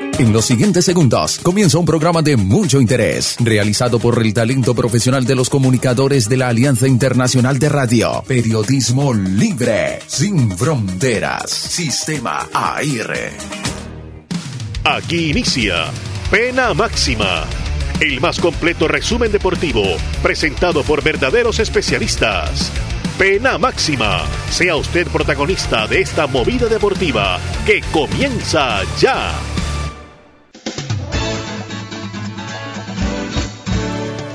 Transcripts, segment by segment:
En los siguientes segundos comienza un programa de mucho interés, realizado por el talento profesional de los comunicadores de la Alianza Internacional de Radio. Periodismo libre, sin fronteras. Sistema AIR. Aquí inicia Pena Máxima, el más completo resumen deportivo, presentado por verdaderos especialistas. Pena Máxima, sea usted protagonista de esta movida deportiva que comienza ya.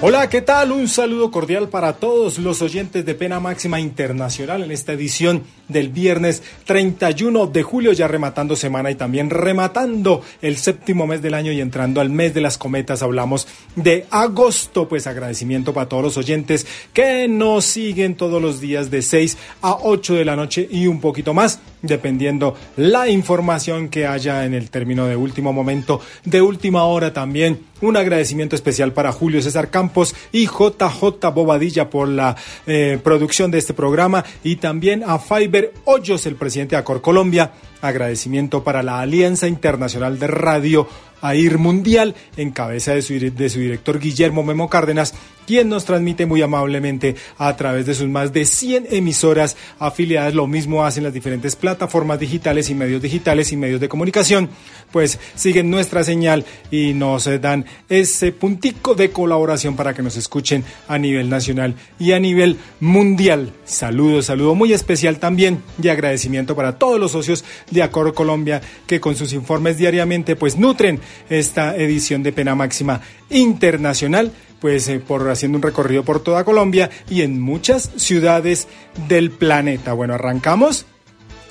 Hola, ¿qué tal? Un saludo cordial para todos los oyentes de Pena Máxima Internacional en esta edición del viernes 31 de julio, ya rematando semana y también rematando el séptimo mes del año y entrando al mes de las cometas. Hablamos de agosto, pues agradecimiento para todos los oyentes que nos siguen todos los días de 6 a 8 de la noche y un poquito más, dependiendo la información que haya en el término de último momento, de última hora también. Un agradecimiento especial para Julio César Campos y JJ Bobadilla por la eh, producción de este programa y también a Fiber Hoyos, el presidente de Acor Colombia. Agradecimiento para la Alianza Internacional de Radio AIR Mundial, en cabeza de su, de su director Guillermo Memo Cárdenas, quien nos transmite muy amablemente a través de sus más de 100 emisoras afiliadas. Lo mismo hacen las diferentes plataformas digitales y medios digitales y medios de comunicación, pues siguen nuestra señal y nos dan ese puntico de colaboración para que nos escuchen a nivel nacional y a nivel mundial. Saludos, saludo muy especial también y agradecimiento para todos los socios de Acor Colombia que con sus informes diariamente pues nutren esta edición de Pena Máxima Internacional pues eh, por haciendo un recorrido por toda Colombia y en muchas ciudades del planeta. Bueno, arrancamos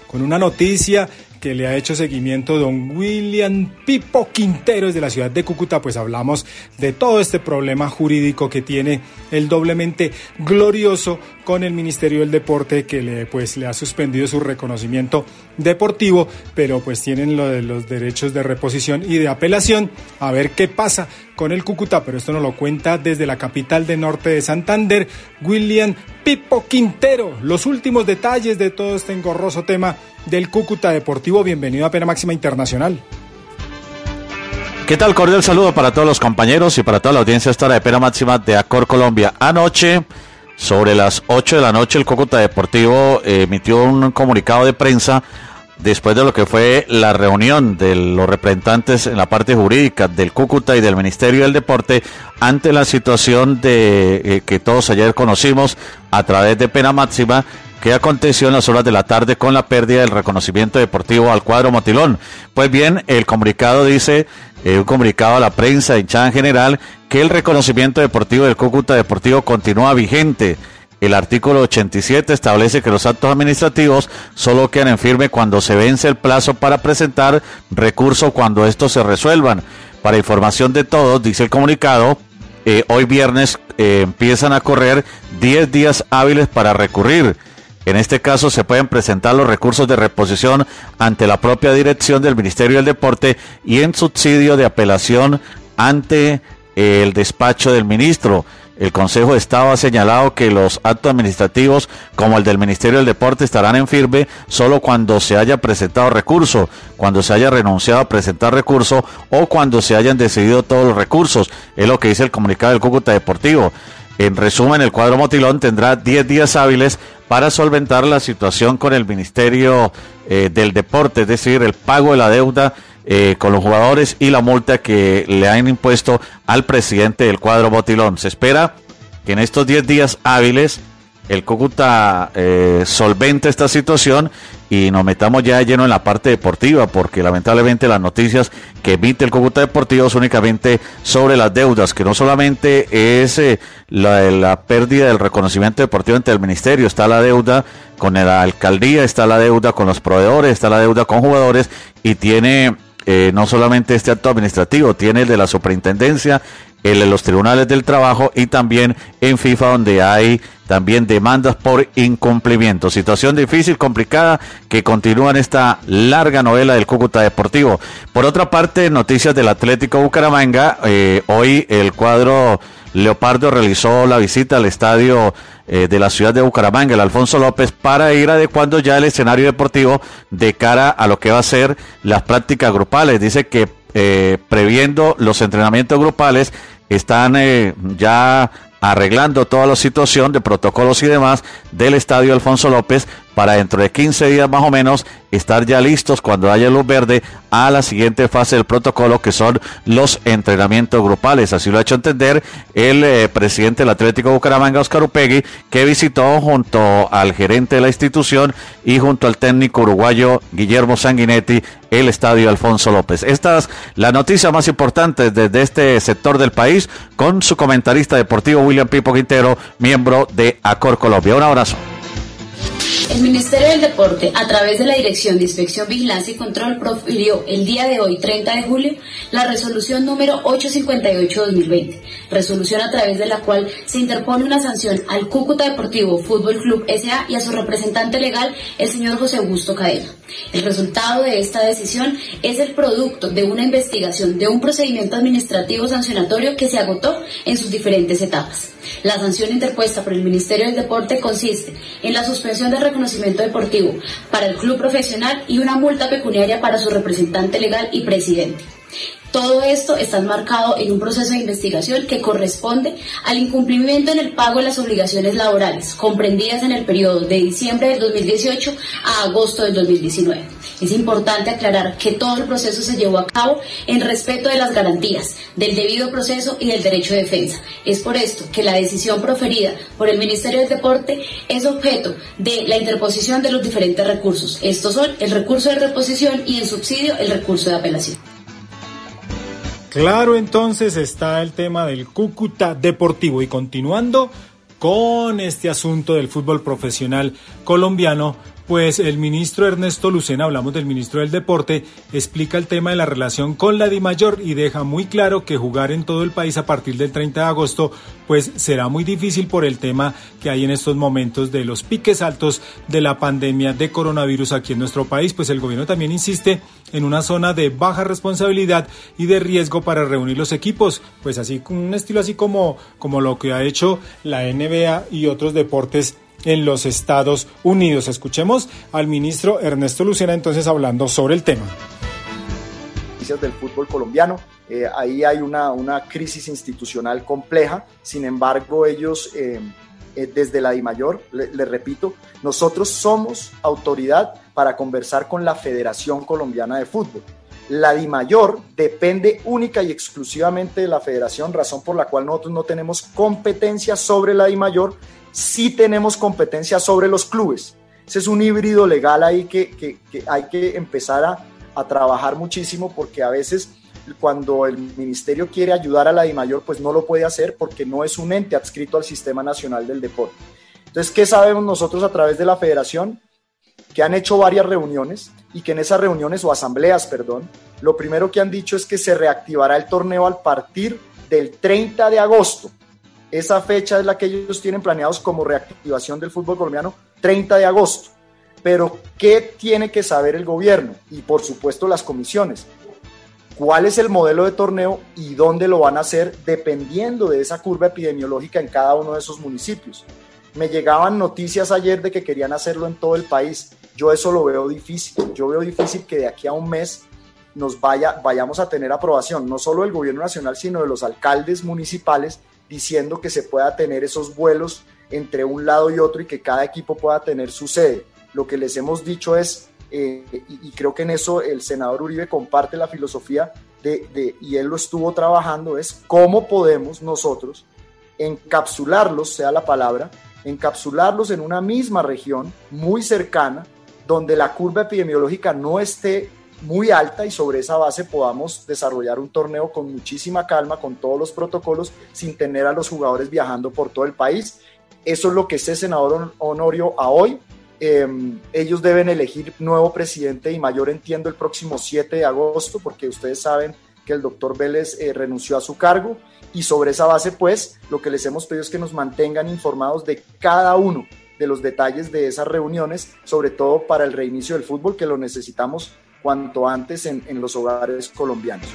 con una noticia que le ha hecho seguimiento don William Pipo Quintero de la ciudad de Cúcuta, pues hablamos de todo este problema jurídico que tiene el doblemente glorioso con el Ministerio del Deporte que le pues le ha suspendido su reconocimiento deportivo, pero pues tienen lo de los derechos de reposición y de apelación, a ver qué pasa con el Cúcuta, pero esto nos lo cuenta desde la capital de norte de Santander, William Pipo Quintero. Los últimos detalles de todo este engorroso tema del Cúcuta Deportivo. Bienvenido a Pena Máxima Internacional. ¿Qué tal? Cordial saludo para todos los compañeros y para toda la audiencia esta hora de Pena Máxima de Acor Colombia. Anoche, sobre las 8 de la noche, el Cúcuta Deportivo emitió un comunicado de prensa después de lo que fue la reunión de los representantes en la parte jurídica del Cúcuta y del Ministerio del Deporte ante la situación de eh, que todos ayer conocimos a través de pena máxima que aconteció en las horas de la tarde con la pérdida del reconocimiento deportivo al cuadro Motilón. Pues bien, el comunicado dice, eh, un comunicado a la prensa hinchada en general, que el reconocimiento deportivo del Cúcuta Deportivo continúa vigente el artículo 87 establece que los actos administrativos solo quedan en firme cuando se vence el plazo para presentar recurso cuando estos se resuelvan. Para información de todos, dice el comunicado, eh, hoy viernes eh, empiezan a correr 10 días hábiles para recurrir. En este caso se pueden presentar los recursos de reposición ante la propia dirección del Ministerio del Deporte y en subsidio de apelación ante el despacho del ministro. El Consejo de Estado ha señalado que los actos administrativos, como el del Ministerio del Deporte, estarán en firme solo cuando se haya presentado recurso, cuando se haya renunciado a presentar recurso o cuando se hayan decidido todos los recursos. Es lo que dice el comunicado del Cúcuta Deportivo. En resumen, el cuadro Motilón tendrá 10 días hábiles para solventar la situación con el Ministerio eh, del Deporte, es decir, el pago de la deuda eh, con los jugadores y la multa que le han impuesto al presidente del cuadro Botilón. Se espera que en estos 10 días hábiles el Cúcuta eh, esta situación y nos metamos ya lleno en la parte deportiva, porque lamentablemente las noticias que emite el Cúcuta Deportivo son únicamente sobre las deudas, que no solamente es eh, la, la, pérdida del reconocimiento deportivo ante el ministerio, está la deuda con la alcaldía, está la deuda con los proveedores, está la deuda con jugadores y tiene eh, no solamente este acto administrativo, tiene el de la superintendencia, el de los tribunales del trabajo y también en FIFA donde hay también demandas por incumplimiento. Situación difícil, complicada, que continúa en esta larga novela del Cúcuta Deportivo. Por otra parte, noticias del Atlético Bucaramanga. Eh, hoy el cuadro Leopardo realizó la visita al estadio eh, de la ciudad de Bucaramanga, el Alfonso López, para ir adecuando ya el escenario deportivo de cara a lo que va a ser las prácticas grupales. Dice que eh, previendo los entrenamientos grupales, están eh, ya arreglando toda la situación de protocolos y demás del estadio Alfonso López para dentro de 15 días más o menos estar ya listos cuando haya luz verde a la siguiente fase del protocolo que son los entrenamientos grupales. Así lo ha hecho entender el eh, presidente del Atlético Bucaramanga, Oscar Upegui, que visitó junto al gerente de la institución y junto al técnico uruguayo Guillermo Sanguinetti el estadio Alfonso López. Esta es la noticia más importante desde este sector del país con su comentarista deportivo William Pipo Quintero, miembro de Acor Colombia. Un abrazo. El Ministerio del Deporte, a través de la Dirección de Inspección, Vigilancia y Control, profirió el día de hoy, 30 de julio, la resolución número 858-2020, resolución a través de la cual se interpone una sanción al Cúcuta Deportivo Fútbol Club S.A. y a su representante legal, el señor José Augusto Cadena. El resultado de esta decisión es el producto de una investigación de un procedimiento administrativo sancionatorio que se agotó en sus diferentes etapas. La sanción interpuesta por el Ministerio del Deporte consiste en la suspensión del reconocimiento deportivo para el club profesional y una multa pecuniaria para su representante legal y presidente. Todo esto está enmarcado en un proceso de investigación que corresponde al incumplimiento en el pago de las obligaciones laborales comprendidas en el periodo de diciembre del 2018 a agosto del 2019. Es importante aclarar que todo el proceso se llevó a cabo en respeto de las garantías, del debido proceso y del derecho de defensa. Es por esto que la decisión proferida por el Ministerio del Deporte es objeto de la interposición de los diferentes recursos. Estos son el recurso de reposición y en subsidio el recurso de apelación. Claro, entonces está el tema del Cúcuta Deportivo. Y continuando con este asunto del fútbol profesional colombiano, pues el ministro Ernesto Lucena, hablamos del ministro del Deporte, explica el tema de la relación con la DIMAYOR y deja muy claro que jugar en todo el país a partir del 30 de agosto pues será muy difícil por el tema que hay en estos momentos de los piques altos de la pandemia de coronavirus aquí en nuestro país, pues el gobierno también insiste en una zona de baja responsabilidad y de riesgo para reunir los equipos, pues así un estilo así como como lo que ha hecho la NBA y otros deportes en los Estados Unidos. Escuchemos al ministro Ernesto Lucena entonces hablando sobre el tema. Del fútbol colombiano, eh, ahí hay una, una, crisis institucional compleja, sin embargo ellos eh, eh, desde la DIMAYOR, le, le repito, nosotros somos autoridad para conversar con la Federación Colombiana de Fútbol. La DIMAYOR depende única y exclusivamente de la federación, razón por la cual nosotros no tenemos competencia sobre la DIMAYOR, sí tenemos competencia sobre los clubes. Ese es un híbrido legal ahí que, hay que empezar a, a, trabajar muchísimo porque a veces cuando el ministerio quiere ayudar a la DIMAYOR, pues no lo puede hacer porque no es un ente adscrito al Sistema Nacional del Deporte. Entonces, ¿qué sabemos nosotros a través de la federación? Que han hecho varias reuniones y que en esas reuniones o asambleas, perdón, lo primero que han dicho es que se reactivará el torneo al partir del 30 de agosto. Esa fecha es la que ellos tienen planeados como reactivación del fútbol colombiano, 30 de agosto. Pero, ¿qué tiene que saber el gobierno? Y por supuesto las comisiones. ¿Cuál es el modelo de torneo y dónde lo van a hacer dependiendo de esa curva epidemiológica en cada uno de esos municipios? Me llegaban noticias ayer de que querían hacerlo en todo el país. Yo eso lo veo difícil. Yo veo difícil que de aquí a un mes nos vaya, vayamos a tener aprobación, no solo del gobierno nacional, sino de los alcaldes municipales diciendo que se pueda tener esos vuelos entre un lado y otro y que cada equipo pueda tener su sede. Lo que les hemos dicho es, eh, y, creo que en eso el senador Uribe comparte la filosofía de, y él lo estuvo trabajando, es cómo podemos nosotros encapsularlos, sea la palabra, encapsularlos en una misma región muy cercana, donde la curva epidemiológica no esté muy alta y sobre esa base podamos desarrollar un torneo con muchísima calma, con todos los protocolos, sin tener a los jugadores viajando por todo el país. Eso es lo que este senador Honorio a hoy. Eh, ellos deben elegir nuevo presidente y mayor entiendo el próximo 7 de agosto, porque ustedes saben que el doctor Vélez eh, renunció a su cargo y sobre esa base, pues, lo que les hemos pedido es que nos mantengan informados de cada uno de los detalles de esas reuniones, sobre todo para el reinicio del fútbol, que lo necesitamos cuanto antes en, los hogares colombianos.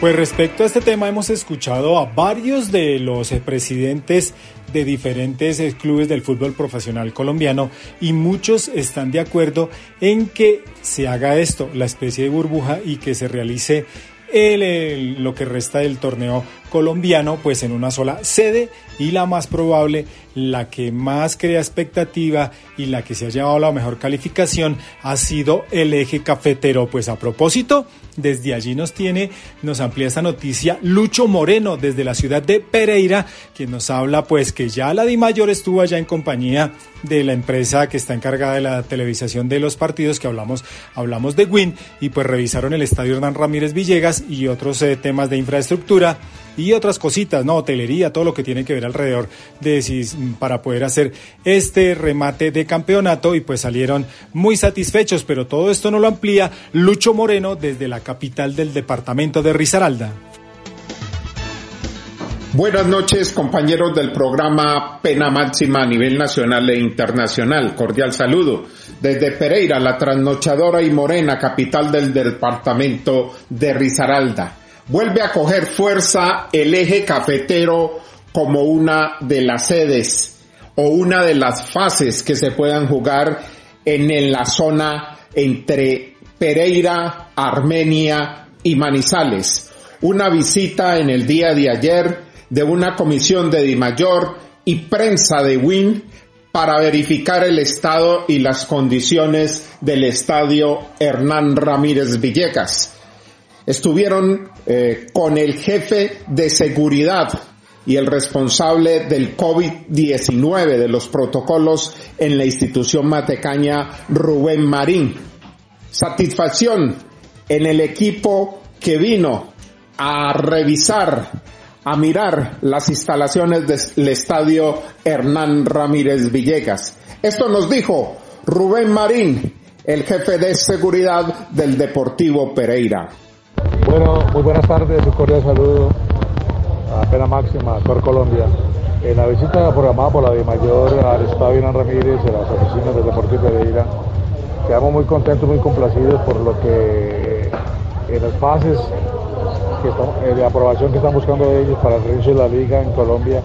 Pues respecto a este tema hemos escuchado a varios de los eh, presidentes de diferentes eh, clubes del fútbol profesional colombiano y muchos están de acuerdo en que se haga esto, la especie de burbuja y que se realice el, lo que resta del torneo colombiano pues en una sola sede y la más probable, la que más crea expectativa y la que se ha llevado la mejor calificación ha sido el eje cafetero. Pues a propósito, desde allí nos tiene, nos amplía esta noticia Lucho Moreno desde la ciudad de Pereira, quien nos habla pues que ya la Di Mayor estuvo allá en compañía de la empresa que está encargada de la televisación de los partidos que hablamos, hablamos de Win y pues revisaron el estadio Hernán Ramírez Villegas y otros eh, temas de infraestructura y otras cositas, no, hotelería, todo lo que tiene que ver alrededor de si, para poder hacer este remate de campeonato y pues salieron muy satisfechos, pero todo esto no lo amplía Lucho Moreno desde la capital del departamento de Risaralda. Buenas noches, compañeros del programa Pena Máxima a nivel nacional e internacional. Cordial saludo. Desde Pereira, la trasnochadora y morena capital del departamento de Risaralda vuelve a coger fuerza el eje cafetero como una de las sedes o una de las fases que se puedan jugar en, la zona entre Pereira, Armenia y Manizales. Una visita en el día de ayer de una comisión de Dimayor y prensa de WIN para verificar el estado y las condiciones del estadio Hernán Ramírez Villegas estuvieron eh, con el jefe de seguridad y el responsable del COVID-19 de los protocolos en la institución matecaña Rubén Marín. Satisfacción en el equipo que vino a revisar, a mirar las instalaciones del estadio Hernán Ramírez Villegas. Esto nos dijo Rubén Marín, el jefe de seguridad del Deportivo Pereira. Bueno, muy buenas tardes, un cordial saludo a Pena Máxima, Cor Colombia. En la visita programada por la de Mayor al Estadio Iván Ramírez en las oficinas del Deportivo Pereira, quedamos muy contentos, muy complacidos por lo que en las fases eh, de aprobación que están buscando ellos para el reinicio de la liga en Colombia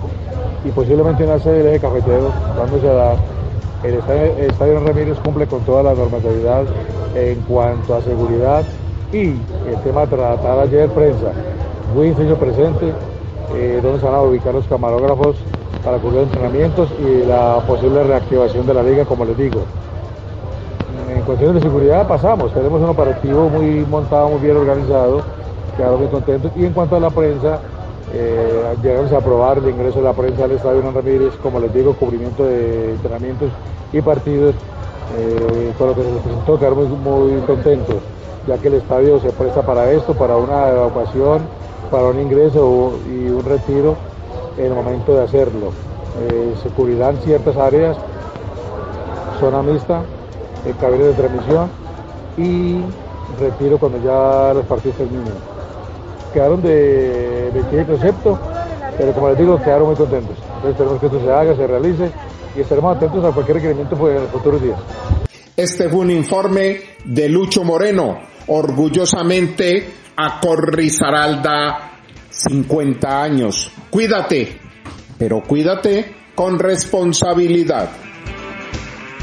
y posiblemente en la sede del eje cafetero, dándose a el Estadio, Iván Ramírez cumple con toda la normatividad en cuanto a seguridad y el tema tratado ayer prensa, muy sencillo presente, eh, donde se van a ubicar los camarógrafos para cubrir entrenamientos y la posible reactivación de la liga, como les digo. En cuestiones de seguridad pasamos, tenemos un operativo muy montado, muy bien organizado, quedaron muy contentos. Y en cuanto a la prensa, eh, llegamos a aprobar el ingreso de la prensa al Estadio Hernán Ramírez, como les digo, cubrimiento de entrenamientos y partidos, eh, con lo que se les presentó, quedaron muy, contentos ya que el estadio se presta para esto, para una evacuación, para un ingreso y un retiro en el momento de hacerlo. Eh, se cubrirán ciertas áreas, zona mixta, el cabello de transmisión y retiro cuando ya los partidos terminen. Quedaron de, de concepto, pero como les digo, quedaron muy contentos. Entonces esperemos que esto se haga, se realice y estaremos atentos a cualquier requerimiento en los futuros días. Este fue un informe de Lucho Moreno, orgullosamente a Corrizaralda 50 años. Cuídate, pero cuídate con responsabilidad.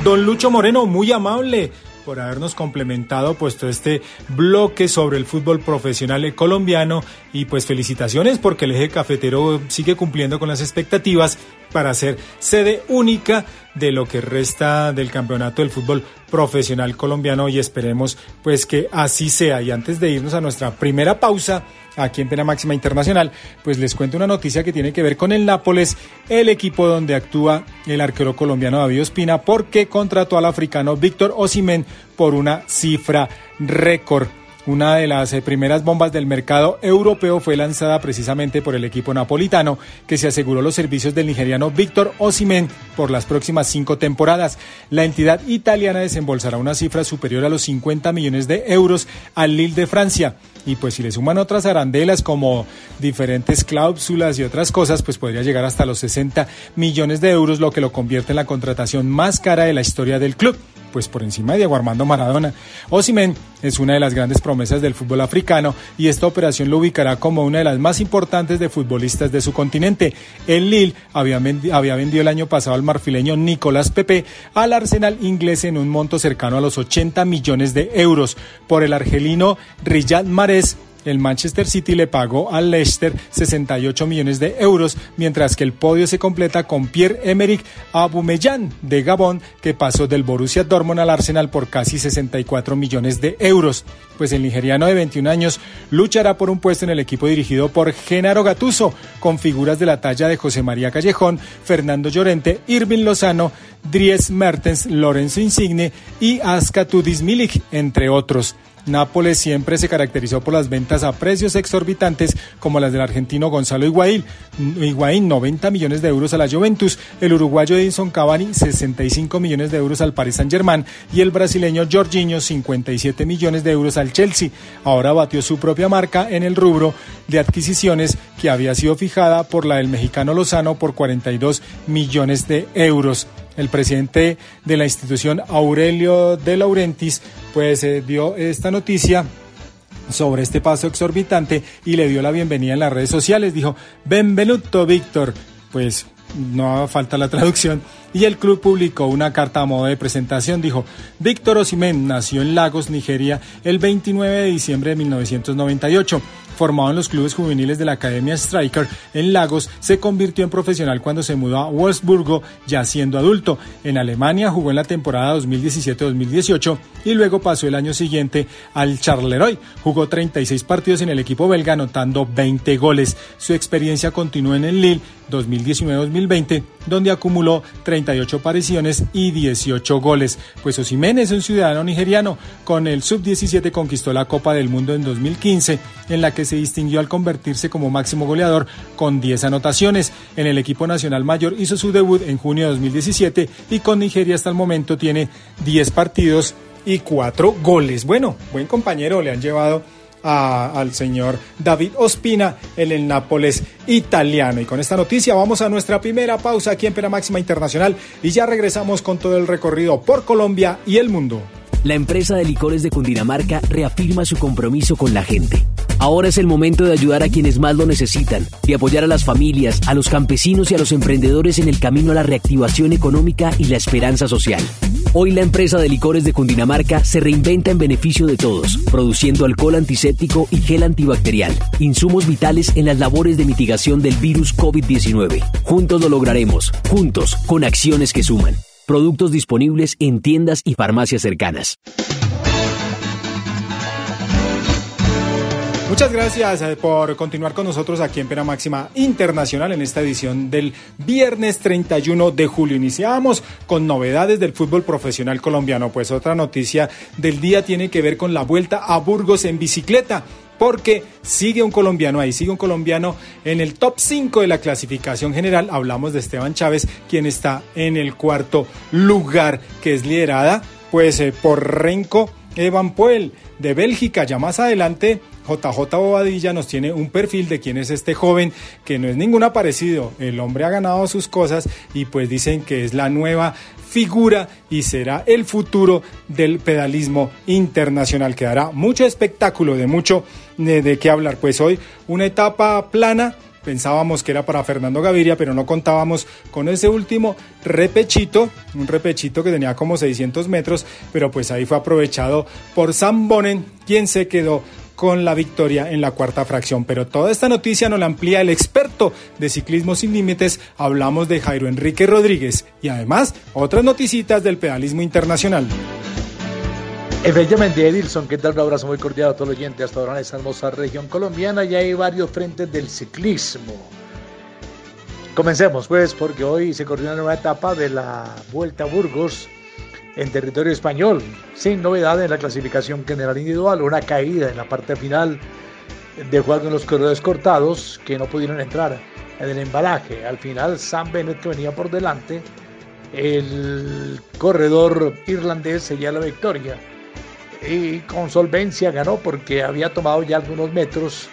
Don Lucho Moreno, muy amable por habernos complementado puesto este bloque sobre el fútbol profesional colombiano y pues felicitaciones porque el eje cafetero sigue cumpliendo con las expectativas para ser sede única de lo que resta del campeonato del fútbol profesional colombiano y esperemos pues que así sea. Y antes de irnos a nuestra primera pausa aquí en Pena Máxima Internacional, pues les cuento una noticia que tiene que ver con el Nápoles, el equipo donde actúa el arquero colombiano David Ospina, porque contrató al africano Víctor Osimen por una cifra récord. Una de las eh, primeras bombas del mercado europeo fue lanzada precisamente por el equipo napolitano, que se aseguró los servicios del nigeriano Víctor Osimen por las próximas cinco temporadas. La entidad italiana desembolsará una cifra superior a los 50 millones de euros al Lille de Francia. Y pues si le suman otras arandelas como diferentes cláusulas y otras cosas, pues podría llegar hasta los 60 millones de euros, lo que lo convierte en la contratación más cara de la historia del club. Pues por encima de Diego Armando Maradona. Osimen es una de las grandes promesas del fútbol africano y esta operación lo ubicará como una de las más importantes de futbolistas de su continente. El Lille había, vendido el año pasado al marfileño Nicolás Pepe al Arsenal inglés en un monto cercano a los 80 millones de euros. Por el argelino Riyad Mahrez el Manchester City le pagó al Leicester 68 millones de euros, mientras que el podio se completa con Pierre-Emerick Aubameyang de Gabón, que pasó del Borussia Dortmund al Arsenal por casi 64 millones de euros. Pues el nigeriano de 21 años luchará por un puesto en el equipo dirigido por Genaro Gatuso, con figuras de la talla de José María Callejón, Fernando Llorente, Irving Lozano, Dries Mertens, Lorenzo Insigne y Aska Tudis Milik, entre otros. Nápoles siempre se caracterizó por las ventas a precios exorbitantes como las del argentino Gonzalo Higuaín, Higuaín 90 millones de euros a la Juventus, el uruguayo Edison Cavani 65 millones de euros al Paris Saint-Germain y el brasileño Jorginho 57 millones de euros al Chelsea. Ahora batió su propia marca en el rubro de adquisiciones que había sido fijada por la del mexicano Lozano por 42 millones de euros el presidente de la institución Aurelio de Laurentis pues eh, dio esta noticia sobre este paso exorbitante y le dio la bienvenida en las redes sociales. Dijo, benvenuto Víctor. Pues no falta la traducción. Y el club publicó una carta a modo de presentación. Dijo, Víctor Osimén nació en Lagos, Nigeria, el 29 de diciembre de 1998 formado en los clubes juveniles de la Academia Striker en Lagos, se convirtió en profesional cuando se mudó a Wolfsburgo ya siendo adulto. En Alemania jugó en la temporada 2017-2018 y luego pasó el año siguiente al Charleroi. Jugó 36 partidos en el equipo belga anotando 20 goles. Su experiencia continuó en el Lille 2019-2020, donde acumuló 38 apariciones y 18 goles. Pues Osimhen es un ciudadano nigeriano. Con el sub-17 conquistó la Copa del Mundo en 2015, en la que se distinguió al convertirse como máximo goleador con 10 anotaciones. En el equipo nacional mayor hizo su debut en junio de 2017 y con Nigeria hasta el momento tiene 10 partidos y 4 goles. Bueno, buen compañero, le han llevado al señor David Ospina en el Nápoles italiano. Y con esta noticia vamos a nuestra primera pausa aquí en Pena Máxima Internacional y ya regresamos con todo el recorrido por Colombia y el mundo. La empresa de licores de Cundinamarca reafirma su compromiso con la gente. Ahora es el momento de ayudar a quienes más lo necesitan, de apoyar a las familias, a los campesinos y a los emprendedores en el camino a la reactivación económica y la esperanza social. Hoy la empresa de licores de Cundinamarca se reinventa en beneficio de todos, produciendo alcohol antiséptico y gel antibacterial, insumos vitales en las labores de mitigación del virus COVID-19. Juntos lo lograremos, juntos, con acciones que suman. Productos disponibles en tiendas y farmacias cercanas. Muchas gracias eh, por continuar con nosotros aquí en Pena Máxima Internacional en esta edición del viernes 31 de julio. Iniciamos con novedades del fútbol profesional colombiano. Pues otra noticia del día tiene que ver con la vuelta a Burgos en bicicleta porque sigue un colombiano ahí, sigue un colombiano en el top 5 de la clasificación general. Hablamos de Esteban Chávez, quien está en el cuarto lugar, que es liderada pues eh, por Renko Evan Poel de Bélgica. Ya más adelante JJ Bobadilla nos tiene un perfil de quién es este joven que no es ningún aparecido. El hombre ha ganado sus cosas y pues dicen que es la nueva figura y será el futuro del pedalismo internacional que dará mucho espectáculo, de mucho de, qué hablar. Pues hoy una etapa plana pensábamos que era para Fernando Gaviria, pero no contábamos con ese último repechito, un repechito que tenía como 600 metros, pero pues ahí fue aprovechado por Sam Bonen, quien se quedó con la victoria en la cuarta fracción. Pero toda esta noticia nos la amplía el experto de Ciclismo Sin Límites. Hablamos de Jairo Enrique Rodríguez y además otras noticitas del pedalismo internacional. Efectivamente, Edilson, ¿qué tal? Un abrazo muy cordial a todos los oyentes hasta ahora en esta hermosa región colombiana. Ya hay varios frentes del ciclismo. Comencemos pues, porque hoy se corrió una nueva etapa de la Vuelta a Burgos en territorio español, sin novedad en la clasificación general individual, una caída en la parte final de juego en los corredores cortados que no pudieron entrar en el embalaje. Al final, Sam Bennett, que venía por delante, el corredor irlandés seguía la victoria y con solvencia ganó porque había tomado ya algunos metros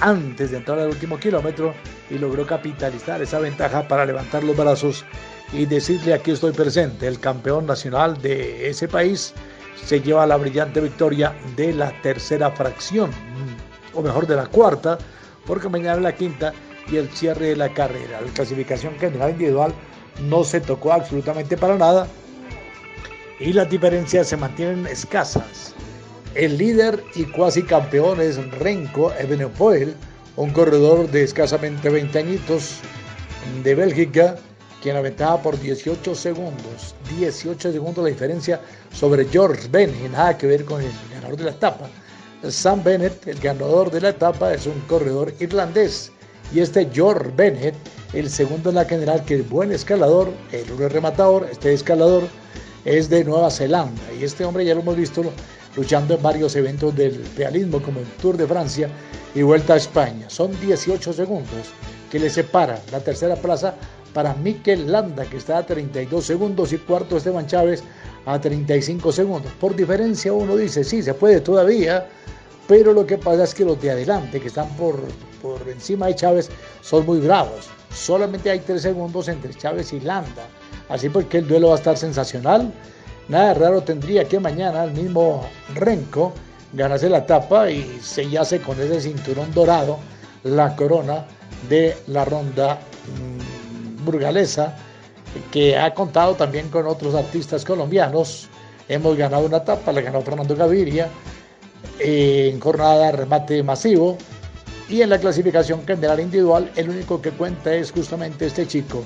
antes de entrar al último kilómetro y logró capitalizar esa ventaja para levantar los brazos y decirle aquí estoy presente, el campeón nacional de ese país se lleva la brillante victoria de la tercera fracción, o mejor de la cuarta, porque mañana la quinta y el cierre de la carrera. La clasificación general individual no se tocó absolutamente para nada y las diferencias se mantienen escasas. El líder y cuasi campeón es Renko Evenepoel, un corredor de escasamente 20 añitos de Bélgica, quien aventaba por 18 segundos. 18 segundos la diferencia sobre George Bennett, nada que ver con el ganador de la etapa. Sam Bennett, el ganador de la etapa, es un corredor irlandés. Y este George Bennett, el segundo en la general, que es buen escalador, el uno rematador, este escalador es de Nueva Zelanda. Y este hombre ya lo hemos visto luchando en varios eventos del realismo, como el Tour de Francia y Vuelta a España. Son 18 segundos que le separan la tercera plaza para Mikel Landa, que está a 32 segundos, y cuarto Esteban Chávez a 35 segundos. Por diferencia uno dice, sí, se puede todavía, pero lo que pasa es que los de adelante, que están por, por encima de Chávez, son muy bravos. Solamente hay 3 segundos entre Chávez y Landa. Así porque el duelo va a estar sensacional. Nada raro tendría que mañana el mismo Renko ganase la etapa y sellase con ese cinturón dorado la corona de la ronda mm, burgalesa que ha contado también con otros artistas colombianos. Hemos ganado una etapa, la ganó Fernando Gaviria en jornada remate masivo y en la clasificación general individual el único que cuenta es justamente este chico,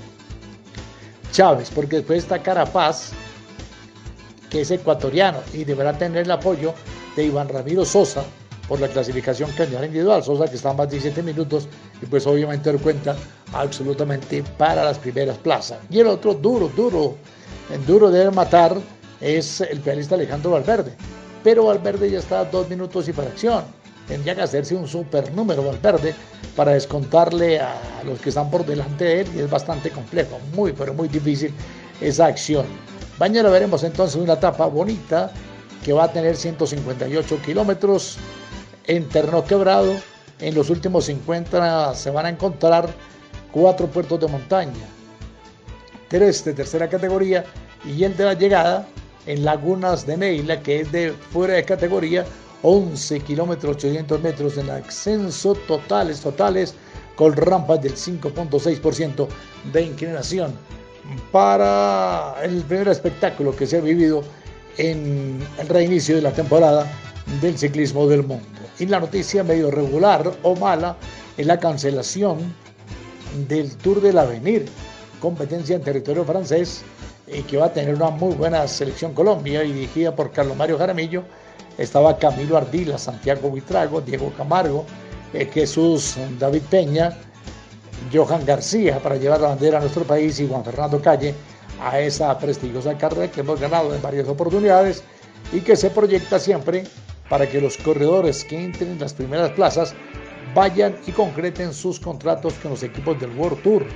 Chávez, porque después está Carapaz, que es ecuatoriano y deberá tener el apoyo de Iván Ramiro Sosa por la clasificación general individual. Sosa que está más de 17 minutos y pues obviamente cuenta absolutamente para las primeras plazas. Y el otro duro, duro, en duro de matar es el pianista Alejandro Valverde. Pero Valverde ya está a dos minutos y fracción. Tendría que hacerse un super número Valverde para descontarle a los que están por delante de él y es bastante complejo, muy pero muy difícil esa acción. Mañana veremos entonces una etapa bonita que va a tener 158 kilómetros en terreno quebrado. En los últimos 50 se van a encontrar cuatro puertos de montaña, tres de tercera categoría y el de la llegada en Lagunas de Neila, que es de fuera de categoría, 11 kilómetros 800 metros en ascenso totales, totales, con rampas del 5.6% de inclinación para el primer espectáculo que se ha vivido en el reinicio de la temporada del ciclismo del mundo. Y la noticia medio regular o mala es la cancelación del Tour del Avenir, competencia en territorio francés, y que va a tener una muy buena selección Colombia, dirigida por Carlos Mario Jaramillo. Estaba Camilo Ardila, Santiago Buitrago, Diego Camargo, eh, Jesús David Peña, Johan García para llevar la bandera a nuestro país y Juan Fernando Calle a esa prestigiosa carrera que hemos ganado en varias oportunidades y que se proyecta siempre para que los corredores que entren en las primeras plazas vayan y concreten sus contratos con los equipos del World Tour.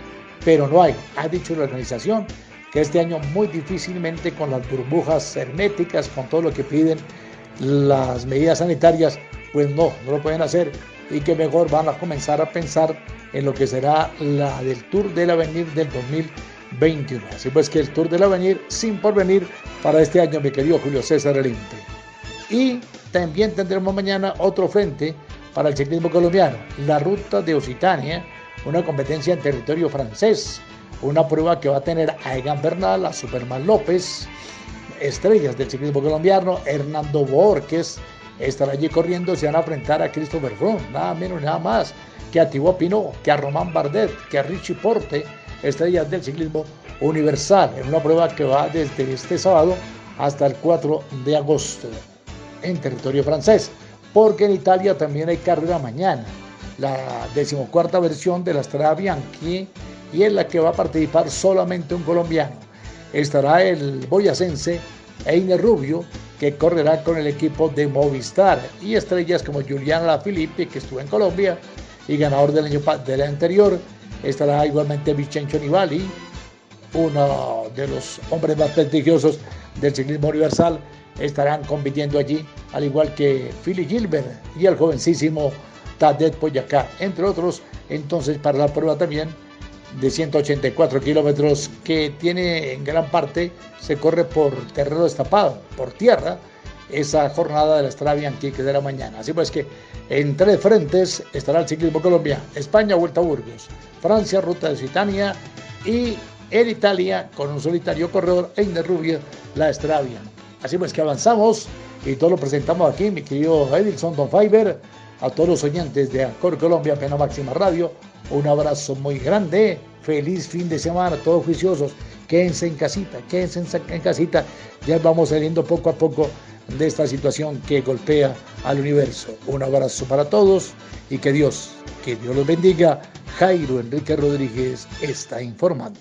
Pero no hay, ha dicho la organización, que este año muy difícilmente con las burbujas herméticas, con todo lo que piden las medidas sanitarias, pues no, no lo pueden hacer y que mejor van a comenzar a pensar en lo que será la del Tour del Avenir del 2021. Así pues que el Tour del Avenir sin porvenir para este año, mi querido Julio César Elinte. Y también tendremos mañana otro frente para el ciclismo colombiano, la ruta de Occitania, una competencia en territorio francés, una prueba que va a tener a Egan Bernal, a Superman López, estrellas del ciclismo colombiano, Hernando Borges estará allí corriendo, se van a enfrentar a Christopher Froome, nada menos nada más que a Thibaut Pinot, que a Román Bardet, que a Richie Porte, estrellas del ciclismo universal, en una prueba que va desde este sábado hasta el 4 de agosto en territorio francés, porque en Italia también hay carrera mañana, la decimocuarta versión de la Strada Bianchi y en la que va a participar solamente un colombiano. Estará el boyacense Einer Rubio, que correrá con el equipo de Movistar, y estrellas como Juliana Lafilippe, que estuvo en Colombia, y ganador del año del anterior. Estará igualmente Vincenzo Nibali, uno de los hombres más prestigiosos del ciclismo universal. Estarán compitiendo allí, al igual que Philly Gilbert y el jovencísimo Tadej Poyacar, entre otros. Entonces, para la prueba también de 184 kilómetros que tiene en gran parte, se corre por terreno destapado, por tierra, esa jornada de la Stravian que quedará mañana. Así pues que en tres frentes estará el ciclismo colombiano. España, Vuelta a Burgos. Francia, Ruta de Citania. Y en Italia, con un solitario corredor, Einer Rubio, la Stravian. Así pues que avanzamos y todo lo presentamos aquí, mi querido Edilson Don Fiber, a todos los oyentes de Acor Colombia, Pena Máxima Radio. Un abrazo muy grande, feliz fin de semana, todos juiciosos. Quédense en casita, quédense en casita. Ya vamos saliendo poco a poco de esta situación que golpea al universo. Un abrazo para todos y que Dios, que Dios los bendiga. Jairo Enrique Rodríguez está informando.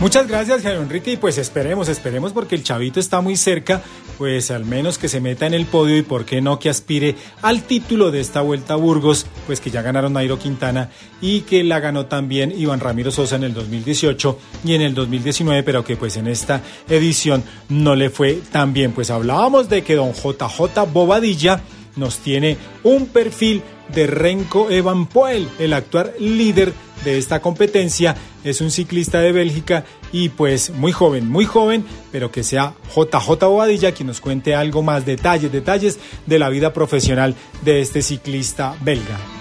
Muchas gracias, Jairo Enrique, y pues esperemos, esperemos porque el chavito está muy cerca, pues al menos que se meta en el podio y por qué no que aspire al título de esta vuelta a Burgos, pues que ya ganaron Nairo Quintana y que la ganó también Iván Ramiro Sosa en el 2018 y en el 2019, pero que pues en esta edición no le fue tan bien. Pues hablábamos de que don JJ Bobadilla nos tiene un perfil de Renko Evan Poel, el actual líder de esta competencia. Es un ciclista de Bélgica y pues muy joven, muy joven, pero que sea JJ Bobadilla quien nos cuente algo más, detalles, detalles de la vida profesional de este ciclista belga.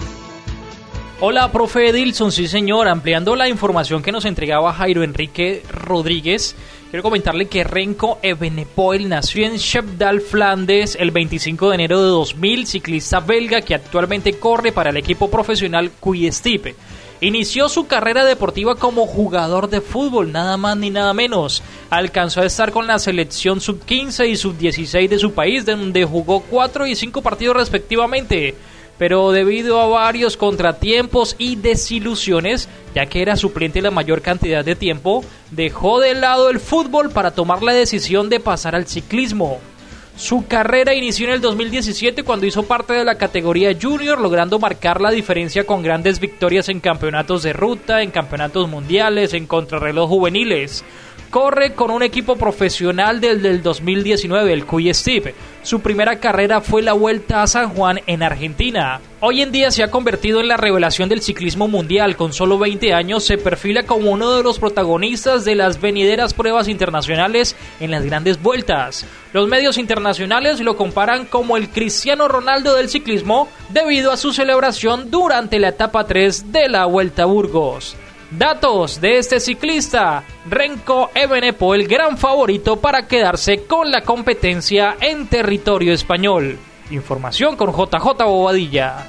Hola, profe Edilson, sí señor, ampliando la información que nos entregaba Jairo Enrique Rodríguez. Quiero comentarle que Renko Evenepoel nació en Shepdal, Flandes, el 25 de enero de 2000, ciclista belga que actualmente corre para el equipo profesional Stipe. Inició su carrera deportiva como jugador de fútbol, nada más ni nada menos. Alcanzó a estar con la selección sub-15 y sub-16 de su país, donde jugó 4 y 5 partidos respectivamente pero debido a varios contratiempos y desilusiones, ya que era suplente la mayor cantidad de tiempo, dejó de lado el fútbol para tomar la decisión de pasar al ciclismo. Su carrera inició en el 2017 cuando hizo parte de la categoría junior, logrando marcar la diferencia con grandes victorias en campeonatos de ruta, en campeonatos mundiales, en contrarreloj juveniles corre con un equipo profesional desde el 2019, el Cuy Steve. Su primera carrera fue la Vuelta a San Juan en Argentina. Hoy en día se ha convertido en la revelación del ciclismo mundial. Con solo 20 años se perfila como uno de los protagonistas de las venideras pruebas internacionales en las grandes vueltas. Los medios internacionales lo comparan como el Cristiano Ronaldo del ciclismo debido a su celebración durante la etapa 3 de la Vuelta a Burgos. Datos de este ciclista, Renko Ebenepo, el gran favorito para quedarse con la competencia en territorio español. Información con JJ Bobadilla.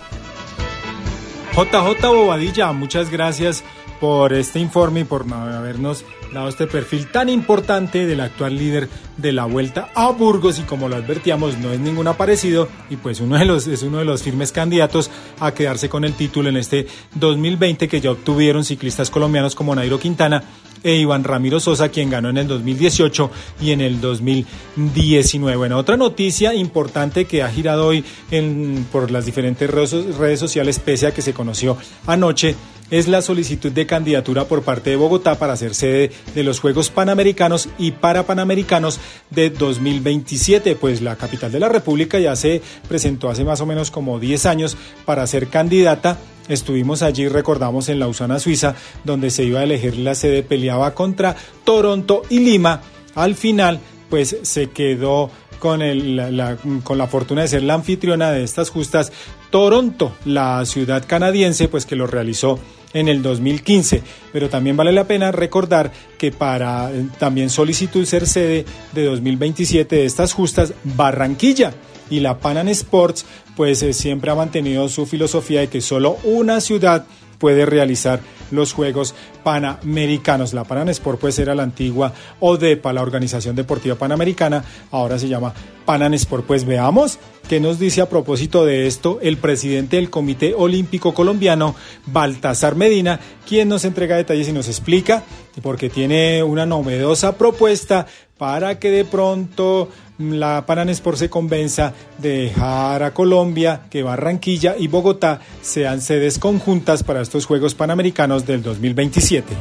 JJ Bobadilla, muchas gracias por este informe y por habernos dado este perfil tan importante del actual líder de la Vuelta a Burgos y como lo advertíamos no es ningún aparecido y pues uno de los es uno de los firmes candidatos a quedarse con el título en este 2020 que ya obtuvieron ciclistas colombianos como Nairo Quintana e Iván Ramiro Sosa, quien ganó en el 2018 y en el 2019. Bueno, otra noticia importante que ha girado hoy en, por las diferentes redes sociales, pese a que se conoció anoche, es la solicitud de candidatura por parte de Bogotá para ser sede de los Juegos Panamericanos y Parapanamericanos de 2027. Pues la capital de la República ya se presentó hace más o menos como 10 años para ser candidata Estuvimos allí, recordamos, en Lausana, Suiza, donde se iba a elegir la sede, peleaba contra Toronto y Lima. Al final, pues se quedó con, la, con la fortuna de ser la anfitriona de estas justas Toronto, la ciudad canadiense, pues que lo realizó en el 2015. Pero también vale la pena recordar que para eh, también solicitud ser sede de 2027 de estas justas, Barranquilla y la Panan Sports pues eh, siempre ha mantenido su filosofía de que solo una ciudad puede realizar los Juegos Panamericanos. La Sport pues era la antigua ODEPA, la Organización Deportiva Panamericana, ahora se llama Sport. Pues veamos qué nos dice a propósito de esto el presidente del Comité Olímpico Colombiano, Baltasar Medina, quien nos entrega detalles y nos explica, porque tiene una novedosa propuesta para que de pronto la Sport se convenza de dejar a Colombia que Barranquilla y Bogotá sean sedes conjuntas para estos Juegos Panamericanos del 2027.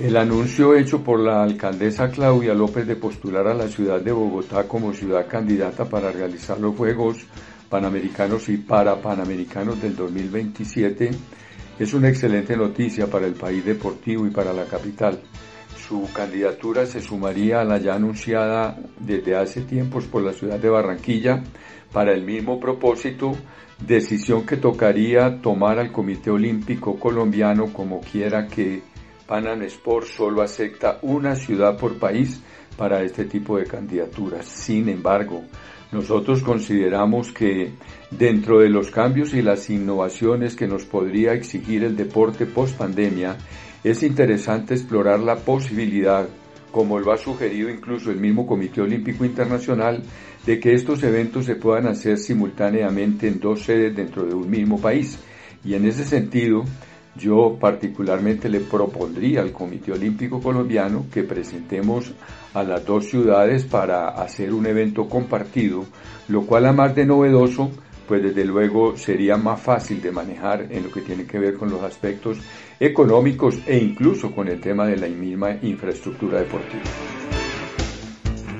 El anuncio hecho por la alcaldesa Claudia López de postular a la ciudad de Bogotá como ciudad candidata para realizar los Juegos Panamericanos y para Panamericanos del 2027 es una excelente noticia para el país deportivo y para la capital. Su candidatura se sumaría a la ya anunciada desde hace tiempos por la ciudad de Barranquilla para el mismo propósito, decisión que tocaría tomar al Comité Olímpico Colombiano como quiera que Panam Sport solo acepta una ciudad por país para este tipo de candidaturas. Sin embargo, nosotros consideramos que dentro de los cambios y las innovaciones que nos podría exigir el deporte post pandemia, es interesante explorar la posibilidad, como lo ha sugerido incluso el mismo Comité Olímpico Internacional, de que estos eventos se puedan hacer simultáneamente en dos sedes dentro de un mismo país. Y en ese sentido, yo particularmente le propondría al Comité Olímpico Colombiano que presentemos a las dos ciudades para hacer un evento compartido, lo cual a más de novedoso, pues desde luego sería más fácil de manejar en lo que tiene que ver con los aspectos económicos e incluso con el tema de la misma infraestructura deportiva.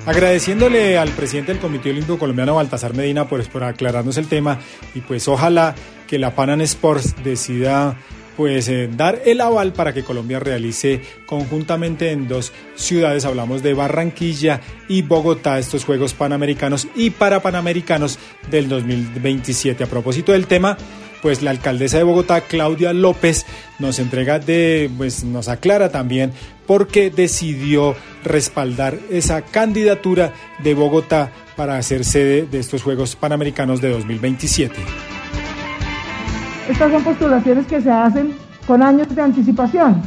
Agradeciéndole al presidente del Comité Olímpico Colombiano, Baltasar Medina, por aclararnos el tema y pues ojalá que la Panan Sports decida pues eh, dar el aval para que Colombia realice conjuntamente en dos ciudades, hablamos de Barranquilla y Bogotá, estos Juegos Panamericanos y para Panamericanos del 2027. A propósito del tema, pues la alcaldesa de Bogotá, Claudia López, nos entrega de, pues nos aclara también por qué decidió respaldar esa candidatura de Bogotá para hacer sede de estos Juegos Panamericanos de 2027. Estas son postulaciones que se hacen con años de anticipación.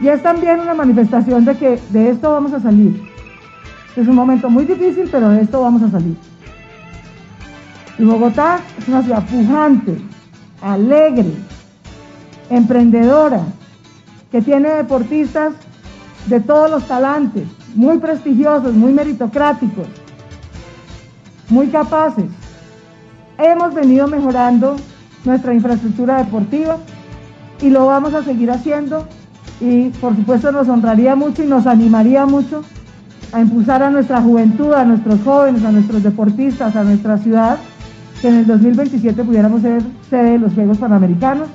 Y es también una manifestación de que de esto vamos a salir. Es un momento muy difícil, pero de esto vamos a salir. Y Bogotá es una ciudad pujante, alegre, emprendedora, que tiene deportistas de todos los talantes, muy prestigiosos, muy meritocráticos, muy capaces. Hemos venido mejorando nuestra infraestructura deportiva y lo vamos a seguir haciendo y por supuesto nos honraría mucho y nos animaría mucho a impulsar a nuestra juventud, a nuestros jóvenes, a nuestros deportistas, a nuestra ciudad, que en el 2027 pudiéramos ser sede de los Juegos Panamericanos.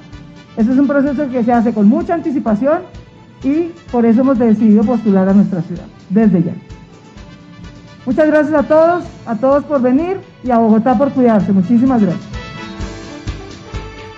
Este es un proceso que se hace con mucha anticipación y por eso hemos decidido postular a nuestra ciudad, desde ya. Muchas gracias a todos, a todos por venir y a Bogotá por cuidarse. Muchísimas gracias.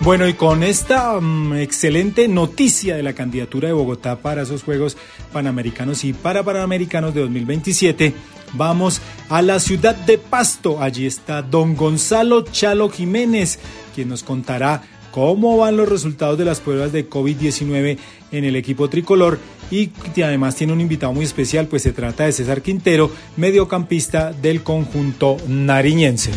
Bueno, y con esta mm, excelente noticia de la candidatura de Bogotá para esos Juegos Panamericanos y para Panamericanos de 2027, vamos a la ciudad de Pasto. Allí está don Gonzalo Chalo Jiménez, quien nos contará cómo van los resultados de las pruebas de COVID-19 en el equipo tricolor y además tiene un invitado muy especial, pues se trata de César Quintero, mediocampista del conjunto nariñense.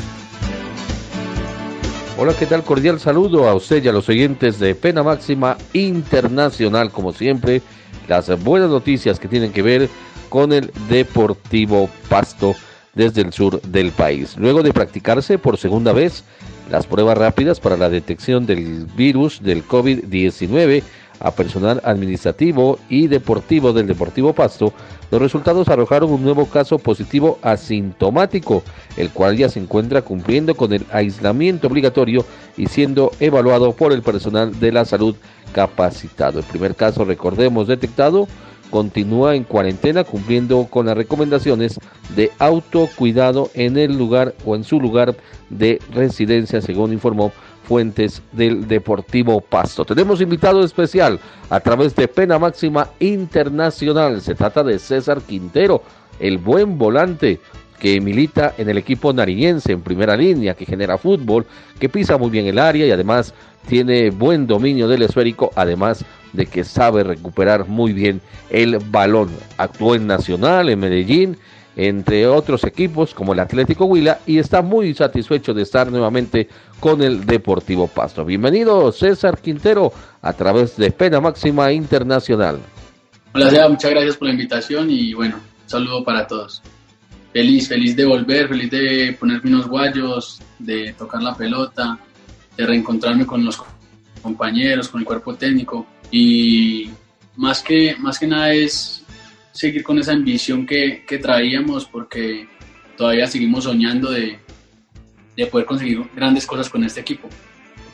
Hola, ¿qué tal? Cordial saludo a usted y a los oyentes de Pena Máxima Internacional, como siempre, las buenas noticias que tienen que ver con el Deportivo Pasto desde el sur del país. Luego de practicarse por segunda vez las pruebas rápidas para la detección del virus del COVID-19, a personal administrativo y deportivo del Deportivo Pasto, los resultados arrojaron un nuevo caso positivo asintomático, el cual ya se encuentra cumpliendo con el aislamiento obligatorio y siendo evaluado por el personal de la salud capacitado. El primer caso, recordemos, detectado, continúa en cuarentena cumpliendo con las recomendaciones de autocuidado en el lugar o en su lugar de residencia, según informó fuentes del Deportivo Pasto. Tenemos invitado especial a través de Pena Máxima Internacional. Se trata de César Quintero, el buen volante que milita en el equipo nariñense en primera línea, que genera fútbol, que pisa muy bien el área y además tiene buen dominio del esférico, además de que sabe recuperar muy bien el balón. Actuó en Nacional, en Medellín entre otros equipos como el Atlético Huila y está muy satisfecho de estar nuevamente con el Deportivo Pasto. Bienvenido César Quintero a través de Pena Máxima Internacional. Hola, muchas gracias por la invitación y bueno, un saludo para todos. Feliz, feliz de volver, feliz de ponerme unos guayos, de tocar la pelota, de reencontrarme con los compañeros, con el cuerpo técnico y más que, más que nada es seguir con esa ambición que, que traíamos porque todavía seguimos soñando de, de poder conseguir grandes cosas con este equipo.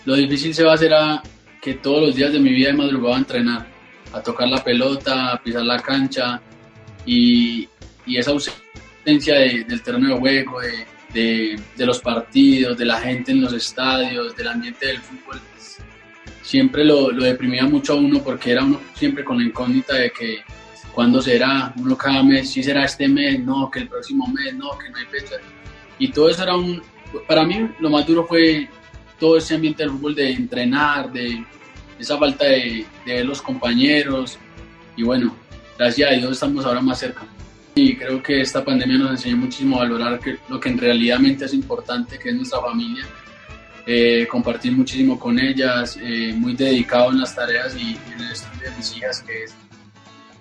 Lo difícil se va a hacer a que todos los días de mi vida he madrugado a entrenar, a tocar la pelota, a pisar la cancha y, y esa ausencia del terreno de juego, de, de, de, los partidos, de la gente en los estadios, del ambiente del fútbol, siempre lo, lo, deprimía mucho a uno porque era uno siempre con la incógnita de que cuándo será, uno cada mes, si será este mes, no, que el próximo mes, no, que no hay fecha. Y todo eso era un, para mí lo más duro fue todo ese ambiente del fútbol de entrenar, de esa falta de, de los compañeros. Y bueno, gracias a Dios estamos ahora más cerca. Y creo que esta pandemia nos enseñó muchísimo a valorar que, lo que en realidad es importante, que es nuestra familia. Eh, compartir muchísimo con ellas, eh, muy dedicado en las tareas y, en el estudio de mis hijas, que es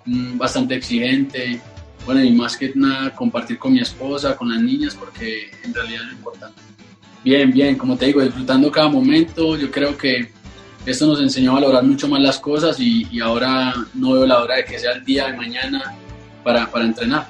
mm, bastante exigente. Bueno, y más que nada compartir con mi esposa, con las niñas, porque en realidad es lo importante. Bien, bien, como te digo, disfrutando cada momento. Yo creo que esto nos enseñó a valorar mucho más las cosas y, y ahora no veo la hora de que sea el día de mañana para, para entrenar.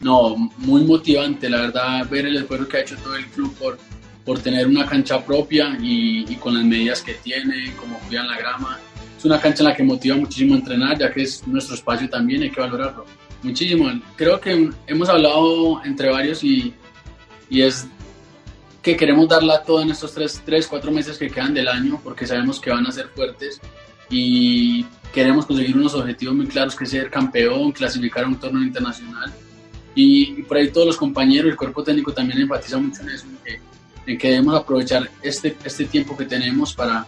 No, muy motivante, la verdad, ver el esfuerzo que ha hecho todo el club por, por tener una cancha propia y, y con las medidas que tiene, como cuidan la grama. Es una cancha en la que motiva muchísimo a entrenar, ya que es nuestro espacio también, hay que valorarlo. Muchísimo. Creo que hemos hablado entre varios y, y es que queremos darla todo en estos tres, tres, cuatro meses que quedan del año, porque sabemos que van a ser fuertes y queremos conseguir unos objetivos muy claros, que es ser campeón, clasificar a un torneo internacional. Y, por ahí todos los compañeros, el cuerpo técnico también enfatiza mucho en eso, en que, en que debemos aprovechar este, este tiempo que tenemos para,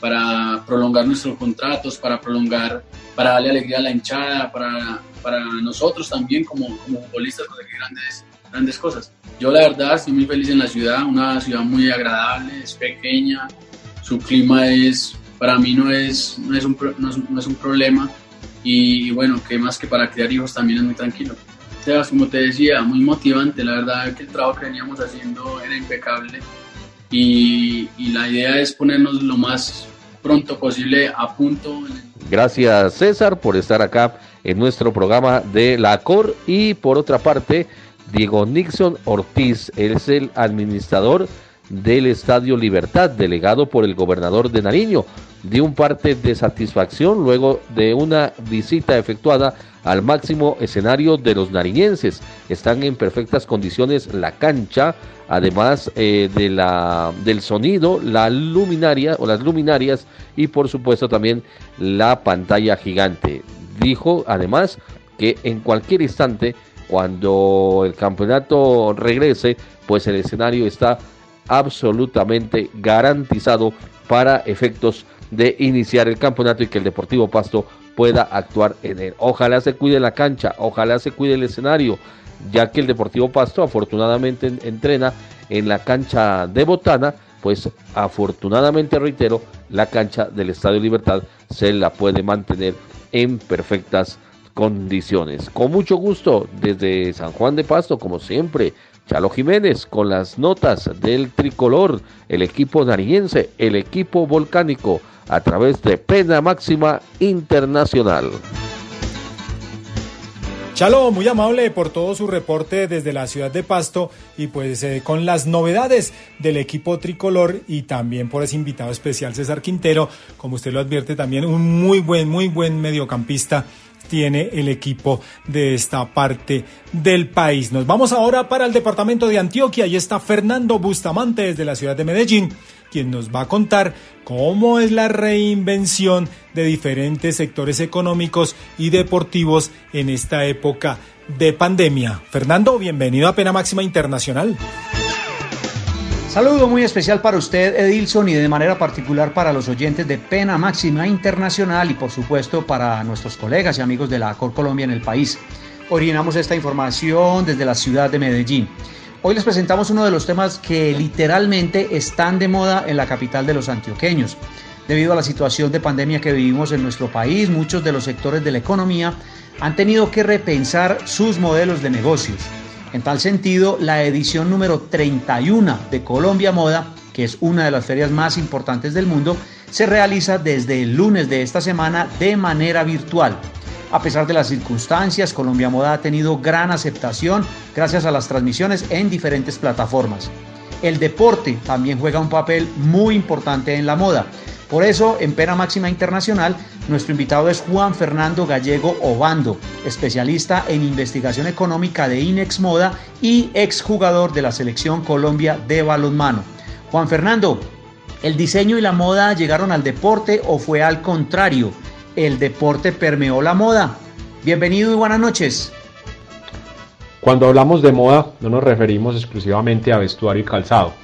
para prolongar nuestros contratos, para prolongar, para darle alegría a la hinchada, para, para nosotros también como, como futbolistas conseguir grandes, grandes cosas. Yo la verdad estoy muy feliz en la ciudad, una ciudad muy agradable, es pequeña, su clima es, para mí no es, no es, un, no es, no es un problema y bueno, que más que para criar hijos también es muy tranquilo. Sebas, como te decía, muy motivante, la verdad que el trabajo que veníamos haciendo era impecable y, y la idea es ponernos lo más pronto posible a punto. Gracias César por estar acá en nuestro programa de la COR y por otra parte Diego Nixon Ortiz, él es el administrador del Estadio Libertad, delegado por el gobernador de Nariño. Dio un parte de satisfacción luego de una visita efectuada al máximo escenario de los nariñenses. Están en perfectas condiciones la cancha, además eh, de la, del sonido, la luminaria o las luminarias y por supuesto también la pantalla gigante. Dijo además que en cualquier instante cuando el campeonato regrese, pues el escenario está absolutamente garantizado para efectos de iniciar el campeonato y que el Deportivo Pasto pueda actuar en él. Ojalá se cuide la cancha, ojalá se cuide el escenario, ya que el Deportivo Pasto afortunadamente entrena en la cancha de Botana, pues afortunadamente reitero, la cancha del Estadio Libertad se la puede mantener en perfectas condiciones. Con mucho gusto, desde San Juan de Pasto, como siempre, Chalo Jiménez con las notas del tricolor, el equipo nariñense, el equipo volcánico, a través de Pena Máxima Internacional. Chalo, muy amable por todo su reporte desde la ciudad de Pasto y pues eh, con las novedades del equipo tricolor y también por ese invitado especial César Quintero, como usted lo advierte también un muy buen, muy buen mediocampista tiene el equipo de esta parte del país. Nos vamos ahora para el departamento de Antioquia. Ahí está Fernando Bustamante desde la ciudad de Medellín, quien nos va a contar cómo es la reinvención de diferentes sectores económicos y deportivos en esta época de pandemia. Fernando, bienvenido a Pena Máxima Internacional. Saludo muy especial para usted, Edilson, y de manera particular para los oyentes de Pena Máxima Internacional y por supuesto para nuestros colegas y amigos de la Cor Colombia en el país. Originamos esta información desde la ciudad de Medellín. Hoy les presentamos uno de los temas que literalmente están de moda en la capital de los antioqueños. Debido a la situación de pandemia que vivimos en nuestro país, muchos de los sectores de la economía han tenido que repensar sus modelos de negocios. En tal sentido, la edición número 31 de Colombia Moda, que es una de las ferias más importantes del mundo, se realiza desde el lunes de esta semana de manera virtual. A pesar de las circunstancias, Colombia Moda ha tenido gran aceptación gracias a las transmisiones en diferentes plataformas. el deporte también juega un papel muy importante en la moda. Por eso, en Pena Máxima Internacional, nuestro invitado es Juan Fernando Gallego Obando, especialista en investigación económica de Inex Moda y exjugador de la Selección Colombia de balonmano. Juan Fernando, ¿el diseño y la moda llegaron al deporte o fue al contrario? ¿El deporte permeó la moda? Bienvenido y buenas noches. Cuando hablamos de moda no nos referimos exclusivamente a vestuario y calzado,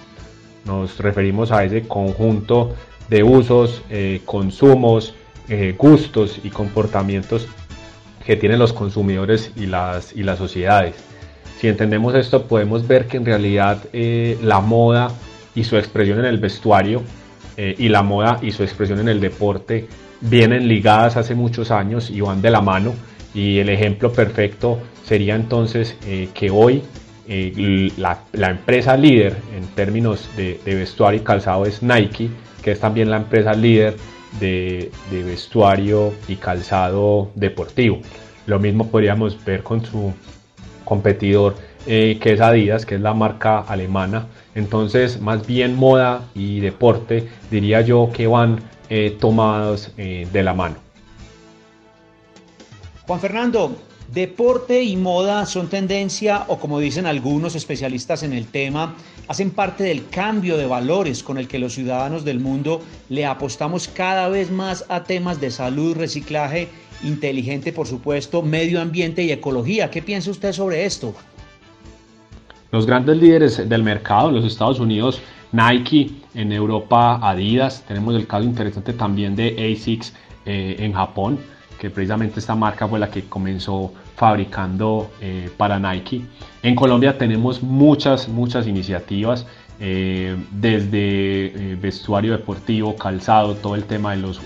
nos referimos a ese conjunto de usos, eh, consumos, eh, gustos y comportamientos que tienen los consumidores y las, y las sociedades. Si entendemos esto, podemos ver que en realidad eh, la moda y su expresión en el vestuario y la moda y su expresión en el deporte vienen ligadas hace muchos años y van de la mano. Y el ejemplo perfecto sería entonces que hoy la, la, empresa líder en términos de, de vestuario y calzado es Nike es también la empresa líder de, vestuario y calzado deportivo. Lo mismo podríamos ver con su competidor eh, que es Adidas, que es la marca alemana. Entonces, más bien moda y deporte, diría yo que van eh, tomados eh, de la mano. Juan Fernando, Deporte y moda son tendencia o como dicen algunos especialistas en el tema, hacen parte del cambio de valores con el que los ciudadanos del mundo le apostamos cada vez más a temas de salud, reciclaje, inteligente por supuesto, medio ambiente y ecología. ¿Qué piensa usted sobre esto? Los grandes líderes del mercado en los Estados Unidos, Nike, en Europa Adidas, tenemos el caso interesante también de ASICS eh, en Japón que precisamente esta marca fue la que comenzó fabricando eh, para Nike. En Colombia tenemos muchas, muchas iniciativas, eh, desde eh, vestuario deportivo, calzado, todo el tema de los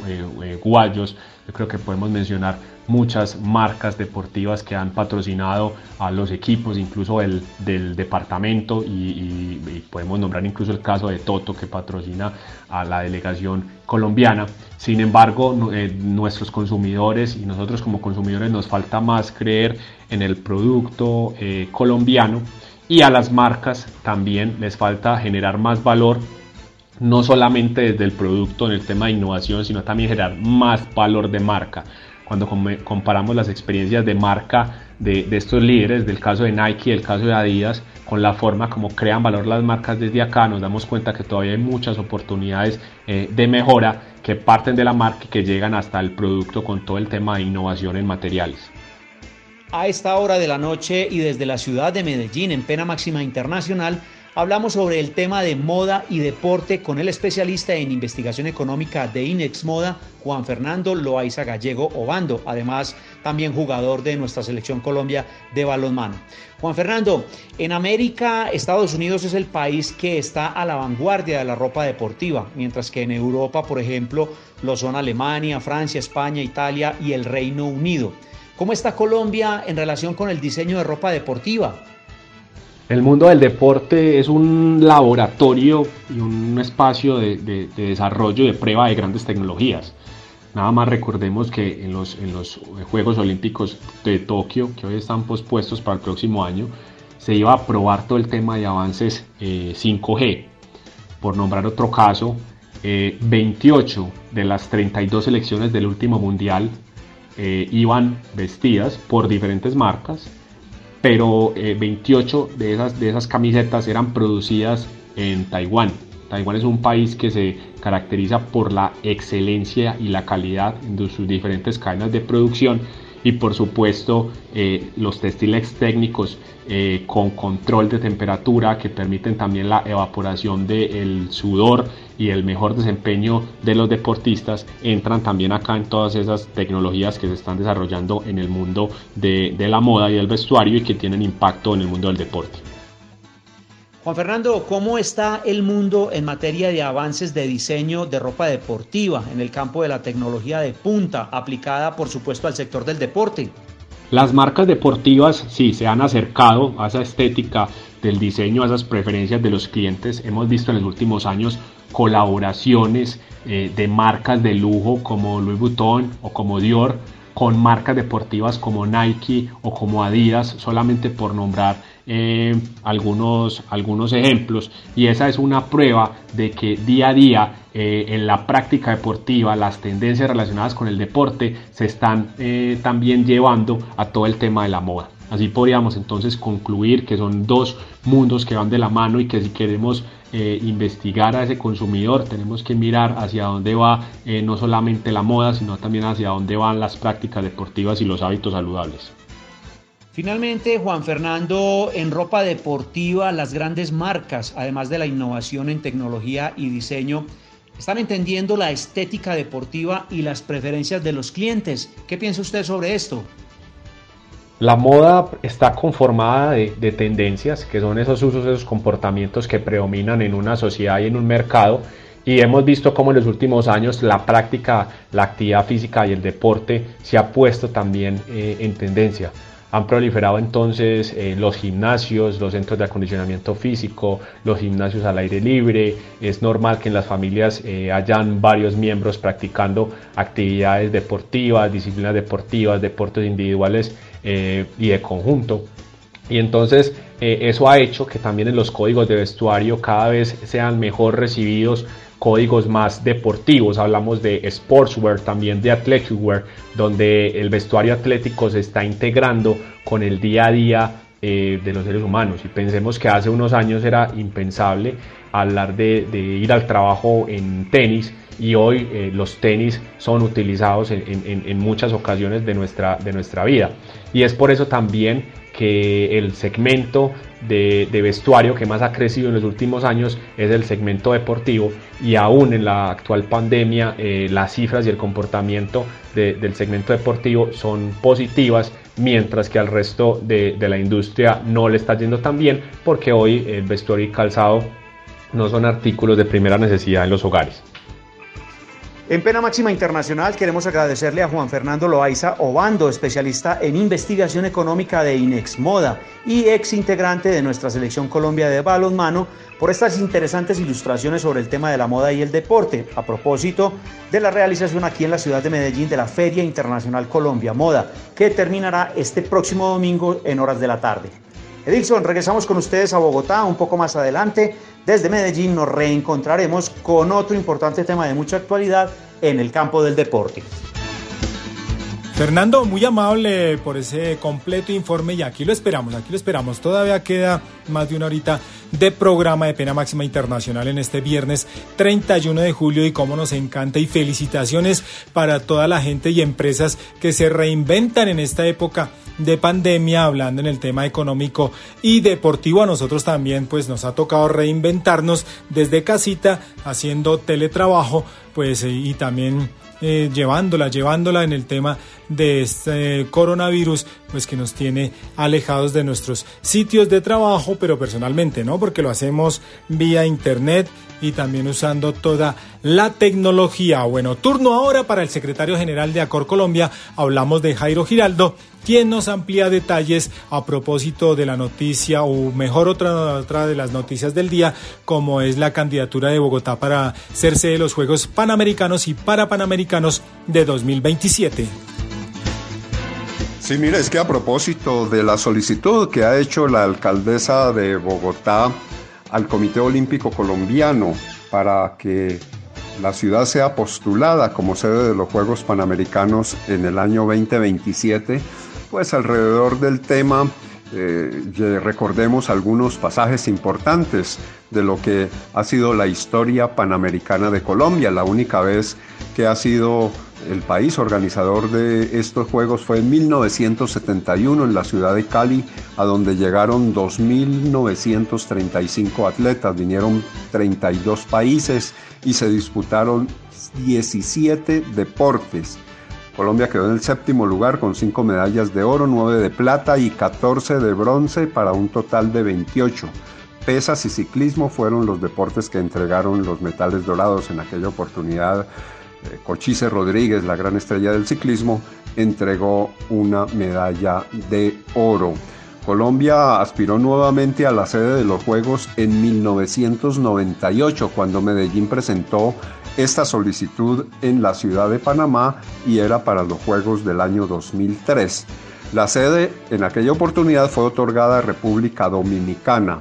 guayos. Yo creo que podemos mencionar muchas marcas deportivas que han patrocinado a los equipos, incluso el, del departamento, y, podemos nombrar incluso el caso de Toto que patrocina a la delegación colombiana. Sin embargo, eh, nuestros consumidores y nosotros como consumidores nos falta más creer en el producto eh, colombiano y a las marcas también les falta generar más valor no solamente desde el producto en el tema de innovación, sino también generar más valor de marca cuando comparamos las experiencias de marca de, estos líderes, del caso de Nike y el caso de Adidas, con la forma como crean valor las marcas desde acá, nos damos cuenta que todavía hay muchas oportunidades eh, de mejora que parten de la marca y que llegan hasta el producto con todo el tema de innovación en materiales. A esta hora de la noche y desde la ciudad de Medellín, en Pena Máxima Internacional, hablamos sobre el tema de moda y deporte con el especialista en investigación económica de Inex Moda, Juan Fernando Loaiza Gallego Obando, además también jugador de nuestra selección Colombia de balonmano. Juan Fernando, en América, Estados Unidos es el país que está a la vanguardia de la ropa deportiva, mientras que en Europa, por ejemplo, lo son Alemania, Francia, España, Italia y el Reino Unido. ¿Cómo está Colombia en relación con el diseño de ropa deportiva? El mundo del deporte es un laboratorio y un espacio de, desarrollo y de prueba de grandes tecnologías. Nada más recordemos que en los, en los Juegos Olímpicos de Tokio, que hoy están pospuestos para el próximo año, se iba a probar todo el tema de avances 5G. Eh, Por nombrar otro caso, 28 eh, de las 32 selecciones del último mundial eh, iban vestidas por diferentes marcas pero 28 eh, de esas, de esas camisetas eran producidas en Taiwán. Taiwán es un país que se caracteriza por la excelencia y la calidad de sus diferentes cadenas de producción y por supuesto eh, los textiles técnicos eh, con control de temperatura que permiten también la evaporación del sudor y el mejor desempeño de los deportistas entran también acá en todas esas tecnologías que se están desarrollando en el mundo de, de la moda y del vestuario y que tienen impacto en el mundo del deporte. Juan Fernando, ¿cómo está el mundo en materia de avances de diseño de ropa deportiva en el campo de la tecnología de punta aplicada, por supuesto, al sector del deporte? Las marcas deportivas sí se han acercado a esa estética del diseño, a esas preferencias de los clientes. Hemos visto en los últimos años colaboraciones eh, de marcas de lujo como Louis Vuitton o como Dior con marcas deportivas como Nike o como Adidas, solamente por nombrar eh, algunos, algunos ejemplos y esa es una prueba de que día a día eh, en la práctica deportiva las tendencias relacionadas con el deporte se están eh, también llevando a todo el tema de la moda. Así podríamos entonces concluir que son dos mundos que van de la mano y que si queremos investigar a ese consumidor tenemos que mirar hacia dónde va no solamente la moda, sino también hacia dónde van las prácticas deportivas y los hábitos saludables. Finalmente, Juan Fernando, en ropa deportiva, las grandes marcas, además de la innovación en tecnología y diseño, están entendiendo la estética deportiva y las preferencias de los clientes. ¿Qué piensa usted sobre esto? La moda está conformada de, tendencias, que son esos usos, esos comportamientos que predominan en una sociedad y en un mercado. Y hemos visto cómo en los últimos años la práctica, la actividad física y el deporte se ha puesto también eh, en tendencia. Han proliferado entonces eh, los gimnasios, los centros de acondicionamiento físico, los gimnasios al aire libre. Es normal que en las familias eh, hayan varios miembros practicando actividades deportivas, disciplinas deportivas, deportes individuales eh, y de conjunto. Y entonces eso ha hecho que también en los códigos de vestuario cada vez sean mejor recibidos códigos más deportivos, hablamos de sportswear, también de athletic wear, donde el vestuario atlético se está integrando con el día a día eh, de los seres humanos. Y pensemos que hace unos años era impensable hablar de, ir al trabajo en tenis y hoy eh, los tenis son utilizados en, muchas ocasiones de nuestra, de nuestra vida. Y es por eso también que el segmento de, vestuario que más ha crecido en los últimos años es el segmento deportivo y aún en la actual pandemia eh, las cifras y el comportamiento del segmento deportivo son positivas mientras que al resto de, de la industria no le está yendo tan bien porque hoy el vestuario y calzado no son artículos de primera necesidad en los hogares. En Pena Máxima Internacional queremos agradecerle a Juan Fernando Loaiza Obando, especialista en investigación económica de Inex Moda y ex integrante de nuestra selección Colombia de balonmano, por estas interesantes ilustraciones sobre el tema de la moda y el deporte, a propósito de la realización aquí en la ciudad de Medellín de la Feria Internacional Colombia Moda, que terminará este próximo domingo en horas de la tarde. Edilson, regresamos con ustedes a Bogotá un poco más adelante. Desde Medellín nos reencontraremos con otro importante tema de mucha actualidad en el campo del deporte. Fernando, muy amable por ese completo informe y aquí lo esperamos, aquí lo esperamos. Todavía queda más de una horita de programa de pena máxima internacional en este viernes 31 de julio y cómo nos encanta y felicitaciones para toda la gente y empresas que se reinventan en esta época de pandemia, hablando en el tema económico y deportivo. A nosotros también pues nos ha tocado reinventarnos desde casita, haciendo teletrabajo, pues y también eh, llevándola, llevándola en el tema de este coronavirus, pues que nos tiene alejados de nuestros sitios de trabajo, pero personalmente, ¿no? Porque lo hacemos vía internet y también usando toda la tecnología. Bueno, turno ahora para el secretario general de Acor Colombia. Hablamos de Jairo Giraldo, quien nos amplía detalles a propósito de la noticia, o mejor otra, otra de las noticias del día, como es la candidatura de Bogotá para ser sede de los Juegos Panamericanos y Parapanamericanos de 2027. Sí, mire, es que a propósito de la solicitud que ha hecho la alcaldesa de Bogotá al Comité Olímpico Colombiano para que la ciudad sea postulada como sede de los Juegos Panamericanos en el año 2027, pues alrededor del tema eh, recordemos algunos pasajes importantes de lo que ha sido la historia panamericana de Colombia. La única vez que ha sido el país organizador de estos Juegos fue en 1971 en la ciudad de Cali, a donde llegaron 2.935 atletas, vinieron 32 países y se disputaron 17 deportes. Colombia quedó en el séptimo lugar con 5 medallas de oro, 9 de plata y 14 de bronce para un total de 28. Pesas y ciclismo fueron los deportes que entregaron los metales dorados en aquella oportunidad Cochise Rodríguez, la gran estrella del ciclismo, entregó una medalla de oro. Colombia aspiró nuevamente a la sede de los Juegos en 1998, cuando Medellín presentó esta solicitud en la ciudad de Panamá y era para los Juegos del año 2003. La sede en aquella oportunidad fue otorgada a República Dominicana.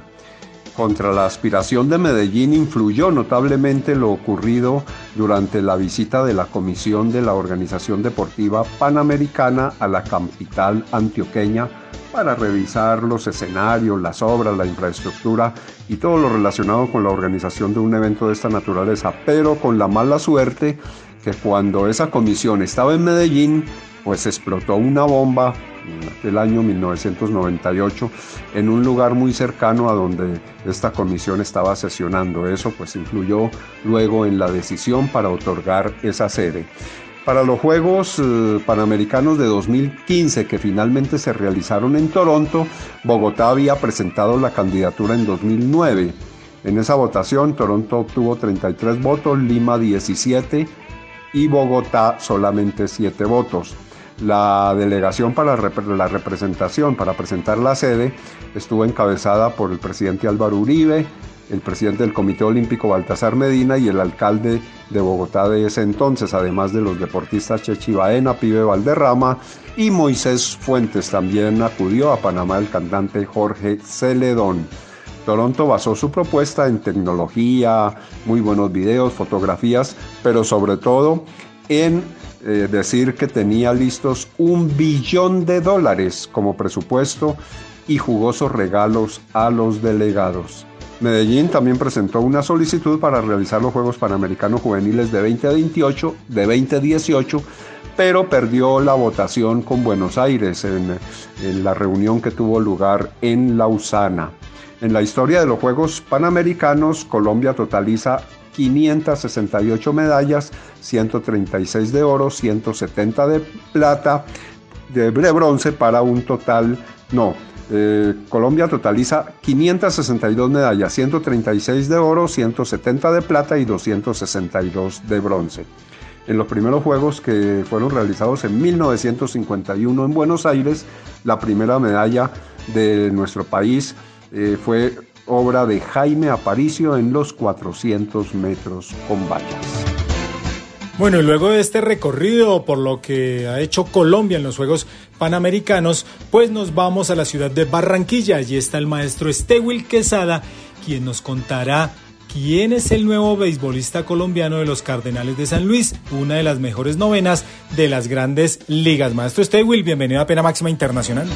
Contra la aspiración de Medellín influyó notablemente lo ocurrido durante la visita de la Comisión de la Organización Deportiva Panamericana a la capital antioqueña para revisar los escenarios, las obras, la infraestructura y todo lo relacionado con la organización de un evento de esta naturaleza, pero con la mala suerte que cuando esa comisión estaba en Medellín, pues explotó una bomba del año 1998 en un lugar muy cercano a donde esta comisión estaba sesionando. Eso pues influyó luego en la decisión para otorgar esa sede. Para los Juegos eh, Panamericanos de 2015 que finalmente se realizaron en Toronto, Bogotá había presentado la candidatura en 2009. En esa votación, Toronto obtuvo 33 votos, Lima 17 y Bogotá solamente 7 votos. La delegación para la representación, para presentar la sede, estuvo encabezada por el presidente Álvaro Uribe, el presidente del Comité Olímpico Baltasar Medina y el alcalde de Bogotá de ese entonces, además de los deportistas Chechi Baena, Pibe Valderrama y Moisés Fuentes. También acudió a Panamá el cantante Jorge Celedón. Toronto basó su propuesta en tecnología, muy buenos videos, fotografías, pero sobre todo en eh, decir que tenía listos un billón de dólares como presupuesto y jugosos regalos a los delegados. Medellín también presentó una solicitud para realizar los Juegos Panamericanos Juveniles de 2028, de 2018, pero perdió la votación con Buenos Aires en, en la reunión que tuvo lugar en Lausana. En la historia de los Juegos Panamericanos, Colombia totaliza 568 medallas, 136 de oro, 170 de plata, de bronce para un total, no, eh, Colombia totaliza 562 medallas, 136 de oro, 170 de plata y 262 de bronce. En los primeros Juegos que fueron realizados en 1951 en Buenos Aires, la primera medalla de nuestro país eh, fue obra de Jaime Aparicio en los 400 metros con vallas. Bueno, y luego de este recorrido por lo que ha hecho Colombia en los Juegos Panamericanos, pues nos vamos a la ciudad de Barranquilla. Allí está el maestro Estewil Quesada, quien nos contará quién es el nuevo beisbolista colombiano de los Cardenales de San Luis, una de las mejores novenas de las grandes ligas. Maestro Estewil, bienvenido a Pena Máxima Internacional.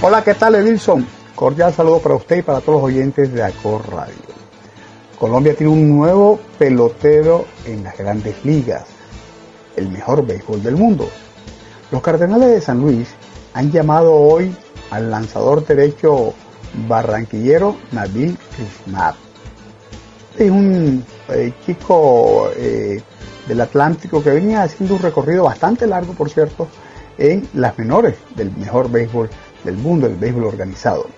Hola, ¿qué tal, Edilson? Cordial saludo para usted y para todos los oyentes de Acor Radio. Colombia tiene un nuevo pelotero en las grandes ligas, el mejor béisbol del mundo. Los Cardenales de San Luis han llamado hoy al lanzador derecho barranquillero Nabil Krishnat. Es un eh, chico eh, del Atlántico que venía haciendo un recorrido bastante largo, por cierto, en las menores del mejor béisbol del mundo, el béisbol organizado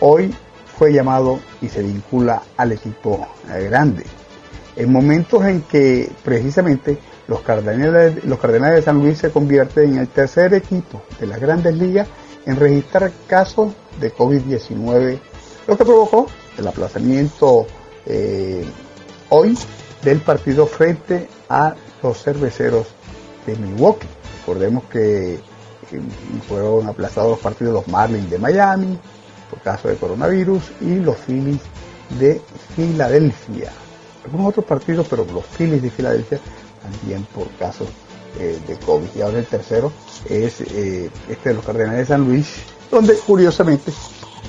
hoy fue llamado y se vincula al equipo grande. En momentos en que precisamente los Cardenales, de San Luis se convierten en el tercer equipo de las grandes ligas en registrar casos de COVID-19, lo que provocó el aplazamiento eh, hoy del partido frente a los cerveceros de Milwaukee. Recordemos que eh, fueron aplazados los partidos de los Marlins de Miami, por caso de coronavirus, y los Phillies de Filadelfia. Algunos otros partidos, pero los Phillies de Filadelfia también por casos eh, de COVID. Y ahora el tercero es eh, este de los Cardenales de San Luis, donde curiosamente,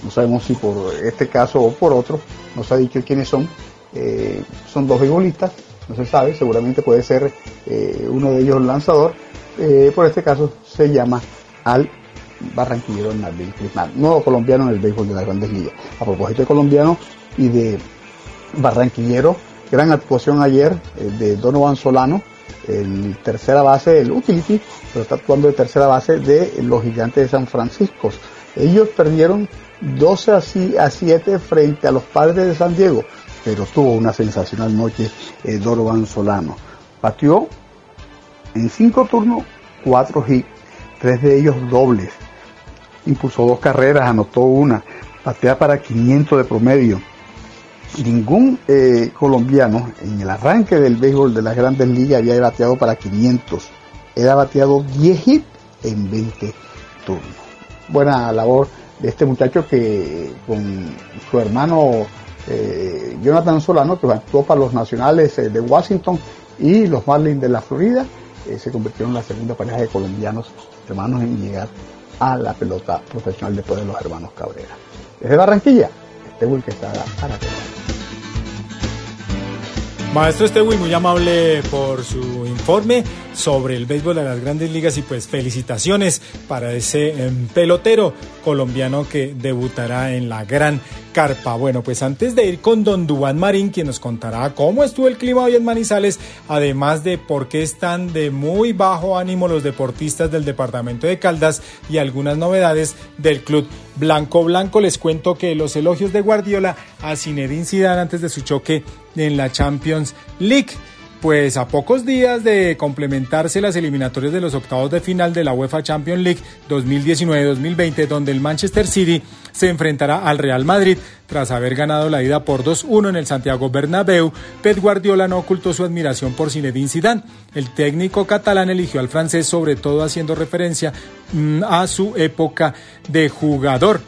no sabemos si por este caso o por otro, no se ha dicho quiénes son, eh, son dos beisbolistas, no se sabe, seguramente puede ser uno de ellos lanzador, por este caso se llama Al barranquillero Nabil Crismal, nuevo colombiano en el béisbol de las grandes ligas. A propósito de colombiano y de barranquillero, gran actuación ayer eh, de Donovan Solano, el tercera base, el utility, pero está actuando de tercera base de los gigantes de San Francisco. Ellos perdieron 12 a 7 frente a los padres de San Diego, pero tuvo una sensacional noche eh, Donovan Solano. Batió en cinco turnos, cuatro hits, tres de ellos dobles impulsó dos carreras, anotó una, batea para 500 de promedio. Ningún eh, colombiano en el arranque del béisbol de las grandes ligas había bateado para 500. Era bateado 10 hits en 20 turnos. Buena labor de este muchacho que con su hermano eh, Jonathan Solano, que actuó para los nacionales eh, de Washington y los Marlins de la Florida, se convirtieron en la segunda pareja de colombianos hermanos en llegar a la pelota profesional después de los hermanos Cabrera. Desde Barranquilla, este Will que está para Maestro Estewi, muy amable por su informe sobre el béisbol de las grandes ligas y pues felicitaciones para ese em, pelotero colombiano que debutará en la gran carpa. Bueno, pues antes de ir con don Dubán Marín, quien nos contará cómo estuvo el clima hoy en Manizales, además de por qué están de muy bajo ánimo los deportistas del departamento de Caldas y algunas novedades del club Blanco Blanco, les cuento que los elogios de Guardiola a Zinedine Zidane antes de su choque en la Champions League. Pues a pocos días de complementarse las eliminatorias de los octavos de final de la UEFA Champions League 2019-2020, donde el Manchester City se enfrentará al Real Madrid tras haber ganado la ida por 2-1 en el Santiago Bernabéu, Pep Guardiola no ocultó su admiración por Zinedine Zidane. El técnico catalán eligió al francés sobre todo haciendo referencia mm, a su época de jugador.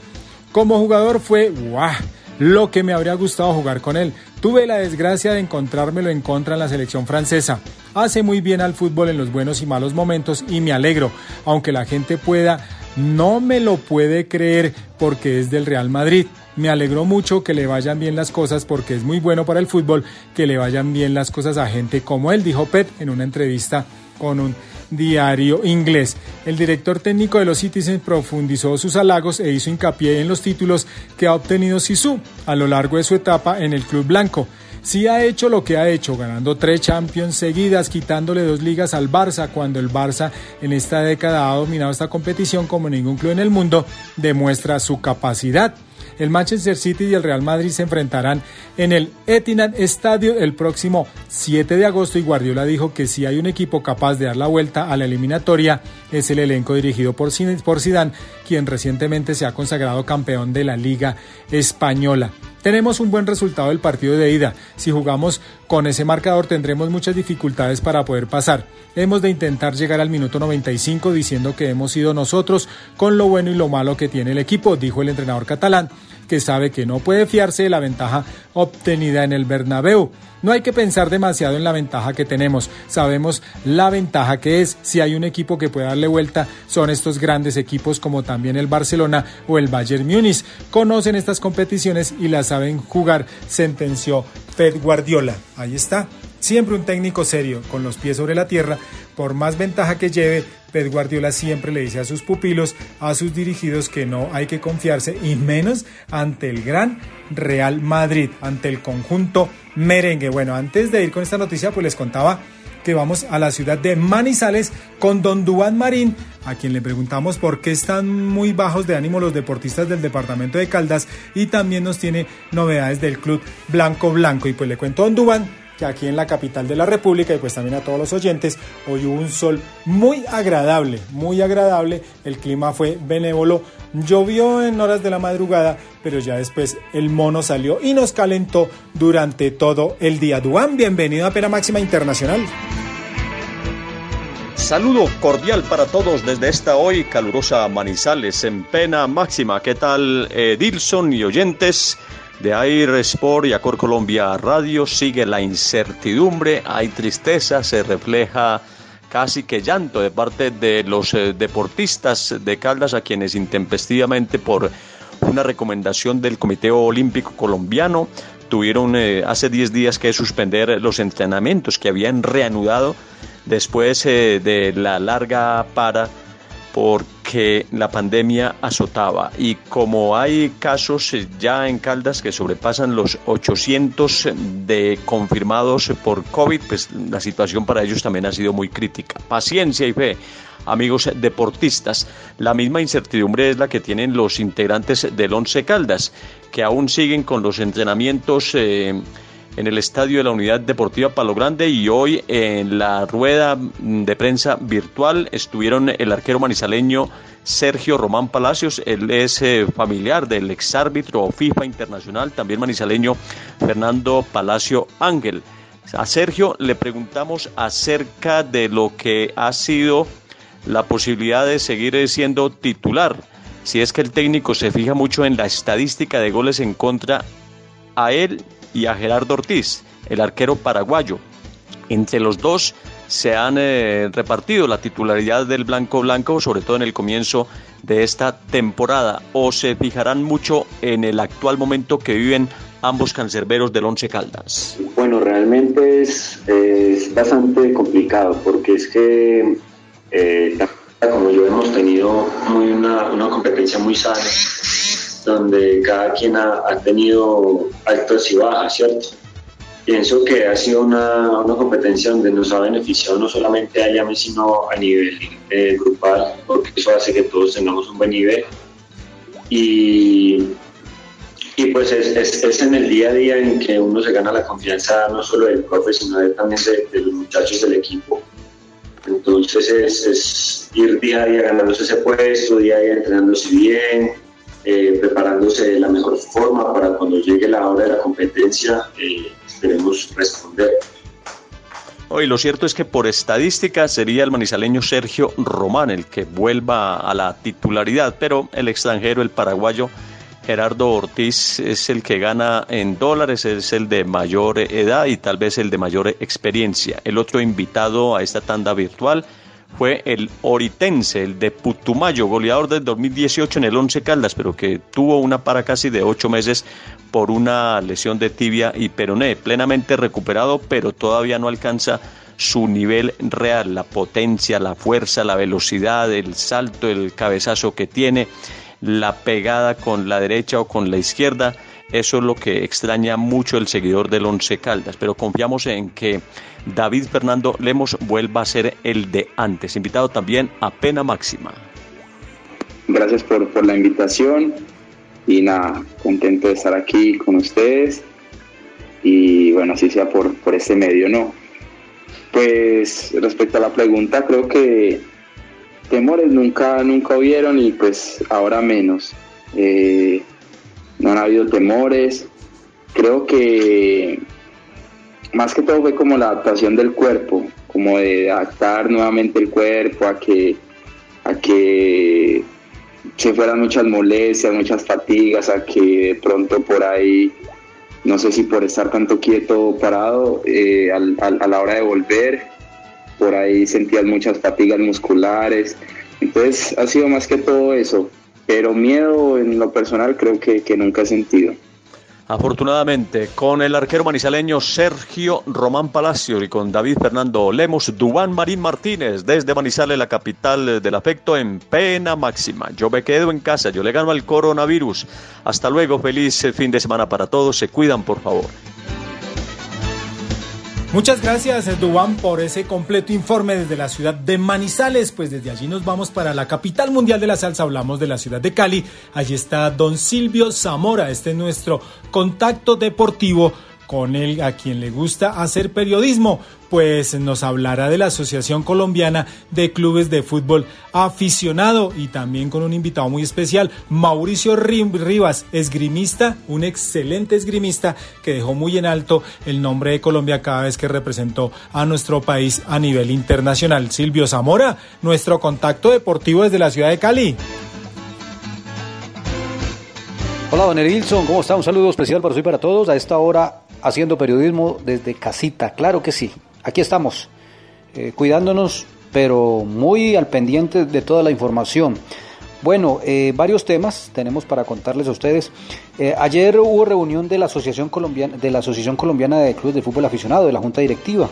Como jugador fue ¡guau! Lo que me habría gustado jugar con él. Tuve la desgracia de encontrármelo en contra en la selección francesa. Hace muy bien al fútbol en los buenos y malos momentos y me alegro, aunque la gente pueda, no me lo puede creer porque es del Real Madrid. Me alegró mucho que le vayan bien las cosas porque es muy bueno para el fútbol que le vayan bien las cosas a gente como él, dijo Pet en una entrevista con un diario inglés. El director técnico de los Citizens profundizó sus halagos e hizo hincapié en los títulos que ha obtenido Sisu a lo largo de su etapa en el club blanco. Sí ha hecho lo que ha hecho, ganando tres Champions seguidas, quitándole dos ligas al Barça, cuando el Barça en esta década ha dominado esta competición como ningún club en el mundo, demuestra su capacidad. El Manchester City y el Real Madrid se enfrentarán en el Etihad Stadium el próximo 7 de agosto y Guardiola dijo que si hay un equipo capaz de dar la vuelta a la eliminatoria es el elenco dirigido por Zidane, quien recientemente se ha consagrado campeón de la Liga Española. Tenemos un buen resultado del partido de ida. Si jugamos con ese marcador tendremos muchas dificultades para poder pasar. Hemos de intentar llegar al minuto 95 diciendo que hemos sido nosotros con lo bueno y lo malo que tiene el equipo, dijo el entrenador catalán, que sabe que no puede fiarse de la ventaja obtenida en el Bernabéu. No hay que pensar demasiado en la ventaja que tenemos. Sabemos la ventaja que es. Si hay un equipo que puede darle vuelta, son estos grandes equipos como también el Barcelona o el Bayern Múnich. Conocen estas competiciones y las saben jugar, sentenció Pep Guardiola. Ahí está. Siempre un técnico serio, con los pies sobre la tierra, por más ventaja que lleve, Pep Guardiola siempre le dice a sus pupilos, a sus dirigidos, que no hay que confiarse, y menos ante el gran Real Madrid, ante el conjunto merengue. Bueno, antes de ir con esta noticia, pues les contaba que vamos a la ciudad de Manizales con Don Duan Marín, a quien le preguntamos por qué están muy bajos de ánimo los deportistas del departamento de Caldas y también nos tiene novedades del club Blanco Blanco. Y pues le cuento Don que aquí en la capital de la República y pues también a todos los oyentes, hoy hubo un sol muy agradable, muy agradable, el clima fue benévolo, llovió en horas de la madrugada, pero ya después el mono salió y nos calentó durante todo el día. Duan, bienvenido a Pena Máxima Internacional. Saludo cordial para todos desde esta hoy calurosa Manizales en Pena Máxima. ¿Qué tal, eh, Dilson y oyentes? De Air Sport y Acor Colombia Radio sigue la incertidumbre, hay tristeza, se refleja casi que llanto de parte de los eh, deportistas de Caldas a quienes intempestivamente por una recomendación del Comité Olímpico Colombiano tuvieron eh, hace 10 días que suspender los entrenamientos que habían reanudado después eh, de la larga para porque la pandemia azotaba y como hay casos ya en Caldas que sobrepasan los 800 de confirmados por COVID, pues la situación para ellos también ha sido muy crítica. Paciencia y fe. Amigos deportistas, la misma incertidumbre es la que tienen los integrantes del Once Caldas, que aún siguen con los entrenamientos eh, en el estadio de la Unidad Deportiva Palo Grande y hoy en la rueda de prensa virtual estuvieron el arquero manizaleño Sergio Román Palacios, él es eh, familiar del exárbitro FIFA Internacional, también manizaleño Fernando Palacio Ángel. A Sergio le preguntamos acerca de lo que ha sido la posibilidad de seguir siendo titular. Si es que el técnico se fija mucho en la estadística de goles en contra a él y a Gerardo Ortiz, el arquero paraguayo. Entre los dos se han eh, repartido la titularidad del blanco blanco, sobre todo en el comienzo de esta temporada, o se fijarán mucho en el actual momento que viven ambos cancerberos del Once Caldas. Bueno, realmente es, bastante complicado porque es que eh, como yo hemos tenido muy una, una, competencia muy sana, donde cada quien ha, ha tenido altos y bajas, ¿cierto? pienso que ha sido una, una, competencia donde nos ha beneficiado no solamente a Yame, sino a nivel eh, grupal, porque eso hace que todos tengamos un buen nivel. Y, y pues es, es, en el día a día en que uno se gana la confianza no solo del profe, sino también de, los muchachos del equipo. Entonces es, es, ir día a día ganándose ese puesto, día a día entrenándose bien, eh, preparándose de la mejor forma para cuando llegue la hora de la competencia eh, esperemos responder. Hoy lo cierto es que por estadística sería el manizaleño Sergio Román el que vuelva a la titularidad, pero el extranjero, el paraguayo Gerardo Ortiz, es el que gana en dólares, es el de mayor edad y tal vez el de mayor experiencia. El otro invitado a esta tanda virtual fue el Oritense, el de Putumayo, goleador del 2018 en el Once Caldas, pero que tuvo una para casi de ocho meses por una lesión de tibia y peroné, plenamente recuperado, pero todavía no alcanza su nivel real, la potencia, la fuerza, la velocidad, el salto, el cabezazo que tiene, la pegada con la derecha o con la izquierda. Eso es lo que extraña mucho el seguidor del Once Caldas, pero confiamos en que David Fernando Lemos vuelva a ser el de antes. Invitado también a pena máxima. Gracias por, por la invitación y nada, contento de estar aquí con ustedes y bueno, así sea por, por este medio, ¿no? Pues respecto a la pregunta, creo que temores nunca, nunca hubieron y pues ahora menos. Eh, no han habido temores. Creo que más que todo fue como la adaptación del cuerpo, como de adaptar nuevamente el cuerpo a que, a que se fueran muchas molestias, muchas fatigas, a que de pronto por ahí, no sé si por estar tanto quieto o parado, eh, a la hora de volver, por ahí sentías muchas fatigas musculares. Entonces ha sido más que todo eso, pero miedo en lo personal creo que, que nunca he sentido. Afortunadamente, con el arquero manizaleño Sergio Román Palacio y con David Fernando Lemos, Dubán Marín Martínez, desde Manizales, la capital del afecto, en pena máxima. Yo me quedo en casa, yo le gano al coronavirus. Hasta luego, feliz fin de semana para todos, se cuidan por favor. Muchas gracias, Dubán, por ese completo informe desde la ciudad de Manizales. Pues desde allí nos vamos para la capital mundial de la salsa. Hablamos de la ciudad de Cali. Allí está don Silvio Zamora. Este es nuestro contacto deportivo con él a quien le gusta hacer periodismo, pues nos hablará de la Asociación Colombiana de Clubes de Fútbol Aficionado y también con un invitado muy especial, Mauricio Rivas, esgrimista, un excelente esgrimista que dejó muy en alto el nombre de Colombia cada vez que representó a nuestro país a nivel internacional. Silvio Zamora, nuestro contacto deportivo desde la ciudad de Cali. Hola, don Erilson, ¿cómo está? Un saludo especial para usted y para todos. A esta hora haciendo periodismo desde casita, claro que sí, aquí estamos, eh, cuidándonos, pero muy al pendiente de toda la información. Bueno, eh, varios temas tenemos para contarles a ustedes. Eh, ayer hubo reunión de la Asociación Colombiana, de la Asociación Colombiana de Clubes de Fútbol Aficionado, de la Junta Directiva,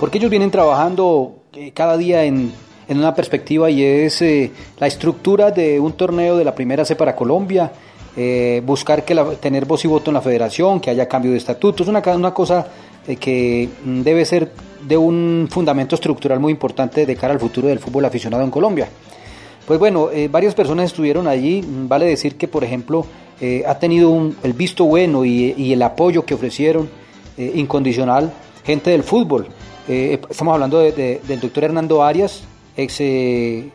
porque ellos vienen trabajando cada día en, en, una perspectiva y es la estructura de un torneo de la primera C para Colombia, eh, buscar que tener voz y voto en la federación, que haya cambio de estatutos, una, una cosa eh, que mm, debe ser de un fundamento estructural muy importante de cara al futuro del fútbol aficionado en Colombia. Pues bueno, eh, varias personas estuvieron allí, mm, vale decir que por ejemplo ha tenido el visto bueno y, el apoyo que ofrecieron incondicional gente del fútbol. estamos hablando del doctor Hernando Arias, ex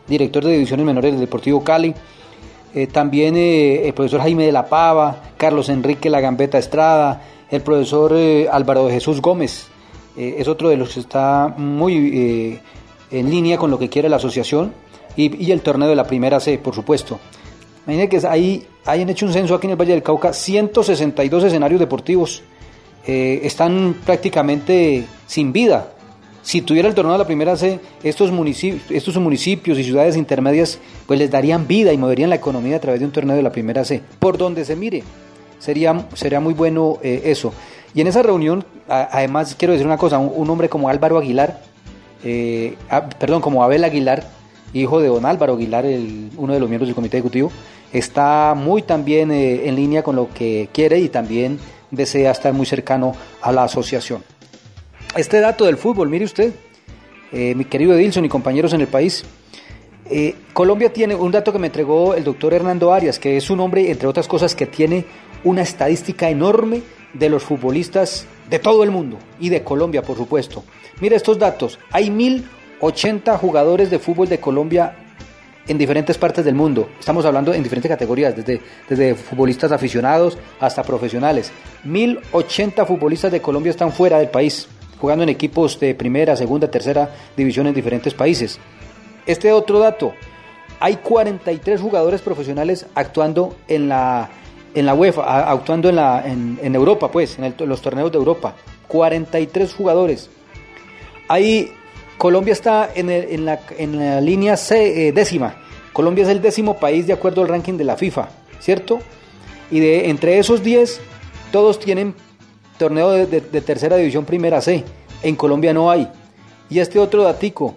director de divisiones menores del Deportivo Cali, eh, también eh, el profesor Jaime de la Pava, Carlos Enrique La Gambeta Estrada, el profesor eh, Álvaro de Jesús Gómez, es otro de los que está muy en línea con lo que quiere la asociación. y, el torneo de la primera C, por supuesto. Imagínense que ahí hayan hecho un censo aquí en el Valle del Cauca, 162 escenarios deportivos están prácticamente sin vida. Si tuviera el torneo de la primera C, estos municipios, estos municipios y ciudades intermedias pues les darían vida y moverían la economía a través de un torneo de la primera C. Por donde se mire, sería, sería muy bueno eh, eso. Y en esa reunión, además quiero decir una cosa, un, hombre como Álvaro Aguilar, eh, perdón, como Abel Aguilar, hijo de don Álvaro Aguilar, el, uno de los miembros del comité ejecutivo, está muy también en línea con lo que quiere y también desea estar muy cercano a la asociación. Este dato del fútbol, mire usted, eh, mi querido Edilson y compañeros en el país, eh, Colombia tiene un dato que me entregó el doctor Hernando Arias, que es un hombre, entre otras cosas, que tiene una estadística enorme de los futbolistas de todo el mundo y de Colombia, por supuesto. Mire estos datos, hay 1080 jugadores de fútbol de Colombia en diferentes partes del mundo. Estamos hablando en diferentes categorías, desde, desde futbolistas aficionados hasta profesionales. 1080 futbolistas de Colombia están fuera del país, jugando en equipos de primera, segunda, tercera división en diferentes países. Este otro dato, hay 43 jugadores profesionales actuando en la, en la UEFA, actuando en, la, en, Europa, pues, en, los torneos de Europa. 43 jugadores. Hay Colombia está en, la, línea C, eh, décima. Colombia es el décimo país de acuerdo al ranking de la FIFA, ¿cierto? Y de entre esos 10, todos tienen torneo de, tercera división primera C. En Colombia no hay. Y este otro datico,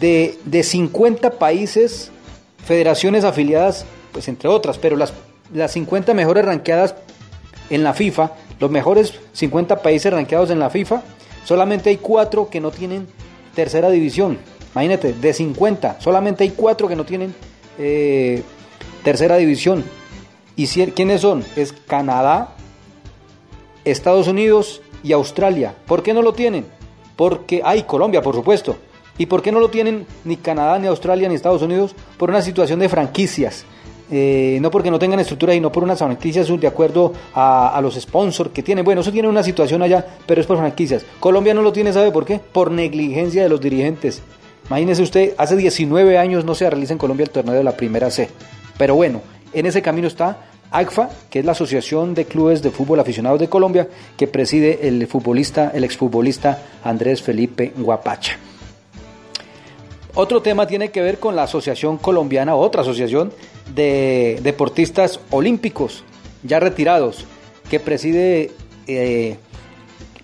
de, de 50 países, federaciones afiliadas, pues entre otras, pero las, las 50 mejores ranqueadas en la FIFA, los mejores 50 países ranqueados en la FIFA, solamente hay cuatro que no tienen tercera división. Imagínate, de 50, solamente hay cuatro que no tienen eh, tercera división. ¿Y quiénes son? Es Canadá, Estados Unidos y Australia. ¿Por qué no lo tienen? Porque hay Colombia, por supuesto. ¿Y por qué no lo tienen ni Canadá, ni Australia, ni Estados Unidos? Por una situación de franquicias. Eh, no porque no tengan estructura, sino por unas franquicias de acuerdo a, los sponsors que tienen. Bueno, eso tiene una situación allá, pero es por franquicias. Colombia no lo tiene, ¿sabe por qué? Por negligencia de los dirigentes. Imagínese usted, hace 19 años no se realiza en Colombia el torneo de la primera C. Pero bueno, en ese camino está ACFA, que es la Asociación de Clubes de Fútbol Aficionados de Colombia, que preside el futbolista, el exfutbolista Andrés Felipe Guapacha. Otro tema tiene que ver con la Asociación Colombiana, otra asociación de deportistas olímpicos ya retirados, que preside eh,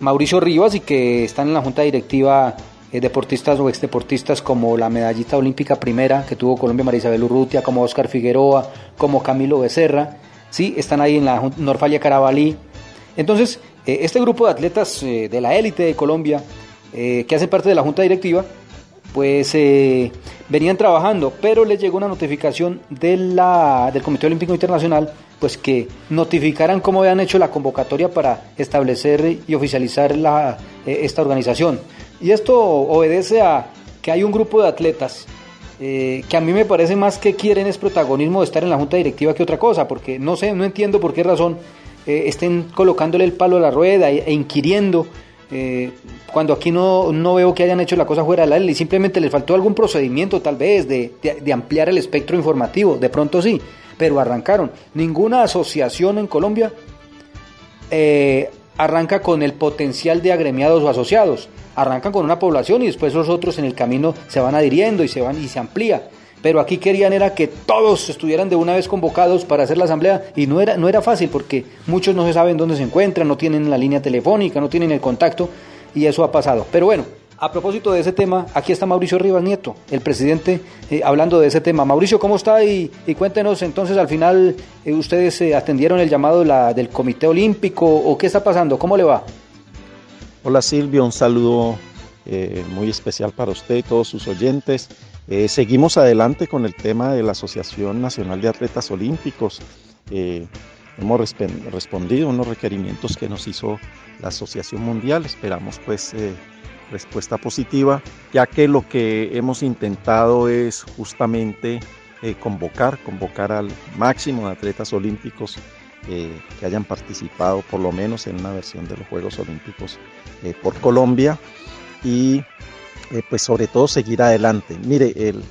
Mauricio Rivas y que están en la junta directiva eh, deportistas o exdeportistas como la medallista olímpica primera que tuvo Colombia Marisabel Urrutia, como Oscar Figueroa, como Camilo Becerra, sí, están ahí en la Norfalia Carabalí. Entonces, eh, este grupo de atletas de la élite de Colombia, que hacen parte de la junta directiva, pues eh, venían trabajando, pero les llegó una notificación de la, del Comité Olímpico Internacional, pues que notificaran cómo habían hecho la convocatoria para establecer y oficializar la, eh, esta organización. Y esto obedece a que hay un grupo de atletas eh, que a mí me parece más que quieren es protagonismo de estar en la junta directiva que otra cosa, porque no sé, no entiendo por qué razón estén colocándole el palo a la rueda e, e inquiriendo eh, cuando aquí no, no, veo que hayan hecho la cosa fuera de la ley, simplemente les faltó algún procedimiento tal vez de, de, ampliar el espectro informativo, de pronto sí, pero arrancaron. Ninguna asociación en Colombia eh, arranca con el potencial de agremiados o asociados, arrancan con una población y después los otros en el camino se van adhiriendo y se van y se amplía pero aquí querían era que todos estuvieran de una vez convocados para hacer la asamblea y no era, no era fácil porque muchos no se saben dónde se encuentran, no tienen la línea telefónica, no tienen el contacto y eso ha pasado. Pero bueno, a propósito de ese tema, aquí está Mauricio Rivas Nieto, el presidente, eh, hablando de ese tema. Mauricio, ¿cómo está? Y, cuéntenos entonces, al final, eh, ¿ustedes eh, atendieron el llamado del Comité Olímpico o qué está pasando? ¿Cómo le va? Hola Silvio, un saludo muy especial para usted y todos sus oyentes. Seguimos adelante con el tema de la Asociación Nacional de Atletas Olímpicos. Hemos respondido a unos requerimientos que nos hizo la Asociación Mundial. Esperamos pues respuesta positiva, ya que lo que hemos intentado es justamente convocar, convocar al máximo de atletas olímpicos que hayan participado por lo menos en una versión de los Juegos Olímpicos por Colombia y eh, pues sobre todo seguir adelante. Mire, el,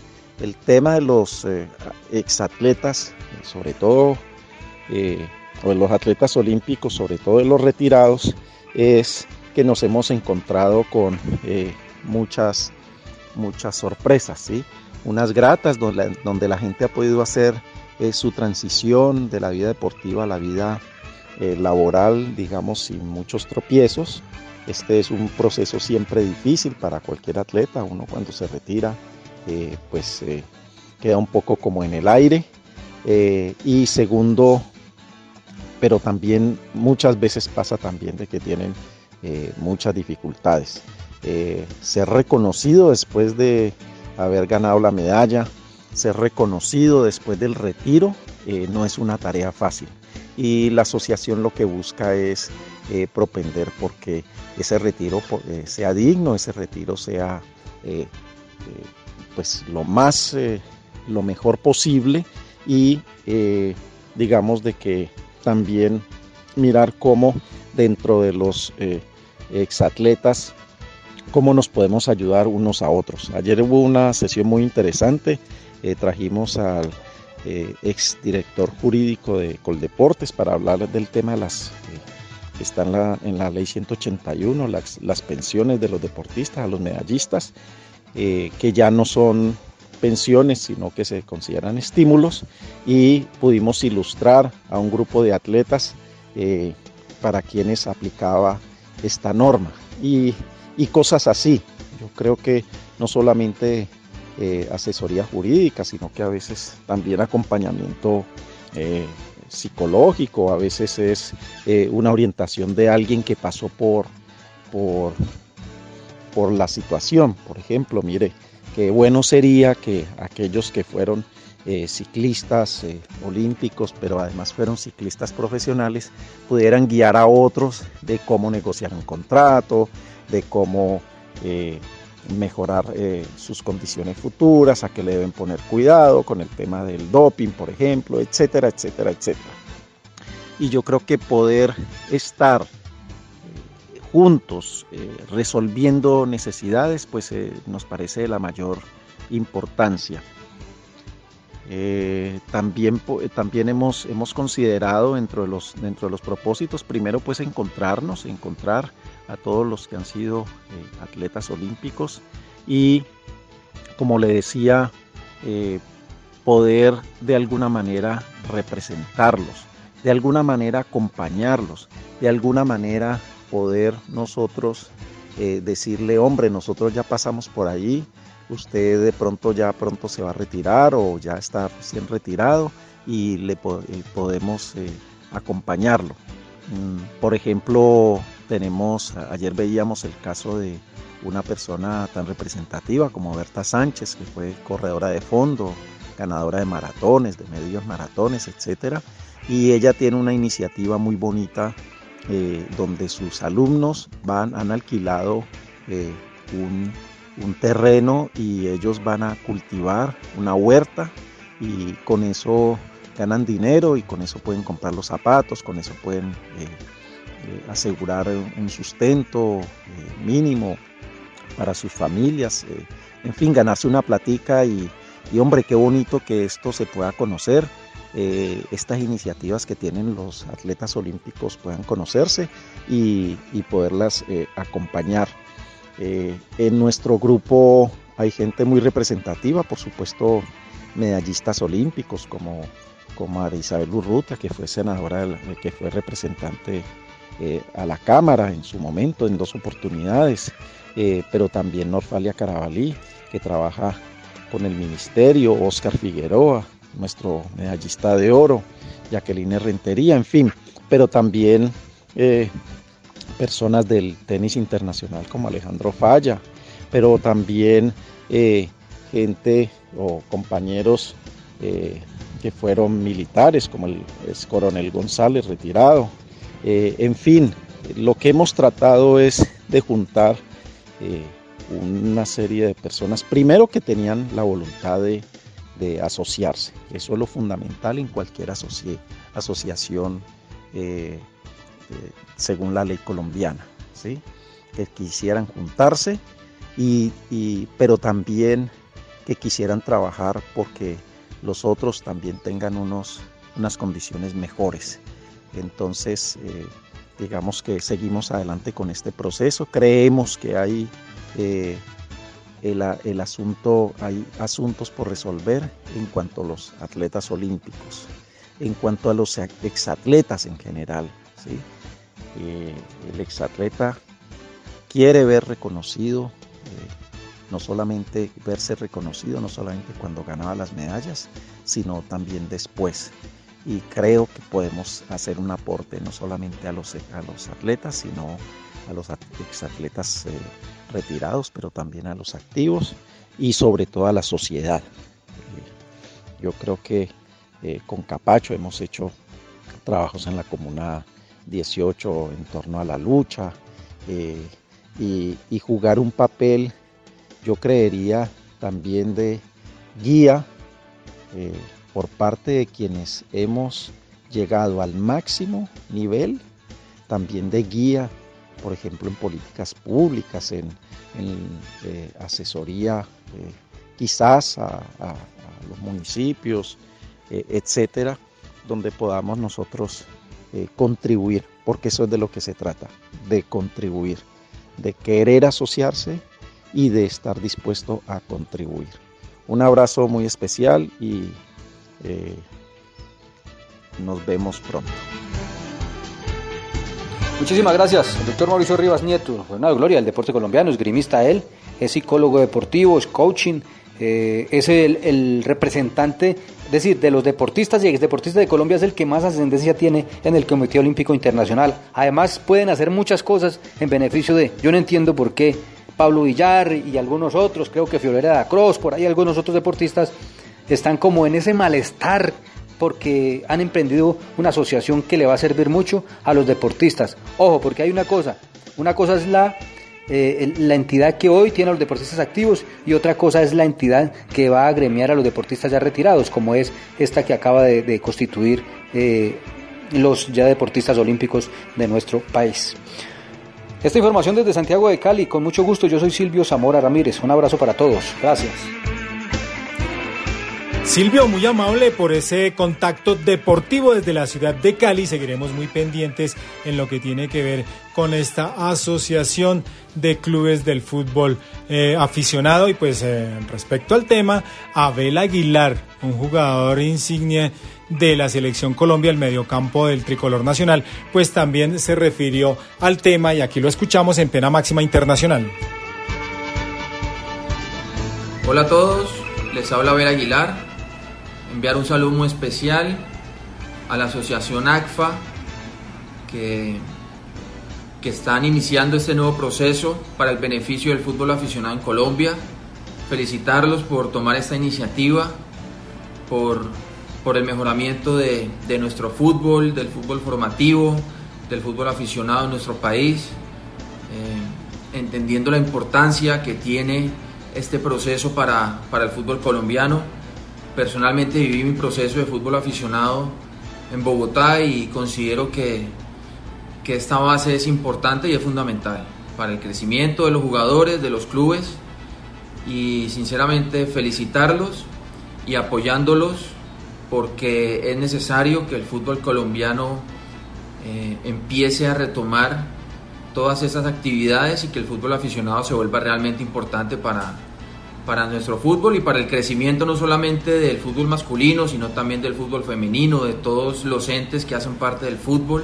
el tema de los eh, exatletas, sobre todo, eh, o de los atletas olímpicos, sobre todo de los retirados, es que nos hemos encontrado con eh, muchas, muchas sorpresas, ¿sí? unas gratas donde, la gente ha podido hacer su transición de la vida deportiva a la vida laboral, digamos, sin muchos tropiezos. Este es un proceso siempre difícil para cualquier atleta, uno cuando se retira eh, pues eh, queda un poco como en el aire. Eh, y segundo, pero también muchas veces pasa también de que tienen muchas dificultades. ser reconocido después de haber ganado la medalla, ser reconocido después del retiro, no es una tarea fácil. Y la asociación lo que busca es propender porque ese retiro sea digno, ese retiro sea pues lo más, eh, lo mejor posible y eh, digamos de que también mirar cómo dentro de los eh, exatletas, cómo nos podemos ayudar unos a otros. Ayer hubo una sesión muy interesante, trajimos al exdirector jurídico de Coldeportes para hablar del tema de las está en la, en la ley 181, las, las pensiones de los deportistas, a los medallistas, eh, que ya no son pensiones, sino que se consideran estímulos, y pudimos ilustrar a un grupo de atletas eh, para quienes aplicaba esta norma y, cosas así. Yo creo que no solamente eh, asesoría jurídica, sino que a veces también acompañamiento psicológico, a veces es una orientación de alguien que pasó por, por por la situación. Por ejemplo, mire, qué bueno sería que aquellos que fueron eh, ciclistas eh, olímpicos, pero además fueron ciclistas profesionales, pudieran guiar a otros de cómo negociar un contrato, de cómo eh, mejorar sus condiciones futuras, a qué le deben poner cuidado con el tema del doping, por ejemplo, etcétera, etcétera, etcétera. Y yo creo que poder estar juntos resolviendo necesidades, pues nos parece de la mayor importancia. Eh, también también hemos, hemos considerado dentro de, los, dentro de los propósitos, primero pues encontrarnos, encontrar a todos los que han sido atletas olímpicos y, como le decía, poder de alguna manera representarlos, de alguna manera acompañarlos, de alguna manera poder nosotros eh, decirle, hombre, nosotros ya pasamos por allí, usted de pronto ya pronto se va a retirar o ya está recién retirado y le podemos eh, acompañarlo. Mm, por ejemplo, tenemos, ayer veíamos el caso de una persona tan representativa como Berta Sánchez, que fue corredora de fondo, ganadora de maratones, de medios maratones, etcétera, y ella tiene una iniciativa muy bonita eh, donde sus alumnos van, han alquilado eh, un, terreno y ellos van a cultivar una huerta y con eso ganan dinero y con eso pueden comprar los zapatos, con eso pueden eh, asegurar un sustento mínimo para sus familias, en fin, ganarse una platica y, y hombre, qué bonito que esto se pueda conocer eh, estas iniciativas que tienen los atletas olímpicos puedan conocerse y, poderlas eh, acompañar. Eh, en nuestro grupo hay gente muy representativa, por supuesto, medallistas olímpicos como, como Isabel Urrutia, que fue senadora, que fue representante a la Cámara en su momento, en dos oportunidades, pero también Norfalia Carabalí, que trabaja con el ministerio, Oscar Figueroa, nuestro medallista de oro, Jacqueline Rentería, en fin, pero también eh, personas del tenis internacional como Alejandro Falla, pero también eh, gente o compañeros eh, que fueron militares, como el coronel González, retirado. en fin, lo que hemos tratado es de juntar una serie de personas, primero que tenían la voluntad de de asociarse. Eso es lo fundamental en cualquier asociación eh, según la ley colombiana, ¿sí? que quisieran juntarse, y, pero también que quisieran trabajar porque los otros también tengan unos, unas condiciones mejores. Entonces, eh, digamos que seguimos adelante con este proceso. Creemos que hay eh, el, asunto, hay asuntos por resolver en cuanto a los atletas olímpicos, en cuanto a los exatletas en general. Eh, el exatleta quiere ver reconocido, eh, no solamente verse reconocido, no solamente cuando ganaba las medallas, sino también después. Y creo que podemos hacer un aporte no solamente a los, a los atletas, sino a los exatletas eh, retirados, pero también a los activos y sobre todo a la sociedad. yo creo que con Capacho hemos hecho trabajos en la comuna 18 en torno a la lucha eh, y, jugar un papel, yo creería, también de guía eh, por parte de quienes hemos llegado al máximo nivel, también de guía, por ejemplo, en políticas públicas, en, eh, asesoría quizás a, a, los municipios, etcétera, donde podamos nosotros eh, contribuir, porque eso es de lo que se trata, de contribuir, de querer asociarse y de estar dispuesto a contribuir. Un abrazo muy especial y eh, nos vemos pronto. Muchísimas gracias, doctor Mauricio Rivas Nieto, una gloria del deporte colombiano, es grimista él, es psicólogo deportivo, es coaching, eh, es el, representante es decir, de los deportistas y exdeportistas de Colombia es el que más ascendencia tiene en el Comité Olímpico Internacional. Además, pueden hacer muchas cosas en beneficio de. Yo no entiendo por qué Pablo Villar y algunos otros, creo que Fiorella da Cruz, por ahí algunos otros deportistas, están como en ese malestar porque han emprendido una asociación que le va a servir mucho a los deportistas. Ojo, porque hay una cosa. Una cosa es la eh, la entidad que hoy tiene a los deportistas activos y otra cosa es la entidad que va a agremiar a los deportistas ya retirados, como es esta que acaba de, constituir eh, los ya deportistas olímpicos de nuestro país. Esta información desde Santiago de Cali, con mucho gusto, yo soy Silvio Zamora Ramírez, un abrazo para todos, gracias. Silvio, muy amable por ese contacto deportivo desde la ciudad de Cali. Seguiremos muy pendientes en lo que tiene que ver con esta asociación de clubes del fútbol eh, aficionado. Y pues eh, respecto al tema, Abel Aguilar, un jugador insignia de la selección Colombia, el mediocampo del tricolor nacional, pues también se refirió al tema y aquí lo escuchamos en Pena Máxima Internacional. Hola a todos, les habla Abel Aguilar enviar un saludo muy especial a la asociación ACFA que, que están iniciando este nuevo proceso para el beneficio del fútbol aficionado en Colombia. Felicitarlos por tomar esta iniciativa, por, por el mejoramiento de, de, nuestro fútbol, del fútbol formativo, del fútbol aficionado en nuestro país, eh, entendiendo la importancia que tiene este proceso para, para el fútbol colombiano Personalmente viví mi proceso de fútbol aficionado en Bogotá y considero que, que esta base es importante y es fundamental para el crecimiento de los jugadores, de los clubes y sinceramente felicitarlos y apoyándolos porque es necesario que el fútbol colombiano eh, empiece a retomar todas esas actividades y que el fútbol aficionado se vuelva realmente importante para, para nuestro fútbol y para el crecimiento no solamente del fútbol masculino, sino también del fútbol femenino, de todos los entes que hacen parte del fútbol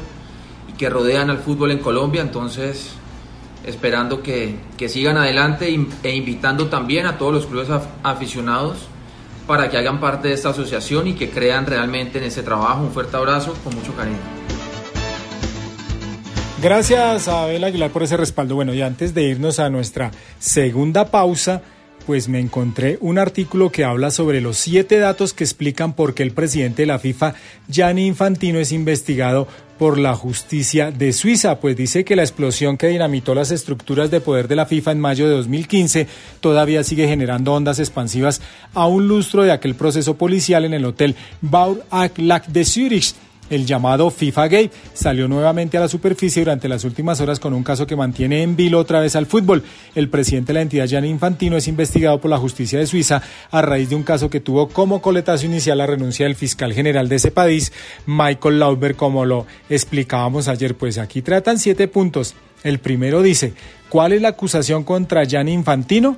y que rodean al fútbol en Colombia. Entonces, esperando que, que sigan adelante e invitando también a todos los clubes aficionados para que hagan parte de esta asociación y que crean realmente en ese trabajo. Un fuerte abrazo, con mucho cariño. Gracias a Abel Aguilar por ese respaldo. Bueno, y antes de irnos a nuestra segunda pausa, pues me encontré un artículo que habla sobre los siete datos que explican por qué el presidente de la FIFA, Gianni Infantino, es investigado por la justicia de Suiza, pues dice que la explosión que dinamitó las estructuras de poder de la FIFA en mayo de 2015 todavía sigue generando ondas expansivas a un lustro de aquel proceso policial en el hotel Baur Lac de Zurich el llamado FIFA Gate, salió nuevamente a la superficie durante las últimas horas con un caso que mantiene en vilo otra vez al fútbol. El presidente de la entidad, Gianni Infantino, es investigado por la justicia de Suiza a raíz de un caso que tuvo como coletazo inicial la renuncia del fiscal general de ese país, Michael Lauber, como lo explicábamos ayer. Pues aquí tratan siete puntos. El primero dice, ¿cuál es la acusación contra Gianni Infantino?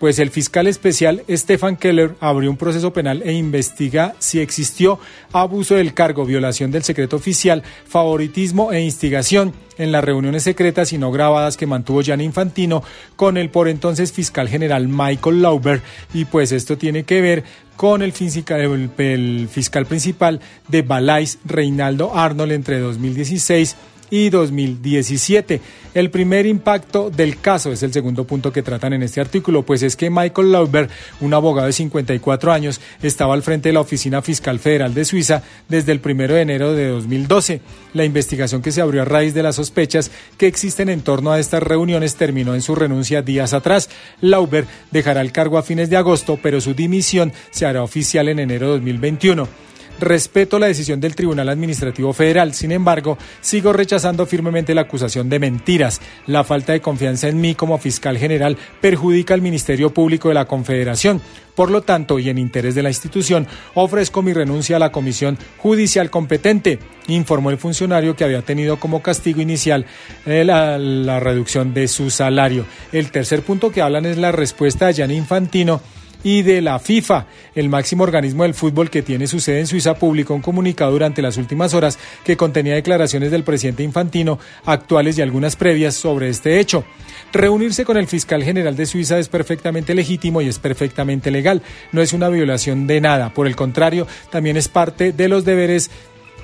Pues el fiscal especial Stefan Keller abrió un proceso penal e investiga si existió abuso del cargo, violación del secreto oficial, favoritismo e instigación en las reuniones secretas y no grabadas que mantuvo Gianni Infantino con el por entonces fiscal general Michael Lauber. Y pues esto tiene que ver con el fiscal, el fiscal principal de Balais, Reinaldo Arnold, entre 2016 y 2017. El primer impacto del caso es el segundo punto que tratan en este artículo, pues es que Michael Lauber, un abogado de 54 años, estaba al frente de la Oficina Fiscal Federal de Suiza desde el primero de enero de 2012. La investigación que se abrió a raíz de las sospechas que existen en torno a estas reuniones terminó en su renuncia días atrás. Lauber dejará el cargo a fines de agosto, pero su dimisión se hará oficial en enero de 2021. Respeto la decisión del Tribunal Administrativo Federal, sin embargo, sigo rechazando firmemente la acusación de mentiras. La falta de confianza en mí como fiscal general perjudica al Ministerio Público de la Confederación. Por lo tanto, y en interés de la institución, ofrezco mi renuncia a la comisión judicial competente, informó el funcionario que había tenido como castigo inicial eh, la, reducción de su salario. El tercer punto que hablan es la respuesta de Gianni Infantino y de la FIFA. El máximo organismo del fútbol que tiene su sede en Suiza publicó un comunicado durante las últimas horas que contenía declaraciones del presidente Infantino, actuales y algunas previas sobre este hecho. Reunirse con el fiscal general de Suiza es perfectamente legítimo y es perfectamente legal. No es una violación de nada. Por el contrario, también es parte de los deberes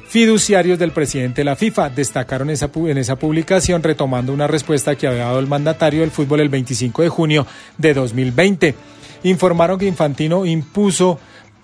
fiduciarios del presidente de la FIFA. Destacaron esa, en esa publicación retomando una respuesta que había dado el mandatario del fútbol el 25 de junio de 2020 informaron que Infantino impuso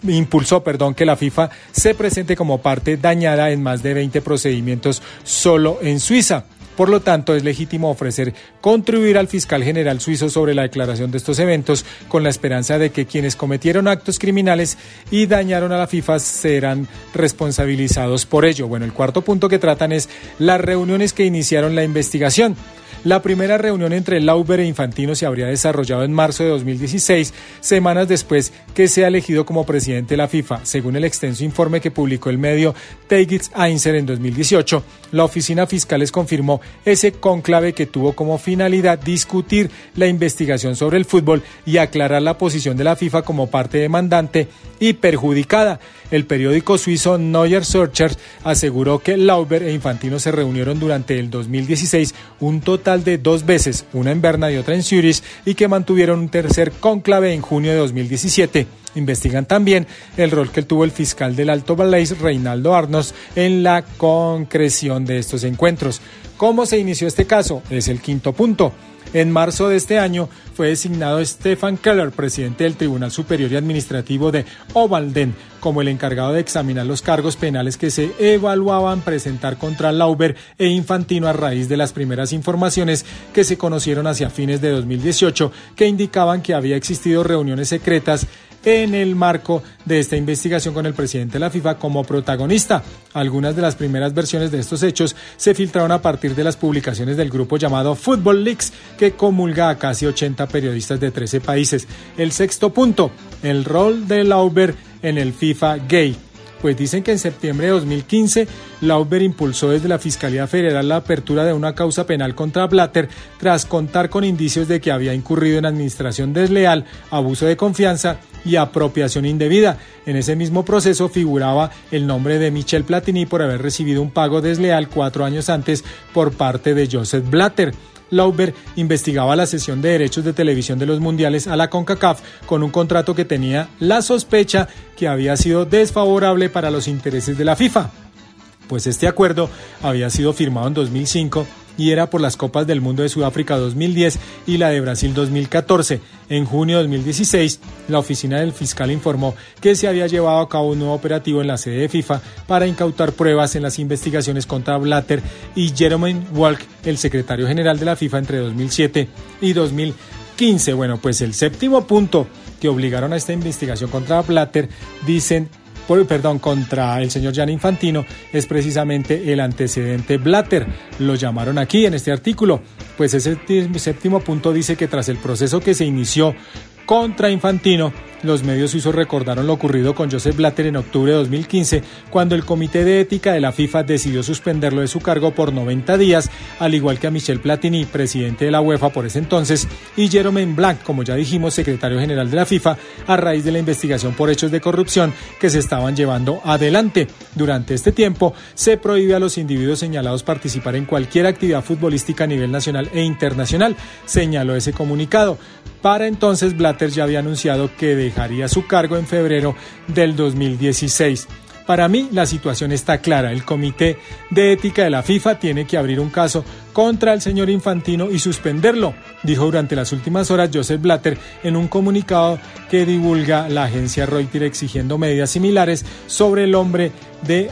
impulsó, perdón, que la FIFA se presente como parte dañada en más de 20 procedimientos solo en Suiza. Por lo tanto, es legítimo ofrecer contribuir al fiscal general suizo sobre la declaración de estos eventos con la esperanza de que quienes cometieron actos criminales y dañaron a la FIFA serán responsabilizados por ello. Bueno, el cuarto punto que tratan es las reuniones que iniciaron la investigación. La primera reunión entre Lauber e Infantino se habría desarrollado en marzo de 2016, semanas después que sea elegido como presidente de la FIFA. Según el extenso informe que publicó el medio Teigitz Einser en 2018, la oficina fiscal les confirmó ese conclave que tuvo como finalidad discutir la investigación sobre el fútbol y aclarar la posición de la FIFA como parte demandante y perjudicada. El periódico suizo Neuer Searcher aseguró que Lauber e Infantino se reunieron durante el 2016 un total de dos veces, una en Berna y otra en Zurich, y que mantuvieron un tercer cónclave en junio de 2017. Investigan también el rol que tuvo el fiscal del Alto Valais, Reinaldo Arnos, en la concreción de estos encuentros. ¿Cómo se inició este caso? Es el quinto punto. En marzo de este año fue designado Stefan Keller, presidente del Tribunal Superior y Administrativo de Ovalden, como el encargado de examinar los cargos penales que se evaluaban presentar contra Lauber e Infantino a raíz de las primeras informaciones que se conocieron hacia fines de 2018 que indicaban que había existido reuniones secretas en el marco de esta investigación con el presidente de la FIFA como protagonista. Algunas de las primeras versiones de estos hechos se filtraron a partir de las publicaciones del grupo llamado Football Leaks, que comulga a casi 80 periodistas de 13 países. El sexto punto, el rol de Lauber en el FIFA Gay pues dicen que en septiembre de 2015 Lauber impulsó desde la Fiscalía Federal la apertura de una causa penal contra Blatter tras contar con indicios de que había incurrido en administración desleal, abuso de confianza y apropiación indebida. En ese mismo proceso figuraba el nombre de Michel Platini por haber recibido un pago desleal cuatro años antes por parte de Joseph Blatter. Lauber investigaba la sesión de derechos de televisión de los mundiales a la CONCACAF con un contrato que tenía la sospecha que había sido desfavorable para los intereses de la FIFA. Pues este acuerdo había sido firmado en 2005 y era por las Copas del Mundo de Sudáfrica 2010 y la de Brasil 2014. En junio de 2016, la oficina del fiscal informó que se había llevado a cabo un nuevo operativo en la sede de FIFA para incautar pruebas en las investigaciones contra Blatter y Jerome Walk, el secretario general de la FIFA entre 2007 y 2015. Bueno, pues el séptimo punto que obligaron a esta investigación contra Blatter dicen perdón, contra el señor Gianni Infantino es precisamente el antecedente Blatter. Lo llamaron aquí en este artículo. Pues ese séptimo punto dice que tras el proceso que se inició contra Infantino, los medios suizos recordaron lo ocurrido con Joseph Blatter en octubre de 2015, cuando el Comité de Ética de la FIFA decidió suspenderlo de su cargo por 90 días, al igual que a Michel Platini, presidente de la UEFA por ese entonces, y Jerome Blanc, como ya dijimos, secretario general de la FIFA, a raíz de la investigación por hechos de corrupción que se estaban llevando adelante. Durante este tiempo, se prohíbe a los individuos señalados participar en cualquier actividad futbolística a nivel nacional e internacional, señaló ese comunicado. Para entonces, Blatter ya había anunciado que dejaría su cargo en febrero del 2016. Para mí la situación está clara. El Comité de Ética de la FIFA tiene que abrir un caso contra el señor Infantino y suspenderlo, dijo durante las últimas horas Joseph Blatter en un comunicado que divulga la agencia Reuters exigiendo medidas similares sobre el hombre de,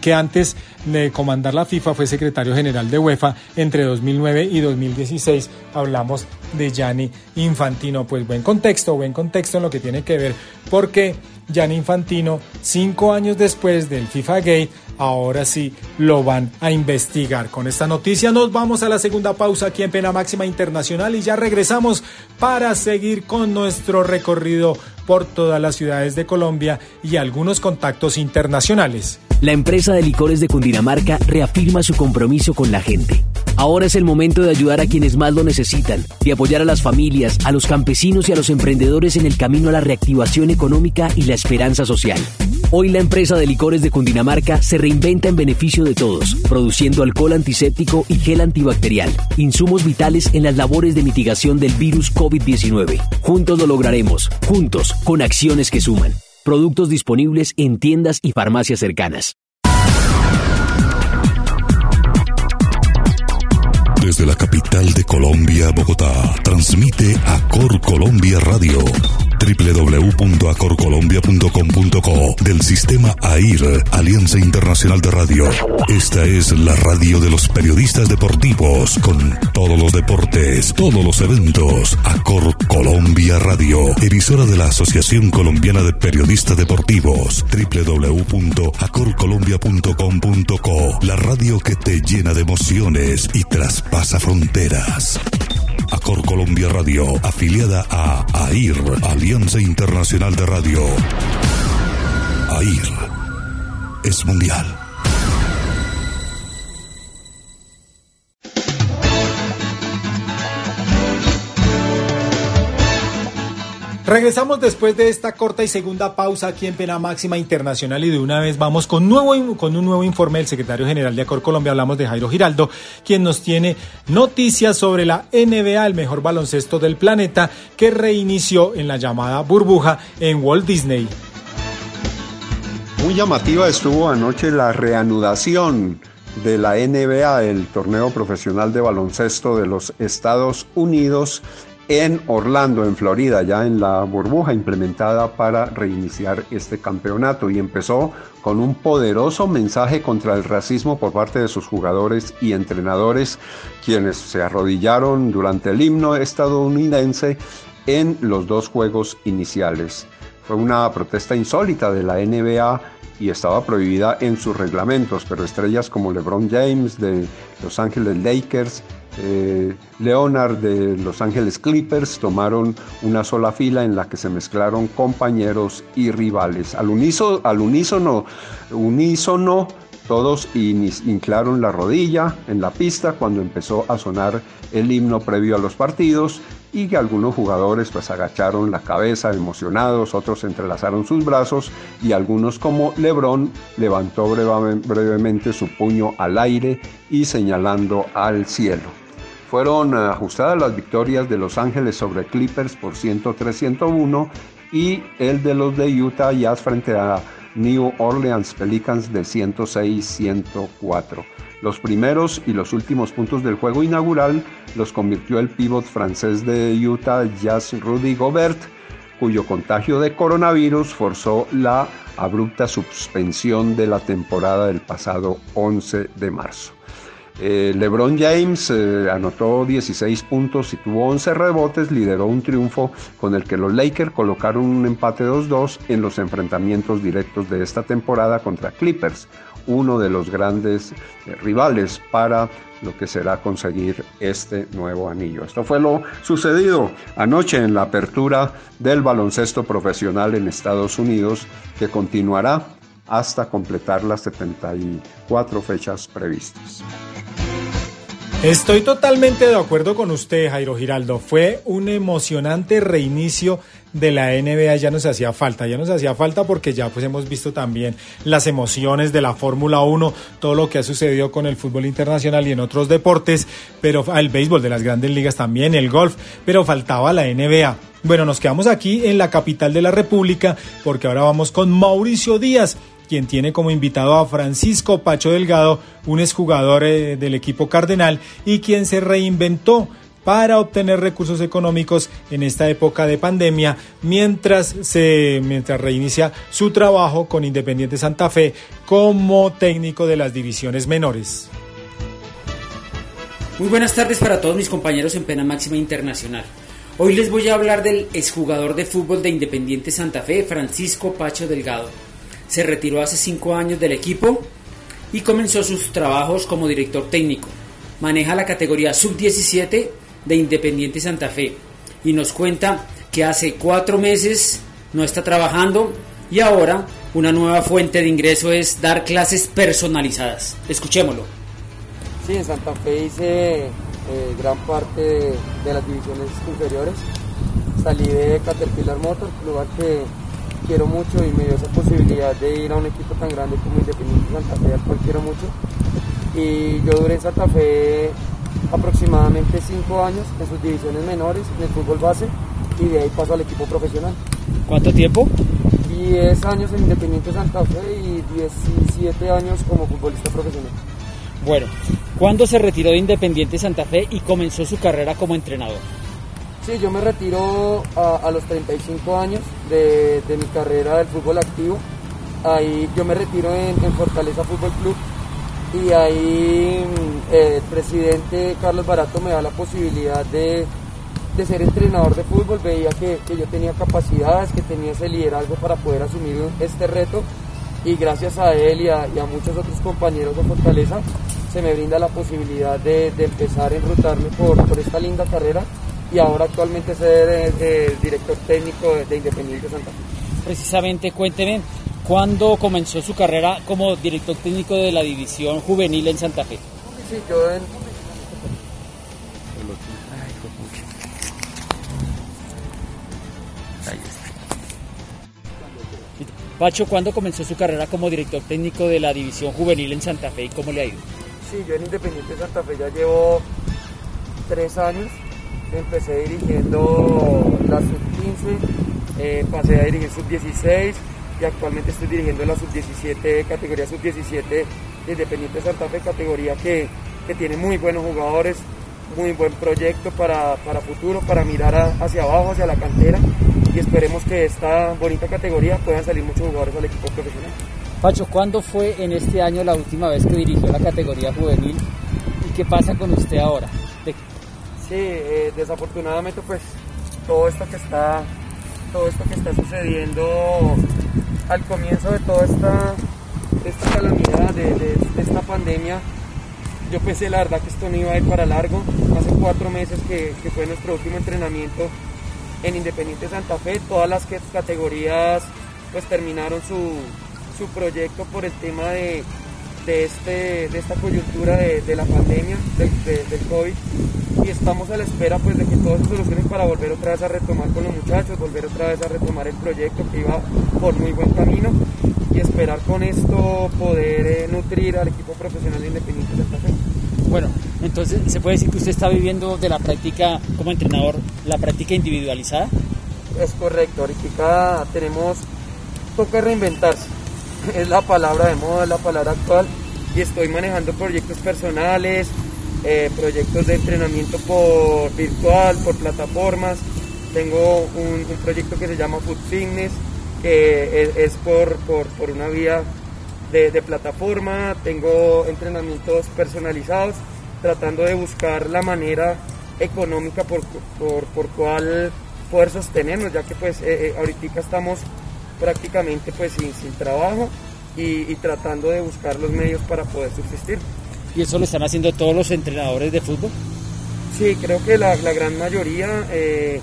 que antes de comandar la FIFA fue secretario general de UEFA entre 2009 y 2016. Hablamos de Gianni Infantino. Pues buen contexto, buen contexto en lo que tiene que ver porque Gianni Infantino, cinco años después del FIFA Gate, ahora sí lo van a investigar. Con esta noticia nos vamos a la segunda pausa aquí en Pena Máxima Internacional y ya regresamos para seguir con nuestro recorrido por todas las ciudades de Colombia y algunos contactos internacionales. La empresa de licores de Cundinamarca reafirma su compromiso con la gente. Ahora es el momento de ayudar a quienes más lo necesitan, de apoyar a las familias, a los campesinos y a los emprendedores en el camino a la reactivación económica y la esperanza social. Hoy la empresa de licores de Cundinamarca se reinventa en beneficio de todos, produciendo alcohol antiséptico y gel antibacterial, insumos vitales en las labores de mitigación del virus COVID-19. Juntos lo lograremos, juntos, con acciones que suman. Productos disponibles en tiendas y farmacias cercanas. Desde la capital de Colombia, Bogotá, transmite Acor Colombia Radio www.acorcolombia.com.co del sistema AIR, Alianza Internacional de Radio. Esta es la radio de los periodistas deportivos con todos los deportes, todos los eventos. Acor Colombia Radio, emisora de la Asociación Colombiana de Periodistas Deportivos. www.acorcolombia.com.co, la radio que te llena de emociones y traspasa fronteras. Acor Colombia Radio, afiliada a AIR, Alianza Internacional de Radio. AIR es mundial. Regresamos después de esta corta y segunda pausa aquí en Pena Máxima Internacional y de una vez vamos con, nuevo, con un nuevo informe del secretario general de Acor Colombia. Hablamos de Jairo Giraldo, quien nos tiene noticias sobre la NBA, el mejor baloncesto del planeta, que reinició en la llamada burbuja en Walt Disney. Muy llamativa estuvo anoche la reanudación de la NBA, el torneo profesional de baloncesto de los Estados Unidos en Orlando, en Florida, ya en la burbuja implementada para reiniciar este campeonato y empezó con un poderoso mensaje contra el racismo por parte de sus jugadores y entrenadores, quienes se arrodillaron durante el himno estadounidense en los dos juegos iniciales. Fue una protesta insólita de la NBA y estaba prohibida en sus reglamentos, pero estrellas como LeBron James de Los Ángeles Lakers, eh, Leonard de Los Ángeles Clippers tomaron una sola fila en la que se mezclaron compañeros y rivales. Al, unísono, unísono todos inclaron la rodilla en la pista cuando empezó a sonar el himno previo a los partidos y que algunos jugadores pues agacharon la cabeza emocionados, otros entrelazaron sus brazos y algunos como Lebron levantó brevemente su puño al aire y señalando al cielo. Fueron ajustadas las victorias de Los Ángeles sobre Clippers por 103-101 y el de los de Utah Jazz frente a New Orleans Pelicans de 106-104. Los primeros y los últimos puntos del juego inaugural los convirtió el pívot francés de Utah Jazz Rudy Gobert, cuyo contagio de coronavirus forzó la abrupta suspensión de la temporada del pasado 11 de marzo. Eh, LeBron James eh, anotó 16 puntos y tuvo 11 rebotes, lideró un triunfo con el que los Lakers colocaron un empate 2-2 en los enfrentamientos directos de esta temporada contra Clippers, uno de los grandes eh, rivales para lo que será conseguir este nuevo anillo. Esto fue lo sucedido anoche en la apertura del baloncesto profesional en Estados Unidos que continuará hasta completar las 74 fechas previstas. Estoy totalmente de acuerdo con usted, Jairo Giraldo. Fue un emocionante reinicio de la NBA. Ya nos hacía falta, ya nos hacía falta porque ya pues hemos visto también las emociones de la Fórmula 1, todo lo que ha sucedido con el fútbol internacional y en otros deportes, pero el béisbol de las grandes ligas también, el golf, pero faltaba la NBA. Bueno, nos quedamos aquí en la capital de la República porque ahora vamos con Mauricio Díaz quien tiene como invitado a Francisco Pacho Delgado, un exjugador eh, del equipo cardenal y quien se reinventó para obtener recursos económicos en esta época de pandemia mientras se mientras reinicia su trabajo con Independiente Santa Fe como técnico de las divisiones menores. Muy buenas tardes para todos mis compañeros en Pena Máxima Internacional. Hoy les voy a hablar del exjugador de fútbol de Independiente Santa Fe, Francisco Pacho Delgado se retiró hace cinco años del equipo y comenzó sus trabajos como director técnico. Maneja la categoría sub-17 de Independiente Santa Fe y nos cuenta que hace cuatro meses no está trabajando y ahora una nueva fuente de ingreso es dar clases personalizadas. Escuchémoslo. Sí, en Santa Fe hice eh, gran parte de, las divisiones inferiores. Salí de Caterpillar Motor, lugar que quiero mucho y me dio esa posibilidad de ir a un equipo tan grande como Independiente Santa Fe, al cual quiero mucho. Y yo duré en Santa Fe aproximadamente cinco años en sus divisiones menores, en el fútbol base, y de ahí paso al equipo profesional. ¿Cuánto tiempo? 10 años en Independiente Santa Fe y 17 años como futbolista profesional. Bueno, ¿cuándo se retiró de Independiente Santa Fe y comenzó su carrera como entrenador? Sí, yo me retiro a, los 35 años de, mi carrera del fútbol activo. Ahí yo me retiro en, Fortaleza Fútbol Club y ahí mm, el presidente Carlos Barato me da la posibilidad de, ser entrenador de fútbol. Veía que, yo tenía capacidades, que tenía ese liderazgo para poder asumir este reto y gracias a él y a, muchos otros compañeros de Fortaleza se me brinda la posibilidad de, empezar a enrutarme por, por esta linda carrera y ahora actualmente ser el, eh, director técnico de, Independiente Santa Fe. Precisamente, cuénteme, ¿cuándo comenzó su carrera como director técnico de la división juvenil en Santa Fe? Sí, yo en... Pacho, ¿cuándo comenzó su carrera como director técnico de la división juvenil en Santa Fe y cómo le ha ido? Sí, yo en Independiente Santa Fe ya llevo tres años empecé dirigiendo la sub-15, eh, pasé a dirigir sub-16 y actualmente estoy dirigiendo la sub-17, categoría sub-17 de Independiente Santa Fe, categoría que, tiene muy buenos jugadores, muy buen proyecto para, futuro, para mirar hacia abajo, hacia la cantera y esperemos que esta bonita categoría puedan salir muchos jugadores al equipo profesional. Pacho, ¿cuándo fue en este año la última vez que dirigió la categoría juvenil y qué pasa con usted ahora? Sí, eh, desafortunadamente pues todo esto que está todo esto que está sucediendo al comienzo de toda esta, esta calamidad, de, esta pandemia, yo pensé la verdad que esto no iba a ir para largo. Hace cuatro meses que, fue nuestro último entrenamiento en Independiente Santa Fe, todas las categorías pues terminaron su, proyecto por el tema de, este, de esta coyuntura de, la pandemia, del COVID y estamos a la espera pues de que todo se solucione para volver otra vez a retomar con los muchachos, volver otra vez a retomar el proyecto que iba por muy buen camino y esperar con esto poder eh, nutrir al equipo profesional independiente de Santa Fe. Bueno, entonces se puede decir que usted está viviendo de la práctica como entrenador, la práctica individualizada. Es correcto, ahorita tenemos, toca reinventarse, es la palabra de moda, es la palabra actual y estoy manejando proyectos personales, eh, proyectos de entrenamiento por virtual, por plataformas. Tengo un, proyecto que se llama Food Fitness, que es, por, por, una vía de, plataforma, tengo entrenamientos personalizados, tratando de buscar la manera económica por, por, por cual poder sostenernos, ya que pues eh, eh, ahorita estamos prácticamente pues sin, sin trabajo y, tratando de buscar los medios para poder subsistir. ¿Y eso lo están haciendo todos los entrenadores de fútbol? Sí, creo que la, la gran mayoría eh,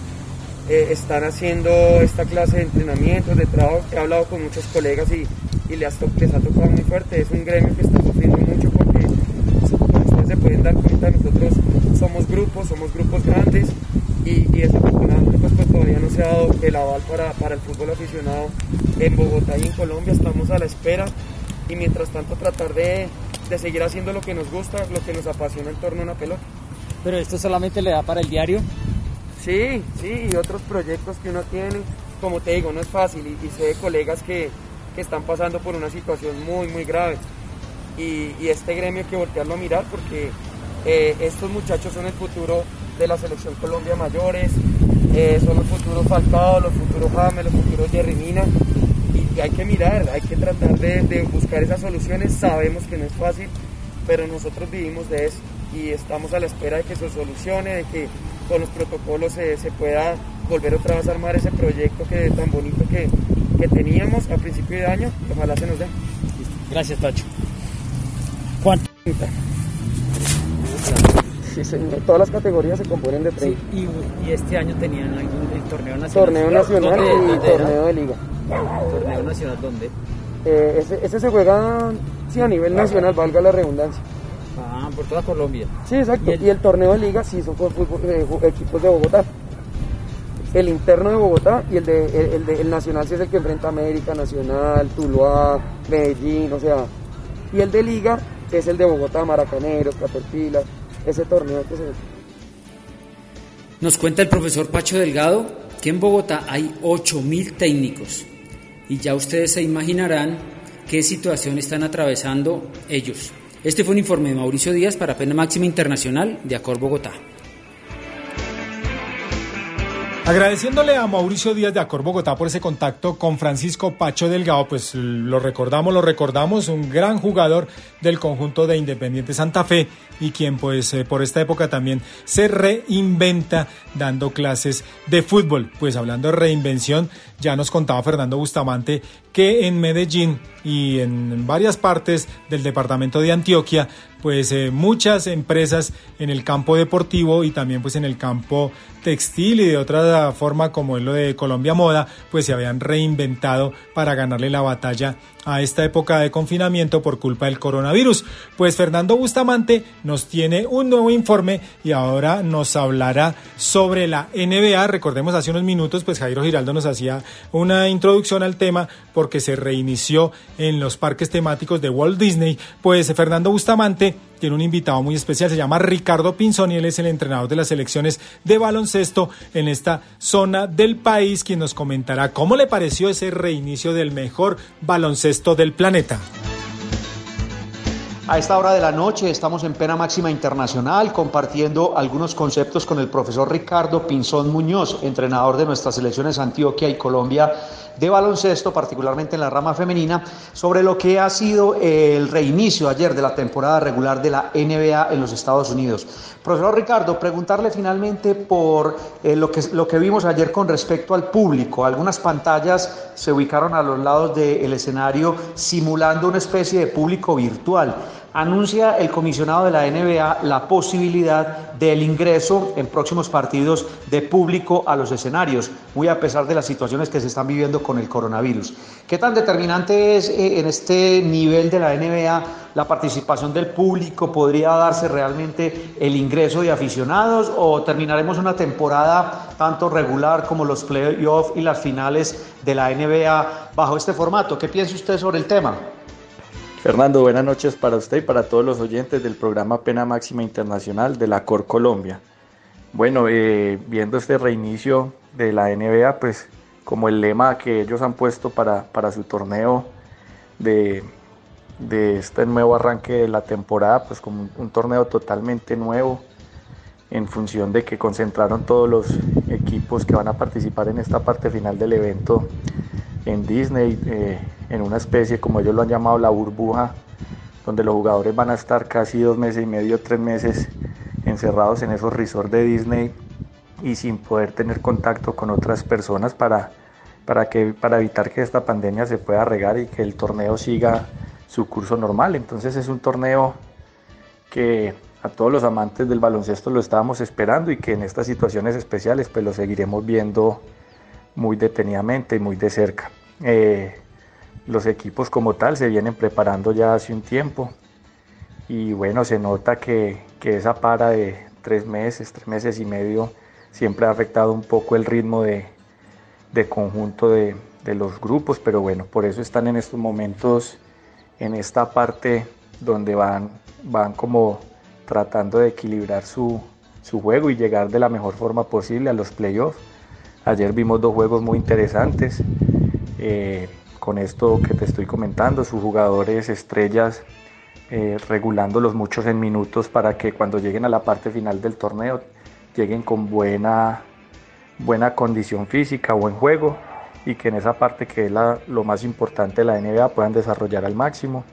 están haciendo esta clase de entrenamientos, de trabajo. He hablado con muchos colegas y, y les, ha, tocado muy fuerte. Es un gremio que está sufriendo mucho porque, como ustedes se pueden dar cuenta, nosotros somos grupos, somos grupos grandes y, y desafortunadamente pues, pues, todavía no se ha dado el aval para, para el fútbol aficionado en Bogotá y en Colombia. Estamos a la espera y mientras tanto tratar de, de seguir haciendo lo que nos gusta, lo que nos apasiona en torno a una pelota. ¿Pero esto solamente le da para el diario? Sí, sí, y otros proyectos que uno tiene. Como te digo, no es fácil y, y sé de colegas que, que están pasando por una situación muy, muy grave. Y, este gremio hay que voltearlo a mirar porque eh, estos muchachos son el futuro de la selección Colombia mayores, eh, son los futuros Falcao, los futuros James, los futuros Jerry Mina. Y, hay que mirar, hay que tratar de, de, buscar esas soluciones. Sabemos que no es fácil, pero nosotros vivimos de eso y estamos a la espera de que se solucione, de que con los protocolos se, se pueda volver otra vez a armar ese proyecto que tan bonito que, que teníamos a principio de año, ojalá se nos dé. Gracias, Pacho. ¿Cuánto? Sí, señor. Todas las categorías se componen de 30. Sí, y, y, este año tenían algún el torneo nacional. Torneo nacional y torneo de liga. ¿Torneo nacional dónde? Eh, ese, ese, se juega sí, a nivel nacional, valga la redundancia. Ah, por toda Colombia. Sí, exacto. Y el, y el torneo de liga sí son por fútbol, eh, equipos de Bogotá el interno de Bogotá y el de el, de, el nacional si es el que enfrenta América, Nacional, Tuluá, Medellín, o sea, y el de Liga es el de Bogotá, Maracaneros, Caterpillar, ese torneo que se... Nos cuenta el profesor Pacho Delgado que en Bogotá hay 8.000 técnicos y ya ustedes se imaginarán qué situación están atravesando ellos. Este fue un informe de Mauricio Díaz para Pena Máxima Internacional de Acor Bogotá. Agradeciéndole a Mauricio Díaz de Acor Bogotá por ese contacto con Francisco Pacho Delgado, pues lo recordamos, lo recordamos, un gran jugador del conjunto de Independiente Santa Fe y quien pues eh, por esta época también se reinventa dando clases de fútbol. Pues hablando de reinvención, ya nos contaba Fernando Bustamante que en Medellín y en varias partes del departamento de Antioquia pues eh, muchas empresas en el campo deportivo y también pues en el campo textil y de otra forma como es lo de Colombia Moda pues se habían reinventado para ganarle la batalla a esta época de confinamiento por culpa del coronavirus. Pues Fernando Bustamante nos tiene un nuevo informe y ahora nos hablará sobre la NBA. Recordemos hace unos minutos, pues Jairo Giraldo nos hacía una introducción al tema porque se reinició en los parques temáticos de Walt Disney. Pues Fernando Bustamante tiene un invitado muy especial, se llama Ricardo Pinzón y él es el entrenador de las selecciones de baloncesto en esta zona del país, quien nos comentará cómo le pareció ese reinicio del mejor baloncesto del planeta. A esta hora de la noche estamos en Pena Máxima Internacional compartiendo algunos conceptos con el profesor Ricardo Pinzón Muñoz, entrenador de nuestras selecciones Antioquia y Colombia de baloncesto, particularmente en la rama femenina, sobre lo que ha sido el reinicio ayer de la temporada regular de la NBA en los Estados Unidos. Profesor Ricardo, preguntarle finalmente por eh, lo, que, lo que vimos ayer con respecto al público. Algunas pantallas se ubicaron a los lados del escenario simulando una especie de público virtual anuncia el comisionado de la NBA la posibilidad del ingreso en próximos partidos de público a los escenarios, muy a pesar de las situaciones que se están viviendo con el coronavirus. ¿Qué tan determinante es eh, en este nivel de la NBA la participación del público? ¿Podría darse realmente el ingreso de aficionados o terminaremos una temporada tanto regular como los playoffs y las finales de la NBA bajo este formato? ¿Qué piensa usted sobre el tema? Fernando, buenas noches para usted y para todos los oyentes del programa Pena Máxima Internacional de la Cor Colombia. Bueno, eh, viendo este reinicio de la NBA, pues como el lema que ellos han puesto para, para su torneo de, de, este nuevo arranque de la temporada, pues como un, torneo totalmente nuevo en función de que concentraron todos los equipos que van a participar en esta parte final del evento en Disney. Eh, en una especie, como ellos lo han llamado, la burbuja, donde los jugadores van a estar casi dos meses y medio, tres meses encerrados en esos resorts de Disney y sin poder tener contacto con otras personas para, para, que, para evitar que esta pandemia se pueda regar y que el torneo siga su curso normal. Entonces es un torneo que a todos los amantes del baloncesto lo estábamos esperando y que en estas situaciones especiales pues lo seguiremos viendo muy detenidamente y muy de cerca. Eh, los equipos como tal se vienen preparando ya hace un tiempo y bueno, se nota que, que esa para de tres meses, tres meses y medio siempre ha afectado un poco el ritmo de, de conjunto de, de, los grupos, pero bueno, por eso están en estos momentos en esta parte donde van, van como tratando de equilibrar su, su juego y llegar de la mejor forma posible a los playoffs. Ayer vimos dos juegos muy interesantes. Eh, con esto que te estoy comentando, sus jugadores estrellas eh, regulándolos muchos en minutos para que cuando lleguen a la parte final del torneo lleguen con buena, buena condición física, buen juego y que en esa parte que es lo más importante de la NBA puedan desarrollar al máximo.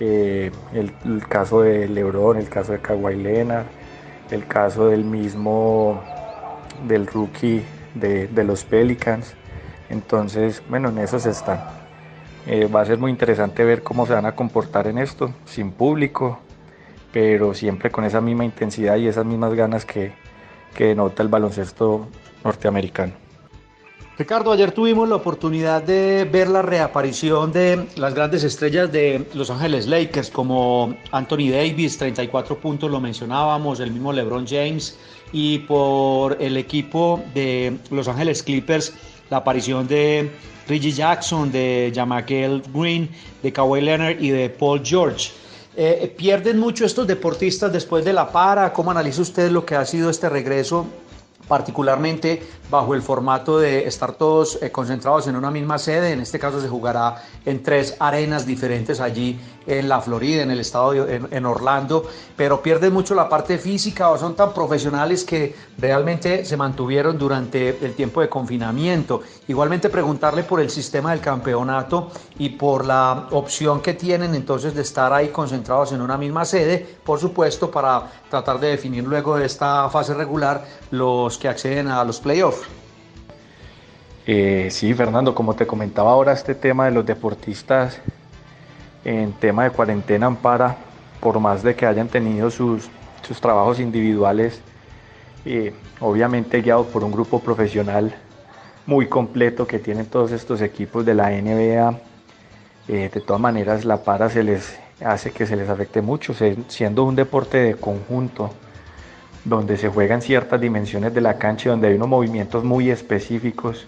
Eh, el, caso de Lebron, el caso de Kawhi Leonard, el caso del mismo del rookie de, de los Pelicans, entonces, bueno, en eso se están. Eh, va a ser muy interesante ver cómo se van a comportar en esto, sin público, pero siempre con esa misma intensidad y esas mismas ganas que, que denota el baloncesto norteamericano. Ricardo, ayer tuvimos la oportunidad de ver la reaparición de las grandes estrellas de Los Ángeles Lakers, como Anthony Davis, 34 puntos, lo mencionábamos, el mismo LeBron James, y por el equipo de Los Ángeles Clippers, la aparición de Reggie Jackson, de Jamaquel Green, de Kawhi Leonard y de Paul George. Eh, ¿Pierden mucho estos deportistas después de la para? ¿Cómo analiza usted lo que ha sido este regreso particularmente bajo el formato de estar todos eh, concentrados en una misma sede. En este caso se jugará en tres arenas diferentes allí en la Florida, en el estado de, en, Orlando, pero pierden mucho la parte física o son tan profesionales que realmente se mantuvieron durante el tiempo de confinamiento. Igualmente preguntarle por el sistema del campeonato y por la opción que tienen entonces de estar ahí concentrados en una misma sede, por supuesto, para tratar de definir luego de esta fase regular los que acceden a los playoffs. Eh, sí, Fernando, como te comentaba ahora, este tema de los deportistas en tema de cuarentena para, por más de que hayan tenido sus, sus trabajos individuales, eh, obviamente guiados por un grupo profesional muy completo que tienen todos estos equipos de la NBA, eh, de todas maneras la para se les hace que se les afecte mucho, siendo un deporte de conjunto donde se juegan ciertas dimensiones de la cancha, donde hay unos movimientos muy específicos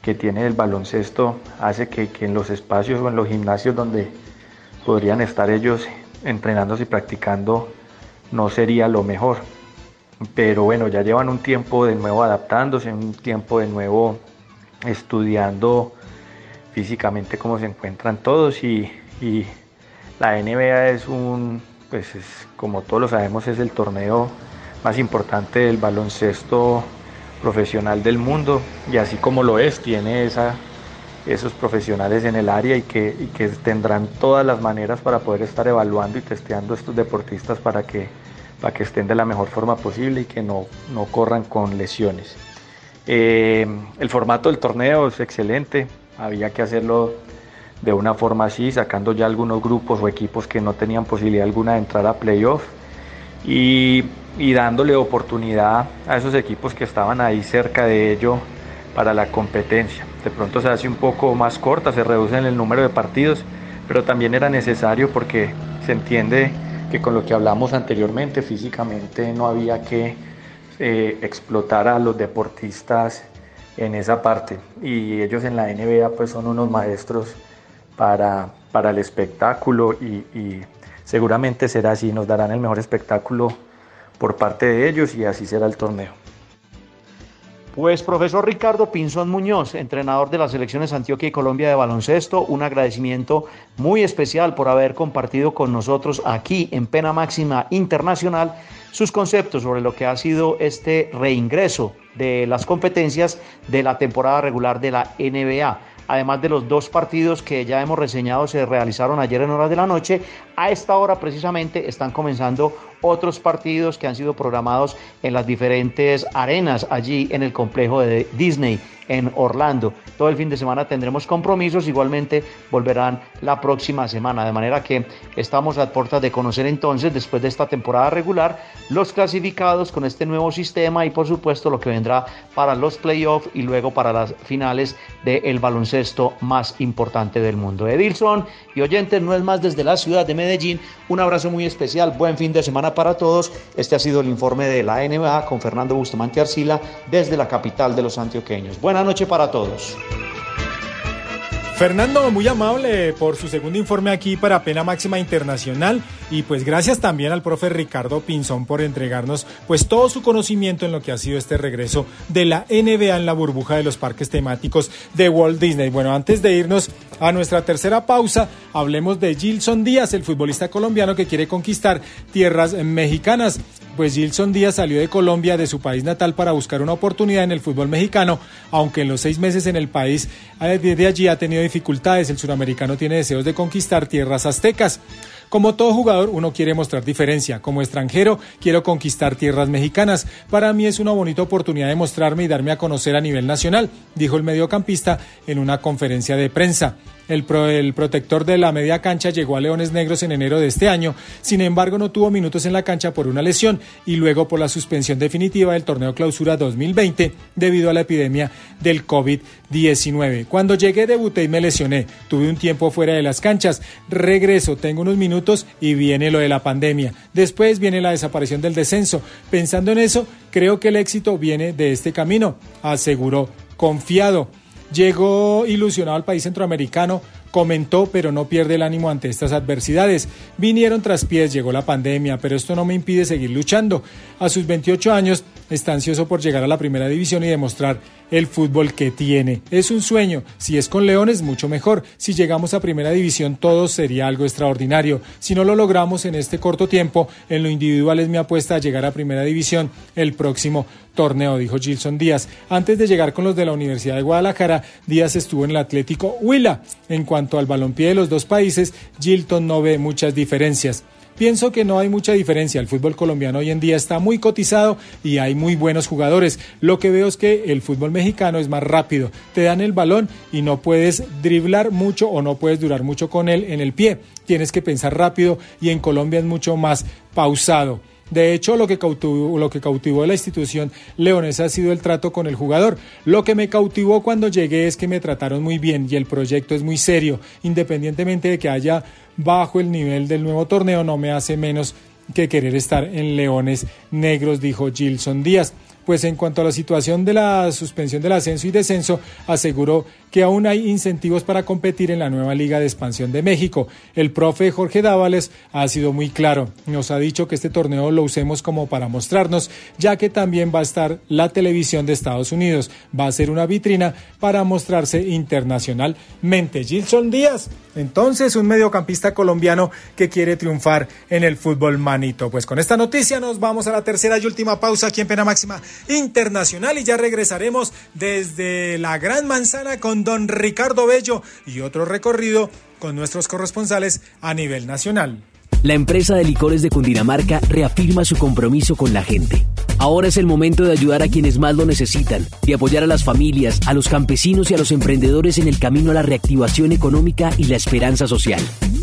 que tiene el baloncesto, hace que, en los espacios o en los gimnasios donde podrían estar ellos entrenándose y practicando no sería lo mejor. Pero bueno, ya llevan un tiempo de nuevo adaptándose, un tiempo de nuevo estudiando físicamente cómo se encuentran todos y, y la NBA es un, pues es, como todos lo sabemos, es el torneo más importante del baloncesto profesional del mundo. Y así como lo es, tiene esos profesionales en el área y que, tendrán todas las maneras para poder estar evaluando y testeando estos deportistas para que, estén de la mejor forma posible y que no, no corran con lesiones. Eh, el formato del torneo es excelente, había que hacerlo de una forma así, sacando ya algunos grupos o equipos que no tenían posibilidad alguna de entrar a playoff. Y, dándole oportunidad a esos equipos que estaban ahí cerca de ello para la competencia. De pronto se hace un poco más corta, se reduce el número de partidos, pero también era necesario porque se entiende que con lo que hablamos anteriormente, físicamente no había que eh, explotar a los deportistas en esa parte. Y ellos en la NBA pues son unos maestros para, para el espectáculo y seguramente será así, nos darán el mejor espectáculo por parte de ellos y así será el torneo. Pues profesor Ricardo Pinzón Muñoz, entrenador de las selecciones Antioquia y Colombia de baloncesto, un agradecimiento muy especial por haber compartido con nosotros aquí en Pena Máxima Internacional sus conceptos sobre lo que ha sido este reingreso de las competencias de la temporada regular de la NBA. Además de los dos partidos que ya hemos reseñado se realizaron ayer en horas de la noche, a esta hora precisamente están comenzando otros partidos que han sido programados en las diferentes arenas allí en el complejo de Disney en Orlando. Todo el fin de semana tendremos compromisos, igualmente volverán la próxima semana, de manera que estamos a puertas de conocer entonces, después de esta temporada regular, los clasificados con este nuevo sistema y por supuesto lo que vendrá para los playoffs y luego para las finales del baloncesto más importante del mundo. Edilson y oyentes, no es más desde la ciudad de Medellín, un abrazo muy especial, buen fin de semana para todos. Este ha sido el informe de la NBA con Fernando Bustamante Arcila desde la capital de los antioqueños. Buenas noches para todos. Fernando, muy amable por su segundo informe aquí para Pena Máxima Internacional y pues gracias también al profe Ricardo Pinzón por entregarnos pues todo su conocimiento en lo que ha sido este regreso de la NBA en la burbuja de los parques temáticos de Walt Disney. Bueno, antes de irnos a nuestra tercera pausa, hablemos de Gilson Díaz, el futbolista colombiano que quiere conquistar tierras mexicanas pues Gilson Díaz salió de Colombia, de su país natal, para buscar una oportunidad en el fútbol mexicano, aunque en los seis meses en el país desde allí ha tenido dificultades. El suramericano tiene deseos de conquistar tierras aztecas. Como todo jugador, uno quiere mostrar diferencia. Como extranjero, quiero conquistar tierras mexicanas. Para mí es una bonita oportunidad de mostrarme y darme a conocer a nivel nacional, dijo el mediocampista en una conferencia de prensa. El, protector de la media cancha llegó a Leones Negros en enero de este año, sin embargo no tuvo minutos en la cancha por una lesión y luego por la suspensión definitiva del torneo clausura 2020 debido a la epidemia del COVID-19. Cuando llegué debuté y me lesioné, tuve un tiempo fuera de las canchas, regreso, tengo unos minutos y viene lo de la pandemia. Después viene la desaparición del descenso. Pensando en eso, creo que el éxito viene de este camino, aseguró confiado. Llegó ilusionado al país centroamericano, comentó, pero no pierde el ánimo ante estas adversidades. Vinieron tras pies, llegó la pandemia, pero esto no me impide seguir luchando. A sus 28 años está ansioso por llegar a la primera división y demostrar el fútbol que tiene. Es un sueño. Si es con Leones, mucho mejor. Si llegamos a primera división, todo sería algo extraordinario. Si no lo logramos en este corto tiempo, en lo individual es mi apuesta a llegar a primera división el próximo torneo, dijo Gilson Díaz. Antes de llegar con los de la Universidad de Guadalajara, Díaz estuvo en el Atlético Huila. En cuanto al balompié de los dos países, Gilton no ve muchas diferencias. Pienso que no hay mucha diferencia. El fútbol colombiano hoy en día está muy cotizado y hay muy buenos jugadores. Lo que veo es que el fútbol mexicano es más rápido. Te dan el balón y no puedes driblar mucho o no puedes durar mucho con él en el pie. Tienes que pensar rápido y en Colombia es mucho más pausado. De hecho, lo que, cautivó, lo que cautivó a la institución leonesa ha sido el trato con el jugador. Lo que me cautivó cuando llegué es que me trataron muy bien y el proyecto es muy serio. Independientemente de que haya bajo el nivel del nuevo torneo, no me hace menos que querer estar en Leones Negros, dijo Gilson Díaz pues en cuanto a la situación de la suspensión del ascenso y descenso, aseguró que aún hay incentivos para competir en la nueva Liga de Expansión de México. El profe Jorge Dávales ha sido muy claro, nos ha dicho que este torneo lo usemos como para mostrarnos, ya que también va a estar la televisión de Estados Unidos, va a ser una vitrina para mostrarse internacionalmente. Gilson Díaz, entonces un mediocampista colombiano que quiere triunfar en el fútbol manito. Pues con esta noticia nos vamos a la tercera y última pausa aquí en Pena Máxima internacional y ya regresaremos desde la Gran Manzana con don Ricardo Bello y otro recorrido con nuestros corresponsales a nivel nacional. La empresa de licores de Cundinamarca reafirma su compromiso con la gente. Ahora es el momento de ayudar a quienes más lo necesitan, de apoyar a las familias, a los campesinos y a los emprendedores en el camino a la reactivación económica y la esperanza social.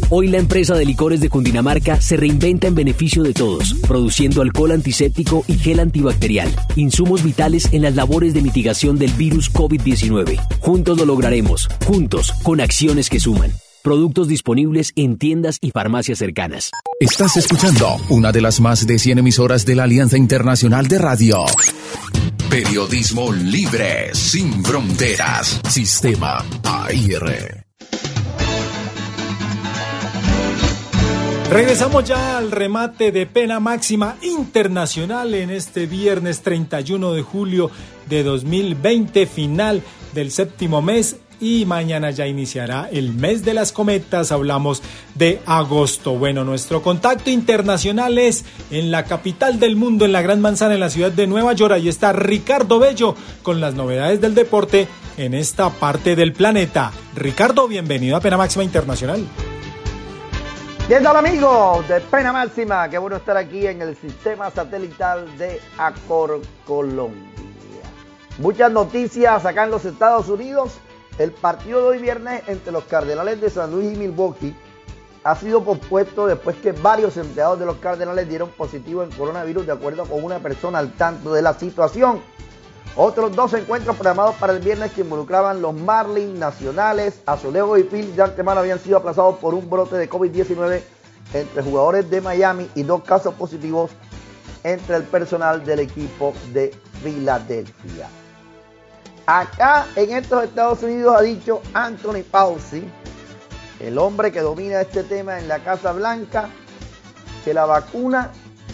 Hoy la empresa de licores de Cundinamarca se reinventa en beneficio de todos, produciendo alcohol antiséptico y gel antibacterial, insumos vitales en las labores de mitigación del virus COVID-19. Juntos lo lograremos, juntos, con acciones que suman. Productos disponibles en tiendas y farmacias cercanas. Estás escuchando una de las más de 100 emisoras de la Alianza Internacional de Radio. Periodismo libre, sin fronteras. Sistema AIR. Regresamos ya al remate de pena máxima internacional en este viernes 31 de julio de 2020, final del séptimo mes y mañana ya iniciará el mes de las cometas, hablamos de agosto. Bueno, nuestro contacto internacional es en la capital del mundo, en la Gran Manzana, en la ciudad de Nueva York. Ahí está Ricardo Bello con las novedades del deporte en esta parte del planeta. Ricardo, bienvenido a Pena Máxima Internacional. ¿Qué tal amigos de Pena Máxima? Qué bueno estar aquí en el sistema satelital de Acor Colombia. Muchas noticias acá en los Estados Unidos. El partido de hoy viernes entre los Cardenales de San Luis y Milwaukee ha sido pospuesto después que varios empleados de los Cardenales dieron positivo en coronavirus de acuerdo con una persona al tanto de la situación. Otros dos encuentros programados para el viernes que involucraban los Marlins Nacionales, Azulejo y Phil de antemano habían sido aplazados por un brote de COVID-19 entre jugadores de Miami y dos casos positivos entre el personal del equipo de Filadelfia. Acá en estos Estados Unidos ha dicho Anthony Fauci, el hombre que domina este tema en la Casa Blanca, que la vacuna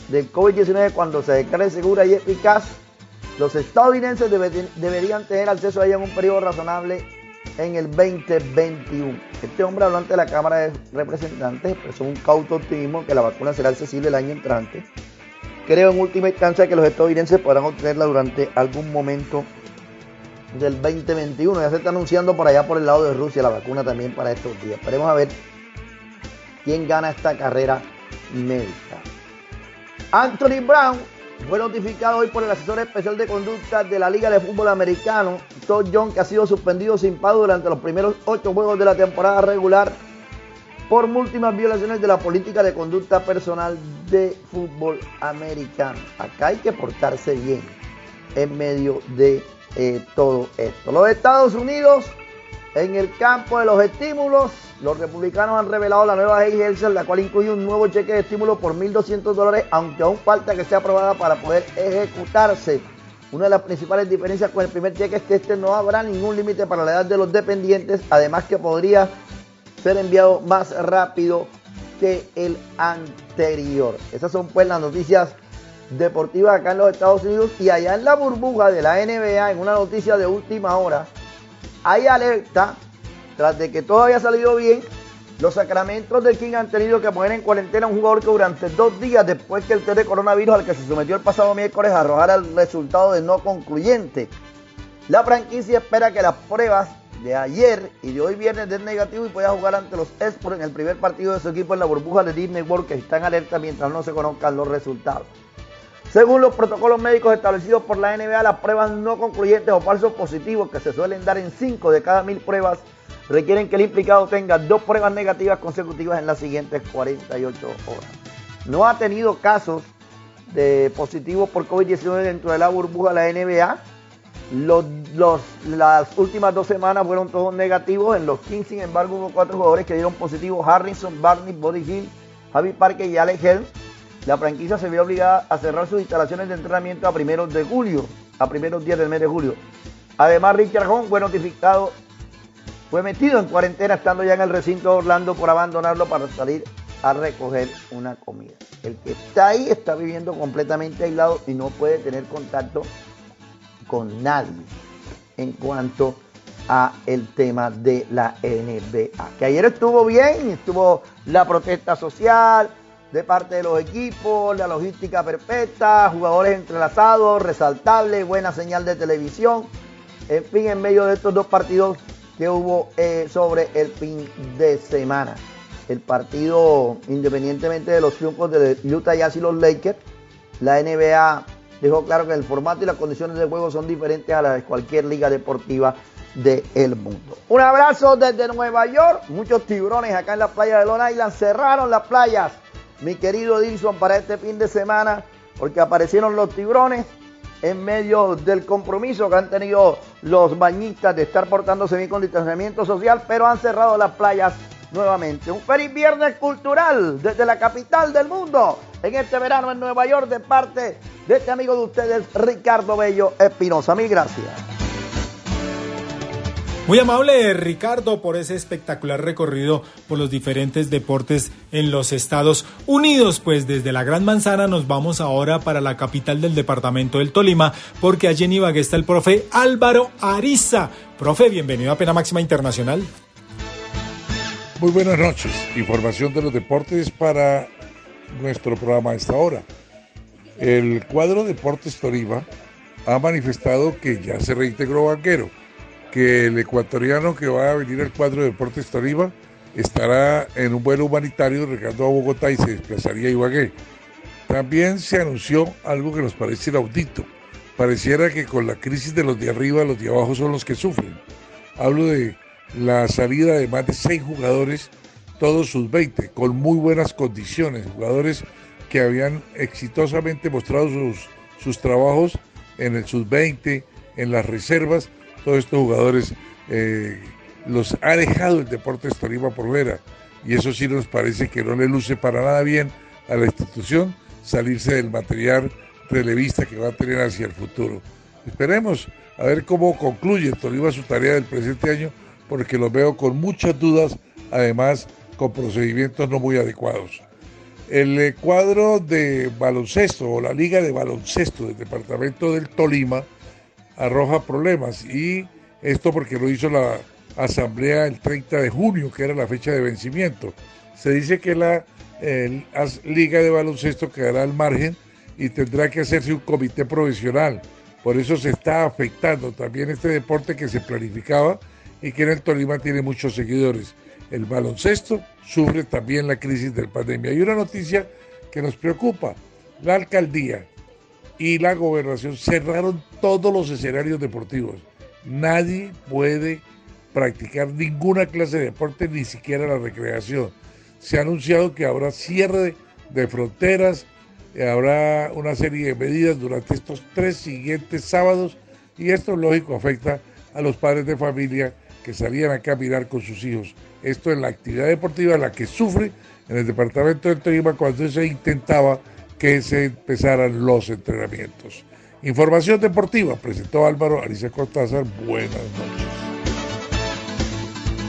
del COVID-19 cuando se declare segura y eficaz, los estadounidenses deberían tener acceso a ella en un periodo razonable en el 2021. Este hombre habló ante la Cámara de Representantes expresó un cauto optimismo que la vacuna será accesible el año entrante. Creo en última instancia que los estadounidenses podrán obtenerla durante algún momento del 2021. Ya se está anunciando por allá por el lado de Rusia la vacuna también para estos días. Esperemos a ver quién gana esta carrera médica. Anthony Brown fue notificado hoy por el asesor especial de conducta de la Liga de Fútbol Americano, Todd Young, que ha sido suspendido sin pago durante los primeros ocho juegos de la temporada regular por múltiples violaciones de la política de conducta personal de fútbol americano. Acá hay que portarse bien en medio de eh, todo esto. Los Estados Unidos, en el campo de los estímulos, los republicanos han revelado la nueva ley la cual incluye un nuevo cheque de estímulo por 1.200 dólares, aunque aún falta que sea aprobada para poder ejecutarse. Una de las principales diferencias con el primer cheque es que este no habrá ningún límite para la edad de los dependientes, además que podría ser enviado más rápido que el anterior. Esas son pues las noticias deportiva acá en los Estados Unidos y allá en la burbuja de la NBA, en una noticia de última hora, hay alerta, tras de que todo haya salido bien, los sacramentos del King han tenido que poner en cuarentena a un jugador que durante dos días después que el test de coronavirus al que se sometió el pasado miércoles arrojara el resultado de no concluyente. La franquicia espera que las pruebas de ayer y de hoy viernes den negativo y pueda jugar ante los Spurs en el primer partido de su equipo en la burbuja de Disney World que está en alerta mientras no se conozcan los resultados. Según los protocolos médicos establecidos por la NBA, las pruebas no concluyentes o falsos positivos que se suelen dar en 5 de cada mil pruebas requieren que el implicado tenga dos pruebas negativas consecutivas en las siguientes 48 horas. No ha tenido casos de positivos por COVID-19 dentro de la burbuja de la NBA. las últimas dos semanas fueron todos negativos. En los 15, sin embargo, hubo cuatro jugadores que dieron positivo. Harrison, Barney, Body Hill, Javi Parker y Alex Hell la franquicia se vio obligada a cerrar sus instalaciones de entrenamiento a primeros de julio, a primeros días del mes de julio. Además, Richard Hong fue notificado, fue metido en cuarentena estando ya en el recinto de Orlando por abandonarlo para salir a recoger una comida. El que está ahí está viviendo completamente aislado y no puede tener contacto con nadie en cuanto a el tema de la NBA. Que ayer estuvo bien, estuvo la protesta social, de parte de los equipos, la logística perfecta, jugadores entrelazados, resaltables, buena señal de televisión. En fin, en medio de estos dos partidos que hubo eh, sobre el fin de semana. El partido, independientemente de los triunfos de Utah Jazz y los Lakers, la NBA dejó claro que el formato y las condiciones de juego son diferentes a las de cualquier liga deportiva del mundo. Un abrazo desde Nueva York. Muchos tiburones acá en la playa de Long Island cerraron las playas mi querido Edison, para este fin de semana, porque aparecieron los tiburones en medio del compromiso que han tenido los bañistas de estar portándose bien con distanciamiento social, pero han cerrado las playas nuevamente. Un feliz viernes cultural desde la capital del mundo en este verano en Nueva York de parte de este amigo de ustedes, Ricardo Bello Espinosa. Mil gracias. Muy amable Ricardo por ese espectacular recorrido por los diferentes deportes en los Estados Unidos. Pues desde la Gran Manzana nos vamos ahora para la capital del departamento del Tolima porque allí en Ibagué está el profe Álvaro Ariza. Profe, bienvenido a Pena Máxima Internacional. Muy buenas noches. Información de los deportes para nuestro programa a esta hora. El cuadro Deportes Tolima ha manifestado que ya se reintegró Banquero que el ecuatoriano que va a venir al cuadro de Deportes Tolima estará en un vuelo humanitario regresando a Bogotá y se desplazaría a Ibagué. También se anunció algo que nos parece inaudito. Pareciera que con la crisis de los de arriba, los de abajo son los que sufren. Hablo de la salida de más de seis jugadores, todos sus 20, con muy buenas condiciones, jugadores que habían exitosamente mostrado sus, sus trabajos en el sub-20, en las reservas, todos estos jugadores eh, los ha dejado el Deportes Tolima por fuera y eso sí nos parece que no le luce para nada bien a la institución salirse del material relevista que va a tener hacia el futuro. Esperemos a ver cómo concluye Tolima su tarea del presente año porque lo veo con muchas dudas, además con procedimientos no muy adecuados. El eh, cuadro de baloncesto o la liga de baloncesto del departamento del Tolima arroja problemas y esto porque lo hizo la asamblea el 30 de junio, que era la fecha de vencimiento. Se dice que la liga de baloncesto quedará al margen y tendrá que hacerse un comité provisional. Por eso se está afectando también este deporte que se planificaba y que en el Tolima tiene muchos seguidores. El baloncesto sufre también la crisis del pandemia. Hay una noticia que nos preocupa. La alcaldía y la gobernación cerraron todos los escenarios deportivos. Nadie puede practicar ninguna clase de deporte, ni siquiera la recreación. Se ha anunciado que habrá cierre de fronteras, habrá una serie de medidas durante estos tres siguientes sábados y esto, lógico, afecta a los padres de familia que salían a caminar con sus hijos. Esto es la actividad deportiva la que sufre en el departamento del Tolima cuando se intentaba que se empezaran los entrenamientos. Información deportiva, presentó Álvaro Ariza Cortázar. Buenas noches.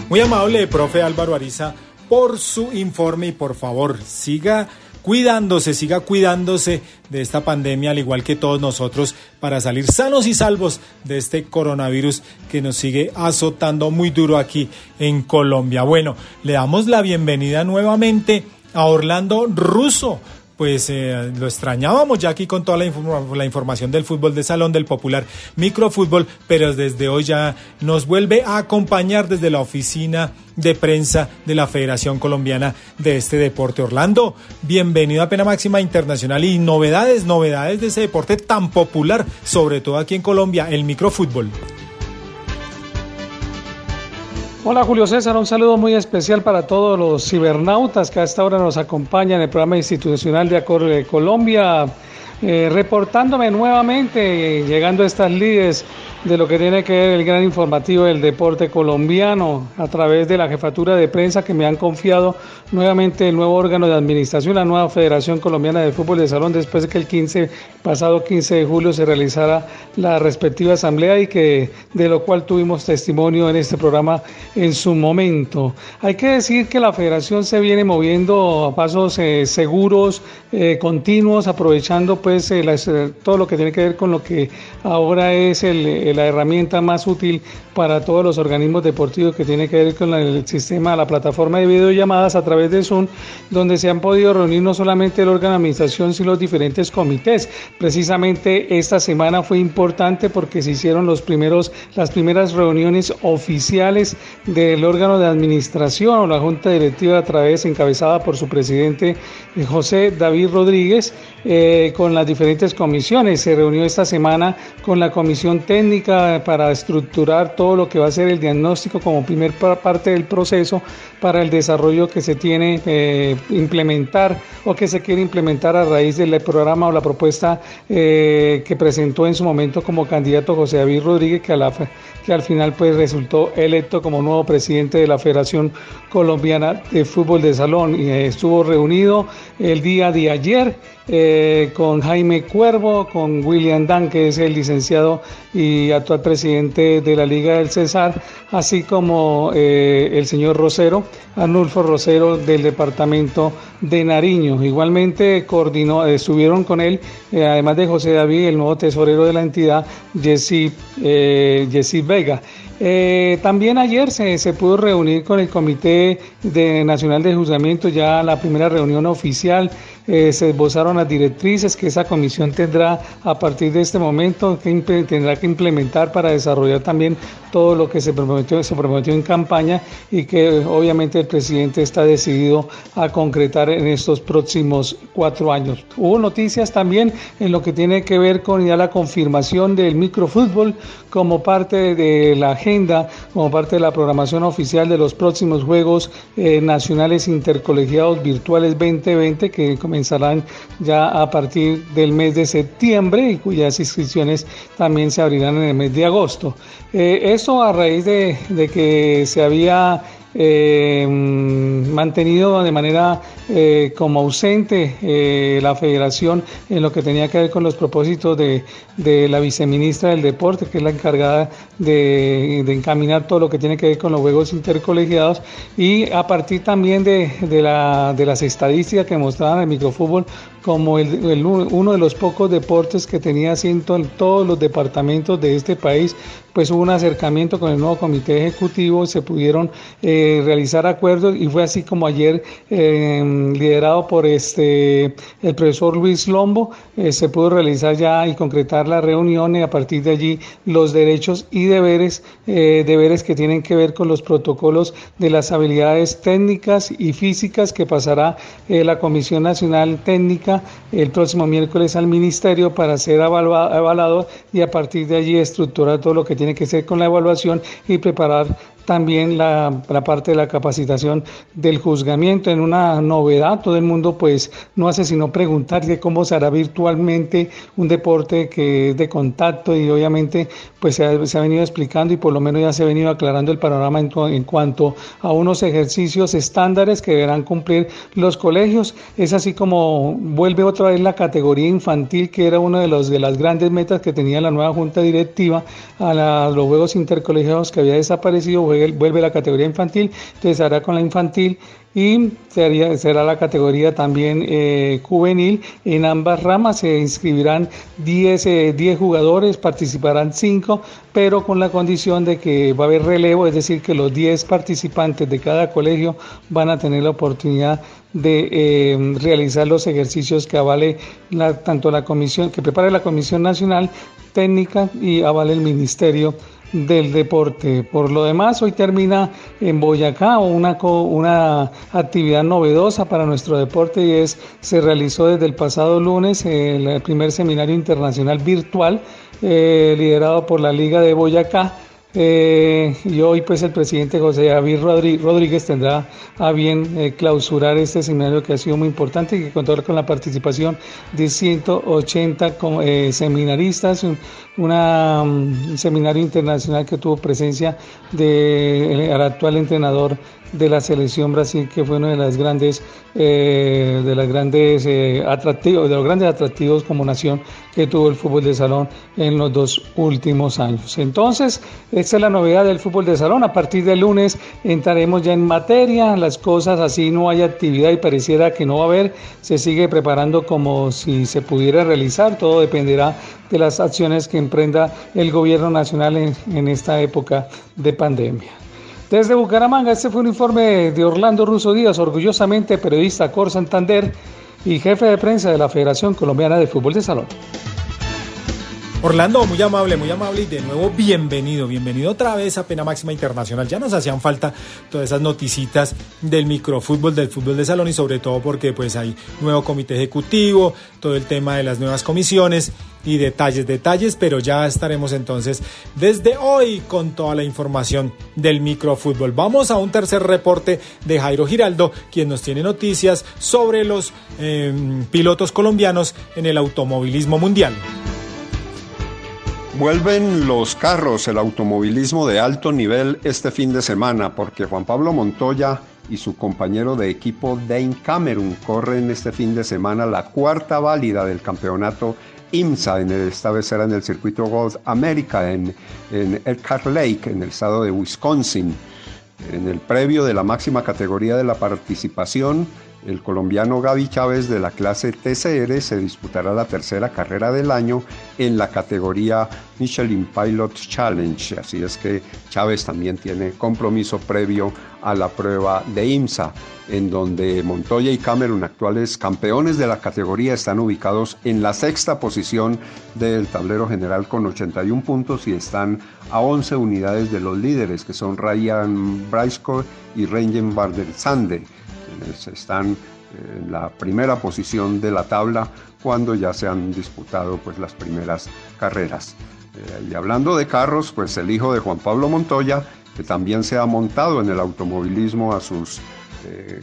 Muy amable, profe Álvaro Ariza, por su informe y por favor, siga cuidándose, siga cuidándose de esta pandemia, al igual que todos nosotros, para salir sanos y salvos de este coronavirus que nos sigue azotando muy duro aquí en Colombia. Bueno, le damos la bienvenida nuevamente a Orlando Russo pues eh, lo extrañábamos ya aquí con toda la, la, información del fútbol de salón, del popular microfútbol, pero desde hoy ya nos vuelve a acompañar desde la oficina de prensa de la Federación Colombiana de este deporte. Orlando, bienvenido a Pena Máxima Internacional y novedades, novedades de ese deporte tan popular, sobre todo aquí en Colombia, el microfútbol. Hola Julio César, un saludo muy especial para todos los cibernautas que a esta hora nos acompañan en el programa institucional de Acor de Colombia. Eh, reportándome nuevamente, llegando a estas líderes de lo que tiene que ver el gran informativo del deporte colombiano a través de la jefatura de prensa que me han confiado nuevamente el nuevo órgano de administración, la nueva Federación Colombiana de Fútbol de Salón, después de que el 15, pasado 15 de julio se realizara la respectiva asamblea y que de lo cual tuvimos testimonio en este programa en su momento. Hay que decir que la federación se viene moviendo a pasos eh, seguros, eh, continuos, aprovechando pues eh, todo lo que tiene que ver con lo que ahora es el la herramienta más útil para todos los organismos deportivos que tiene que ver con el sistema, la plataforma de videollamadas a través de Zoom, donde se han podido reunir no solamente el órgano de administración, sino los diferentes comités. Precisamente esta semana fue importante porque se hicieron los primeros, las primeras reuniones oficiales del órgano de administración o la junta directiva a través, encabezada por su presidente eh, José David Rodríguez, eh, con las diferentes comisiones. Se reunió esta semana con la comisión técnica para estructurar todo lo que va a ser el diagnóstico como primer parte del proceso para el desarrollo que se tiene eh, implementar o que se quiere implementar a raíz del programa o la propuesta eh, que presentó en su momento como candidato José David Rodríguez, que, que al final pues resultó electo como nuevo presidente de la Federación Colombiana de Fútbol de Salón y estuvo reunido el día de ayer eh, con Jaime Cuervo, con William Dan, que es el licenciado y actual presidente de la Liga del Cesar, así como eh, el señor Rosero, Arnulfo Rosero del departamento de Nariño. Igualmente coordinó, estuvieron con él, eh, además de José David, el nuevo tesorero de la entidad, Jesse, Vega. También ayer se, se, pudo reunir con el Comité de Nacional de Juzgamiento, ya la primera reunión oficial eh, se esbozaron las directrices que esa comisión tendrá a partir de este momento, que tendrá que implementar para desarrollar también todo lo que se prometió, se prometió en campaña y que obviamente el presidente está decidido a concretar en estos próximos cuatro años. Hubo noticias también en lo que tiene que ver con ya la confirmación del microfútbol como parte de la agenda, como parte de la programación oficial de los próximos Juegos eh, Nacionales Intercolegiados Virtuales 2020 que comenzarán comenzarán ya a partir del mes de septiembre y cuyas inscripciones también se abrirán en el mes de agosto. Eh, eso a raíz de, de que se había eh, mantenido de manera eh, como ausente eh, la federación en lo que tenía que ver con los propósitos de, la viceministra del deporte, que es la encargada de, encaminar todo lo que tiene que ver con los juegos intercolegiados. Y a partir también de, la, de las estadísticas que mostraban el microfútbol como el, uno de los pocos deportes que tenía asiento en todos los departamentos de este país, pues hubo un acercamiento con el nuevo comité ejecutivo, se pudieron eh, realizar acuerdos y fue así como ayer, eh, liderado por este el profesor Luis Lombo, eh, se pudo realizar ya y concretar la reunión y a partir de allí los derechos y deberes, deberes que tienen que ver con los protocolos de las habilidades técnicas y físicas que pasará la Comisión Nacional Técnica el próximo miércoles al ministerio para ser evaluado y a partir de allí estructurar todo lo que tiene que ser con la evaluación y preparar también la, parte de la capacitación del juzgamiento en una novedad. Todo el mundo pues no hace sino preguntar de cómo se hará virtualmente un deporte que es de contacto y obviamente pues se ha, venido explicando y por lo menos ya se ha venido aclarando el panorama en, cuanto a unos ejercicios estándares que deberán cumplir los colegios. Es así como vuelve otra vez la categoría infantil que era una de, los, de las grandes metas que tenía la nueva junta directiva a, los juegos intercolegiados que había desaparecido vuelve la categoría infantil, entonces hará con la infantil y sería, será la categoría también eh, juvenil. En ambas ramas se inscribirán 10, eh, jugadores, participarán 5, pero con la condición de que va a haber relevo, es decir, que los 10 participantes de cada colegio van a tener la oportunidad de eh, realizar los ejercicios que avale tanto la comisión, que prepare la Comisión Nacional Técnica y avale el Ministerio del deporte. Por lo demás, hoy termina en Boyacá una, una actividad novedosa para nuestro deporte y es, se realizó desde el pasado lunes el primer seminario internacional virtual eh, liderado por la Liga de Boyacá eh, y hoy pues el presidente José David Rodríguez tendrá a bien eh, clausurar este seminario que ha sido muy importante y que contó con la participación de 180 eh, seminaristas, un, un seminario internacional que tuvo presencia del actual entrenador de la selección Brasil, que fue uno de las grandes, eh, de las grandes eh, atractivos, de los grandes atractivos como nación que tuvo el fútbol de salón en los dos últimos años. Entonces, esta es la novedad del fútbol de salón. A partir del lunes entraremos ya en materia. Las cosas así no hay actividad y pareciera que no va a haber. Se sigue preparando como si se pudiera realizar. Todo dependerá de las acciones que emprenda el gobierno nacional en esta época de pandemia. Desde Bucaramanga, este fue un informe de Orlando Russo Díaz, orgullosamente periodista Cor Santander y jefe de prensa de la Federación Colombiana de Fútbol de Salón. Orlando, muy amable, muy amable y de nuevo bienvenido, bienvenido otra vez a Pena Máxima Internacional. Ya nos hacían falta todas esas noticitas del microfútbol, del fútbol de salón y sobre todo porque pues hay nuevo comité ejecutivo, todo el tema de las nuevas comisiones y detalles, detalles, pero ya estaremos entonces desde hoy con toda la información del microfútbol. Vamos a un tercer reporte de Jairo Giraldo, quien nos tiene noticias sobre los em, pilotos colombianos en el automovilismo mundial. Vuelven los carros, el automovilismo de alto nivel este fin de semana, porque Juan Pablo Montoya y su compañero de equipo Dane Cameron corren este fin de semana la cuarta válida del campeonato IMSA, en el, esta vez era en el circuito Golf America en, en Elkhart Lake, en el estado de Wisconsin. En el previo de la máxima categoría de la participación, el colombiano Gaby Chávez de la clase TCR se disputará la tercera carrera del año en la categoría Michelin Pilot Challenge. Así es que Chávez también tiene compromiso previo a la prueba de IMSA, en donde Montoya y Cameron, actuales campeones de la categoría, están ubicados en la sexta posición del tablero general con 81 puntos y están a 11 unidades de los líderes, que son Ryan Brysko y Rengen Sande están en la primera posición de la tabla cuando ya se han disputado pues las primeras carreras. Eh, y hablando de carros, pues el hijo de Juan Pablo Montoya, que también se ha montado en el automovilismo a sus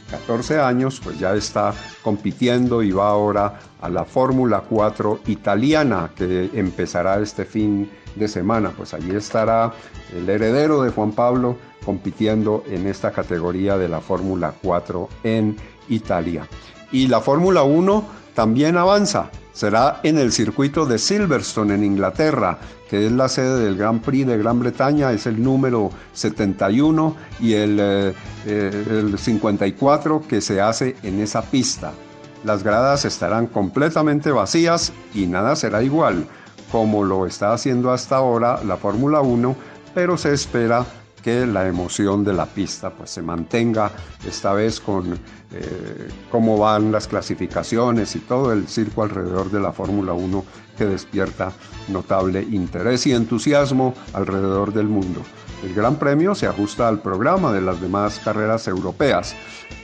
14 eh, años, pues ya está compitiendo y va ahora a la Fórmula 4 italiana que empezará este fin de semana. Pues allí estará el heredero de Juan Pablo, compitiendo en esta categoría de la Fórmula 4 en Italia. Y la Fórmula 1 también avanza. Será en el circuito de Silverstone en Inglaterra, que es la sede del Grand Prix de Gran Bretaña, es el número 71 y el, eh, eh, el 54 que se hace en esa pista. Las gradas estarán completamente vacías y nada será igual como lo está haciendo hasta ahora la Fórmula 1, pero se espera que la emoción de la pista pues se mantenga esta vez con eh, cómo van las clasificaciones y todo el circo alrededor de la Fórmula 1 que despierta notable interés y entusiasmo alrededor del mundo. El Gran Premio se ajusta al programa de las demás carreras europeas,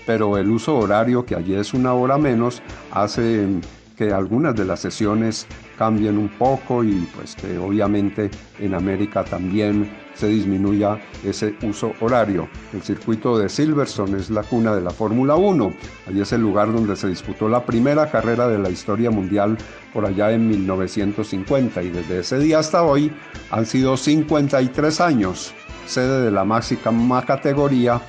pero el uso horario, que allí es una hora menos, hace que algunas de las sesiones cambien un poco y pues que obviamente en América también se disminuya ese uso horario. El circuito de Silverstone es la cuna de la Fórmula 1. Allí es el lugar donde se disputó la primera carrera de la historia mundial por allá en 1950 y desde ese día hasta hoy han sido 53 años sede de la máxima categoría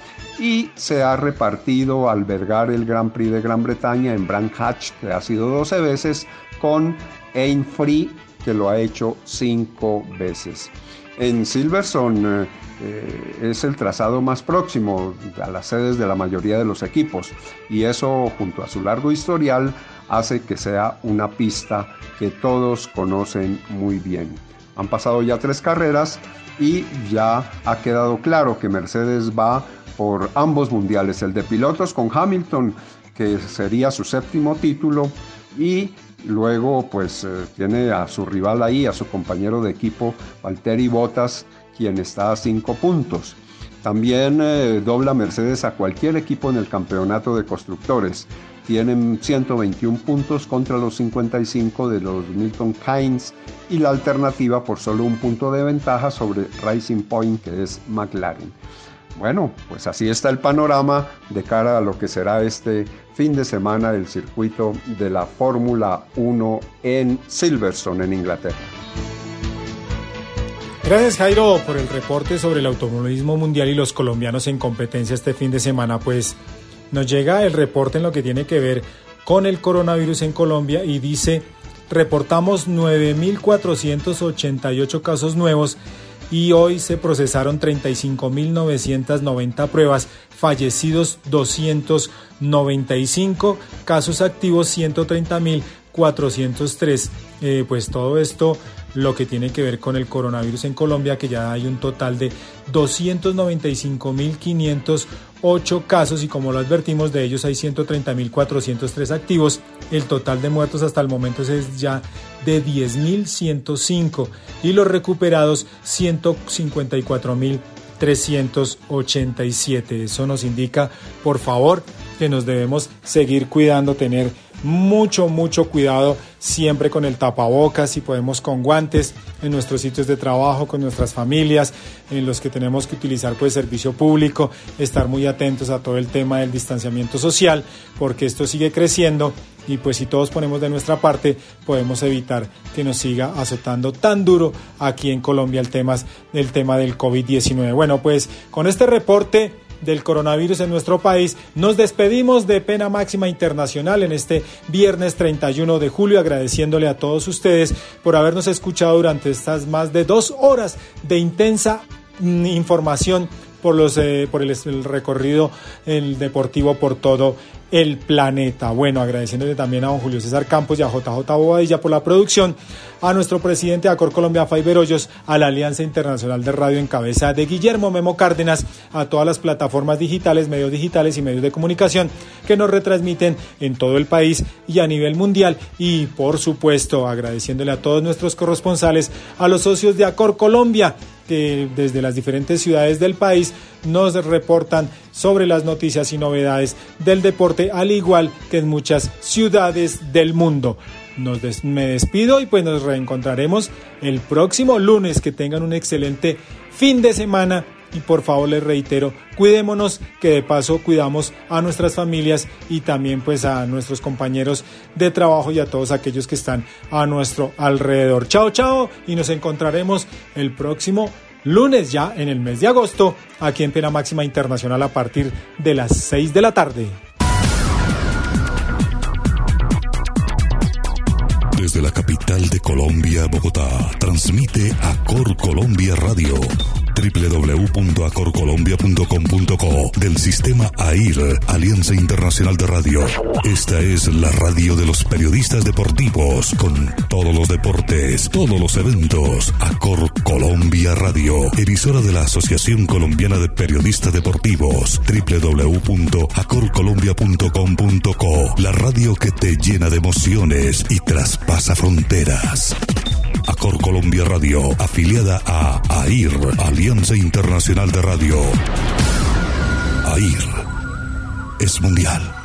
y se ha repartido albergar el Gran Prix de Gran Bretaña en Hatch, que ha sido 12 veces, con Ain Free, que lo ha hecho 5 veces. En Silverstone eh, eh, es el trazado más próximo a las sedes de la mayoría de los equipos y eso junto a su largo historial hace que sea una pista que todos conocen muy bien. Han pasado ya tres carreras y ya ha quedado claro que Mercedes va por ambos mundiales, el de pilotos con Hamilton, que sería su séptimo título, y luego pues eh, tiene a su rival ahí, a su compañero de equipo, Valtteri Bottas, quien está a cinco puntos. También eh, dobla Mercedes a cualquier equipo en el campeonato de constructores. Tienen 121 puntos contra los 55 de los Milton Keynes y la alternativa por solo un punto de ventaja sobre Racing Point, que es McLaren. Bueno, pues así está el panorama de cara a lo que será este fin de semana del circuito de la Fórmula 1 en Silverstone, en Inglaterra. Gracias Jairo por el reporte sobre el automovilismo mundial y los colombianos en competencia este fin de semana. Pues nos llega el reporte en lo que tiene que ver con el coronavirus en Colombia y dice, reportamos 9.488 casos nuevos y hoy se procesaron 35.990 pruebas, fallecidos 295, casos activos 130.403. Eh, pues todo esto lo que tiene que ver con el coronavirus en Colombia, que ya hay un total de 295.508 casos y como lo advertimos, de ellos hay 130.403 activos. El total de muertos hasta el momento es ya de 10.105 y los recuperados 154.387. Eso nos indica, por favor, que nos debemos seguir cuidando, tener mucho, mucho cuidado siempre con el tapabocas, si podemos con guantes en nuestros sitios de trabajo, con nuestras familias, en los que tenemos que utilizar pues servicio público, estar muy atentos a todo el tema del distanciamiento social, porque esto sigue creciendo y pues si todos ponemos de nuestra parte podemos evitar que nos siga azotando tan duro aquí en Colombia el tema, el tema del COVID-19. Bueno, pues con este reporte del coronavirus en nuestro país, nos despedimos de Pena Máxima Internacional en este viernes 31 de julio, agradeciéndole a todos ustedes por habernos escuchado durante estas más de dos horas de intensa mm, información por, los, eh, por el, recorrido el deportivo por todo el planeta. Bueno, agradeciéndole también a don Julio César Campos y a JJ Bobadilla por la producción, a nuestro presidente de Acor Colombia, Faiber Hoyos, a la Alianza Internacional de Radio en cabeza de Guillermo Memo Cárdenas, a todas las plataformas digitales, medios digitales y medios de comunicación que nos retransmiten en todo el país y a nivel mundial. Y por supuesto, agradeciéndole a todos nuestros corresponsales, a los socios de Acor Colombia, que desde las diferentes ciudades del país nos reportan sobre las noticias y novedades del deporte, al igual que en muchas ciudades del mundo. Nos me despido y pues nos reencontraremos el próximo lunes. Que tengan un excelente fin de semana y por favor les reitero, cuidémonos que de paso cuidamos a nuestras familias y también pues a nuestros compañeros de trabajo y a todos aquellos que están a nuestro alrededor. Chao, chao y nos encontraremos el próximo lunes ya en el mes de agosto aquí en Pena Máxima Internacional a partir de las 6 de la tarde. Desde la capital de Colombia, Bogotá, transmite a Cor Colombia Radio www.acorcolombia.com.co del sistema AIR, Alianza Internacional de Radio. Esta es la radio de los periodistas deportivos con todos los deportes, todos los eventos. Acor Colombia Radio, emisora de la Asociación Colombiana de Periodistas Deportivos. www.acorcolombia.com.co, la radio que te llena de emociones y traspasa fronteras. Acor Colombia Radio, afiliada a AIR, Alianza Internacional de Radio. AIR es mundial.